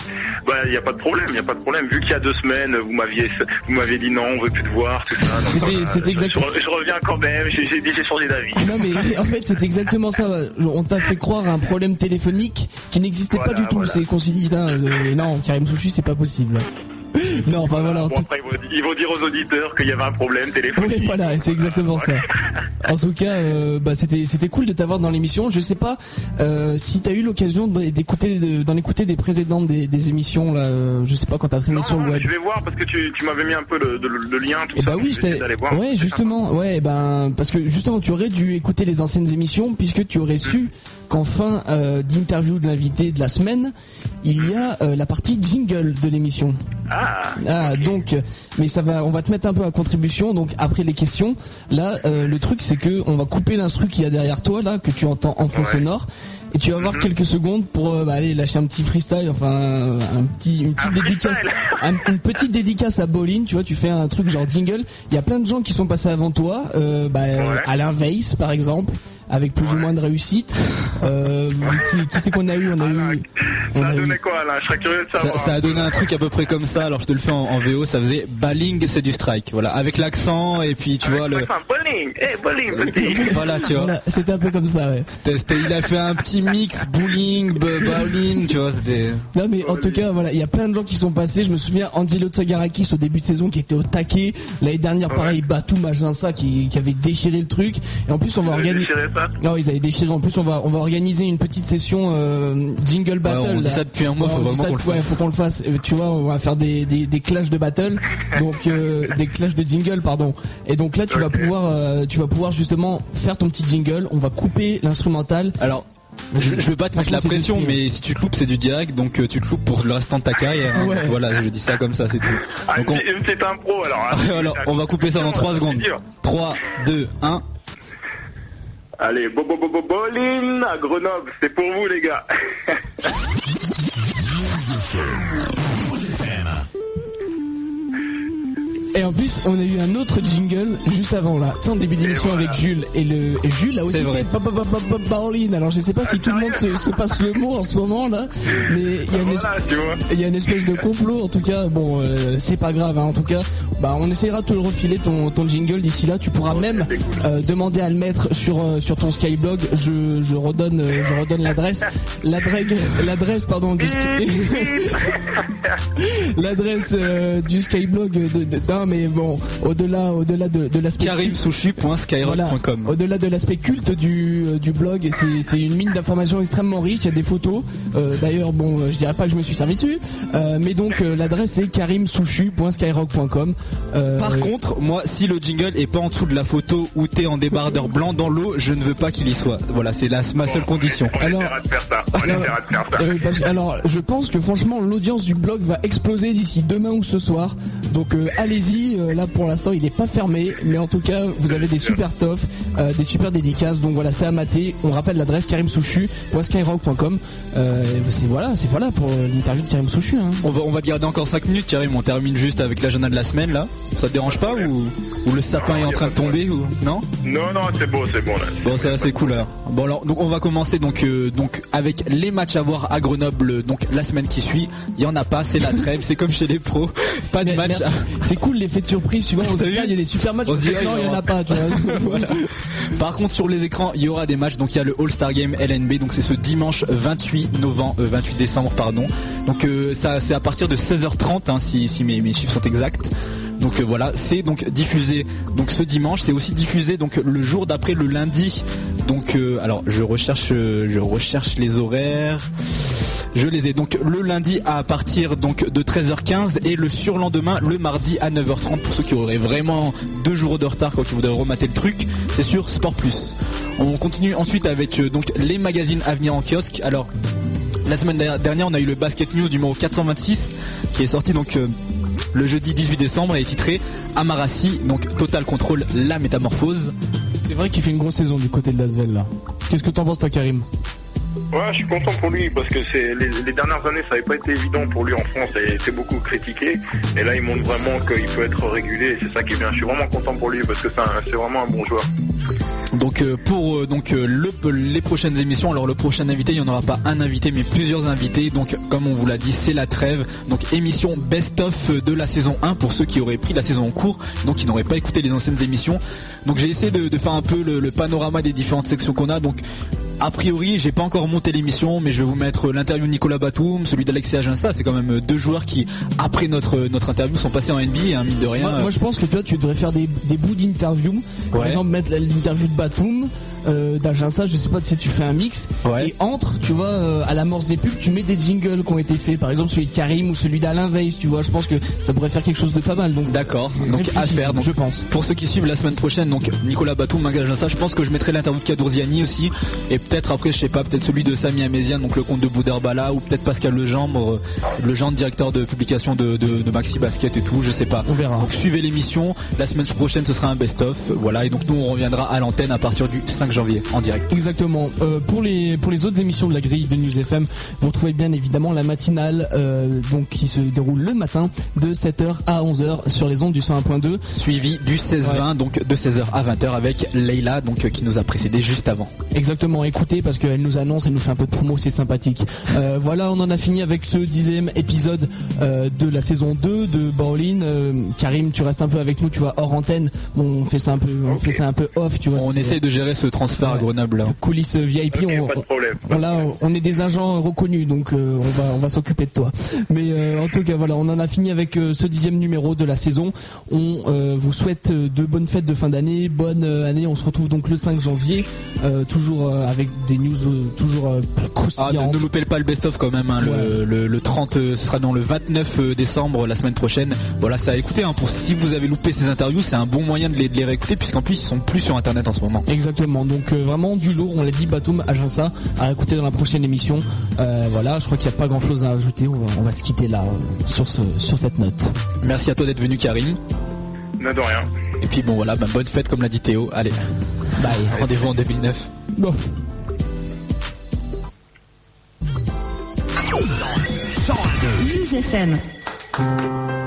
I: Bah, il y a pas de problème, il y a pas de problème. Vu qu'il y a deux semaines, vous m'aviez, vous m'aviez dit non, on veut plus te voir, tout ça. Donc,
B: C'était-
I: euh,
B: c'était
I: je-
B: exactement-
I: Je, je reviens quand même. J'ai, j'ai j'ai changé d'avis.
B: Non mais en fait c'est exactement ça. On t'a fait croire à un problème téléphonique qui n'existait pas du tout. C'est qu'on s'est dit euh, non Karim Souchi c'est pas possible. (laughs) Non enfin voilà.
I: Bon,
B: tout-
I: après, ils vont, ils vont dire aux auditeurs qu'il y avait un problème téléphonique.
B: Oui, voilà, c'est exactement ça. (laughs) En tout cas, euh, bah, c'était c'était cool de t'avoir dans l'émission. Je sais pas euh, si t'as eu l'occasion d'écouter de- d'en écouter des précédentes des, des émissions là. euh, je sais pas quand t'as traîné sur le web.
I: je vais voir parce que tu, tu m'avais mis un peu le, lien, tout
B: Et
I: ça.
B: bah oui,
I: voir.
B: Ouais, justement, ouais, ben parce que justement, tu aurais dû écouter les anciennes émissions puisque tu aurais su qu'en fin euh, d'interview de l'invité de la semaine, il y a euh, la partie jingle de l'émission.
I: Ah.
B: Ah, donc, euh, mais ça va, on va te mettre un peu à contribution. Donc après les questions, là, euh, le truc c'est que on va couper l'instru qu'il y a derrière toi là, que tu entends en fond sonore. Et tu vas avoir quelques secondes pour bah, aller lâcher un petit freestyle, enfin un, petit, une petite dédicace, (laughs) un- une petite dédicace à Bolin. Tu vois, tu fais un truc genre jingle. Il y a plein de gens qui sont passés avant toi. Bah, Alain Weiss par exemple, avec plus ou moins de réussite. Euh, qui, qui c'est qu'on a eu? On a eu. On
I: Ça a
B: a eu
I: donné quoi là? Je serais curieux de
A: Ça,
I: savoir.
A: ça a donné un truc à peu près comme ça. Alors je te le fais en, en VO, ça faisait balling, c'est du strike. Voilà, avec l'accent et puis tu vois le.
I: Eh, bowling, petit. (laughs)
A: Voilà, tu vois.
B: Voilà, c'était un peu comme ça, ouais.
A: C'était- c'était- il a fait un petit mix bowling, bowling, tu vois, c'était.
B: Non mais en tout cas voilà, il y a plein de gens qui sont passés. Je me souviens Angelo Tsagarakis au début de saison qui était au taquet. L'année dernière pareil Batou Majinsa qui, qui avait déchiré le truc. Et en plus on va organiser.
I: Ça
B: Non ils avaient déchiré. En plus on va on va organiser une petite session euh, jingle battle.
A: Ouais, on dit ça depuis un mois,
B: Ouais,
A: faut vraiment qu'on le
B: ouais,
A: fasse.
B: faut qu'on le fasse. Euh, Tu vois, on va faire des, des, des clashs de battle, donc euh, des clashs de jingle, pardon. Et donc là, tu vas pouvoir, euh, tu vas pouvoir justement faire ton petit jingle. On va couper l'instrumental.
A: Alors, je, je veux pas te mettre la
B: c'est
A: pression, mais si tu te loupes, c'est du direct, donc euh, tu te loupes pour le restant de ta carrière. hein.
B: Ouais.
A: Voilà, je dis ça comme ça, c'est tout.
I: Ah,
A: Donc on,
I: une petite impro alors. hein. (laughs)
A: alors, on va couper ça dans 3 secondes.
I: C'est dur.
A: 3, 2, 1.
I: Allez, bo bo bo bo Boline à Grenoble, c'est pour vous les gars. (laughs)
B: Et en plus, on a eu un autre jingle juste avant là. Tu sais, en début d'émission
I: voilà.
B: avec Jules. Et, le, et Jules a aussi fait pa- pa- pa- pa- pa- Pauline. Alors je sais pas si tout le monde se, se passe le mot en ce moment là. Mais il y a une espèce
I: Voilà,
B: une de complot en tout cas bon euh, c'est pas grave hein, en tout cas bah on essaiera de te le refiler ton, ton jingle d'ici là tu pourras même
I: cool.
B: euh, demander à le mettre sur euh, sur ton Skyblog je, je redonne je redonne l'adresse (laughs) l'adresse l'adresse pardon du (laughs) (laughs) l'adresse du Skyblog non mais bon au-delà au-delà de, de l'aspect voilà. Au-delà de l'aspect culte du, euh, du blog, c'est- c'est une mine d'informations extrêmement riche. Il y a des photos. Euh, D'ailleurs, bon, euh, je dirais pas que je me suis servi dessus, Euh, mais donc euh, l'adresse c'est karimsushi.skyrock.com. Euh,
A: Par contre, moi, si le jingle est pas en dessous de la photo où t'es en débardeur blanc dans l'eau, je ne veux pas qu'il y soit. Voilà, c'est la- ma seule condition.
I: On
B: Alors-
I: essaiera de faire ça. On (laughs)
B: alors-
I: essaiera de faire ça.
B: euh, parce que- alors, je pense que franchement, l'audience du blog va exploser d'ici demain ou ce soir. Donc, euh, allez-y. Euh, là, pour l'instant, il n'est pas fermé, mais en tout cas, vous avez des super toffs, euh, des super dédicaces. Donc voilà, c'est à mater. On rappelle l'adresse karimsouchu.skyrock.com. Euh, c'est voilà, c'est voilà pour euh, l'interview de Karim Souchu. Hein.
A: On va, on va garder encore 5 minutes, Karim. On termine juste avec l'agenda de la semaine là. Ça te dérange pas ou, ou le sapin est en train de tomber ou non?
I: Non, non, c'est beau, c'est bon là.
A: Bon, ça c'est cool alors. Bon alors, donc on va commencer donc euh, donc avec les matchs à voir à Grenoble. Donc la semaine qui suit, il y en a pas, c'est la trêve, c'est comme chez les pros, pas de
B: Mais-
A: match.
B: C'est cool l'effet de surprise, tu vois. (laughs) On se
A: T'as
B: dit,
A: vu
B: il y a des super matchs.
A: On se dit,
B: non,
A: il y
B: il y en
A: aura-
B: a pas, tu vois. (laughs) Voilà. (laughs)
A: Par contre, sur les écrans, il y aura des matchs. Donc, il y a le All-Star Game LNB. Donc, c'est ce dimanche 28 novembre, euh, 28 décembre, pardon. Donc, euh, ça, c'est à partir de 16h30, hein, si, si mes, mes chiffres sont exacts. Donc euh, voilà, c'est donc diffusé donc ce dimanche, c'est aussi diffusé donc le jour d'après le lundi. Donc euh, alors je recherche euh, je recherche les horaires. Je les ai donc le lundi à partir de 13h15 et le surlendemain le mardi à 9h30 pour ceux qui auraient vraiment deux jours de retard quand ils voudraient remater le truc, c'est sur Sport Plus. On continue ensuite avec euh, donc les magazines à venir en kiosque. Alors la semaine dernière, on a eu le Basket News numéro 426 qui est sorti donc euh, le jeudi 18 décembre et est titré Amarassi, donc Total Control, la métamorphose.
B: C'est vrai qu'il fait une grosse saison du côté de Lasvel là. Qu'est-ce que t'en penses toi Karim?
I: Ouais, je suis content pour lui parce que c'est les, dernières années ça n'avait pas été évident pour lui en France et été beaucoup critiqué. Et là il montre vraiment qu'il peut être régulé et c'est ça qui est bien. Je suis vraiment content pour lui parce que c'est c'est vraiment un bon joueur.
A: Donc euh, pour euh, donc euh, le, les prochaines émissions, alors le prochain invité, il n'y en aura pas un invité mais plusieurs invités. Donc comme on vous l'a dit, c'est la trêve. Donc émission best-of de la saison 1 pour ceux qui auraient pris la saison en cours, donc qui n'auraient pas écouté les anciennes émissions. Donc j'ai essayé de, de faire un peu le, le panorama des différentes sections qu'on a. Donc a priori, j'ai pas encore monté l'émission, mais je vais vous mettre l'interview de Nicolas Batum, celui d'Alexis Aginsta. C'est quand même deux joueurs qui, après notre notre interview, sont passés en NBA, hein, mine de rien.
B: Moi, moi, je pense que toi tu devrais faire des, des bouts d'interview. Par exemple mettre l'interview de Batum, euh, d'Aginsa, je sais pas, tu sais, tu fais un mix.
A: Ouais.
B: Et entre, tu vois, euh, à l'amorce des pubs, tu mets des jingles qui ont été faits. Par exemple celui de Karim ou celui d'Alain Weiss, tu vois. Je pense que ça pourrait faire quelque chose de pas mal. Donc
A: D'accord. Donc à faire. Donc
B: je pense.
A: Pour ceux qui suivent la semaine prochaine, donc Nicolas Batum ça. Je pense que je mettrai l'interview de Kadourziani aussi. Et peut-être après, je sais pas, peut-être celui de Sami Amézian, donc le compte de Boudarbala, ou peut-être Pascal Legendre, euh, Legendre, directeur de publication de, de, de Maxi Basket et tout, je sais pas.
B: On verra.
A: Donc suivez l'émission. La semaine prochaine, ce sera un best-of. Voilà. Et donc nous, on reviendra à l'antenne à partir du 5 janvier en direct.
B: Exactement. Euh, pour les pour les autres émissions de la grille de News FM, vous retrouvez bien évidemment la matinale euh, donc qui se déroule le matin de 7h à 11h sur les ondes du 101.2.
A: Suivi du 16-20, donc de 16h à 20h avec Leila, donc euh, qui nous a précédé juste avant.
B: Exactement, écoutez parce qu'elle nous annonce, elle nous fait un peu de promo, c'est sympathique. Euh, voilà, on en a fini avec ce dixième épisode euh, de la saison 2 de Bowling. Euh, Karim, tu restes un peu avec nous, tu vois, hors antenne. Bon, on fait ça un peu, on fait ça un peu off, tu vois.
A: On essaye de gérer ce transfert à. Grenoble. là.
B: coulisses VIP.
I: Ok,
B: on,
I: pas de problème.
B: on- là, on est des agents reconnus, donc euh, on va on va s'occuper de toi. Mais euh, en tout cas, voilà, on en a fini avec euh, ce dixième numéro de la saison. On euh, vous souhaite de bonnes fêtes de fin d'année, bonne année. On se retrouve donc le 5 janvier, euh, toujours euh, avec des news euh, toujours euh, plus
A: Ah, ne, ne loupez pas le best-of quand même. hein, le,
B: Ouais.
A: le, le 30, euh, ce sera dans le 29 euh, décembre, la semaine prochaine. Voilà, ça à écouter. Hein, pour si vous avez loupé ces interviews, c'est un bon moyen de les, de les réécouter puisqu'en plus ils sont plus sur internet en ce moment.
B: Exactement, donc euh, vraiment du lourd, on l'a dit, Batum, Agença, à écouter dans la prochaine émission. Euh, voilà, je crois qu'il n'y a pas grand chose à ajouter, on va, on va se quitter là, euh, sur, ce, sur cette note.
A: Merci à toi d'être venu, Karim.
I: Non, de rien.
A: Et puis bon voilà, bah, bonne fête comme l'a dit Théo. Allez,
B: Bye.
A: rendez-vous en 2009.
B: Bon.
J: News FM.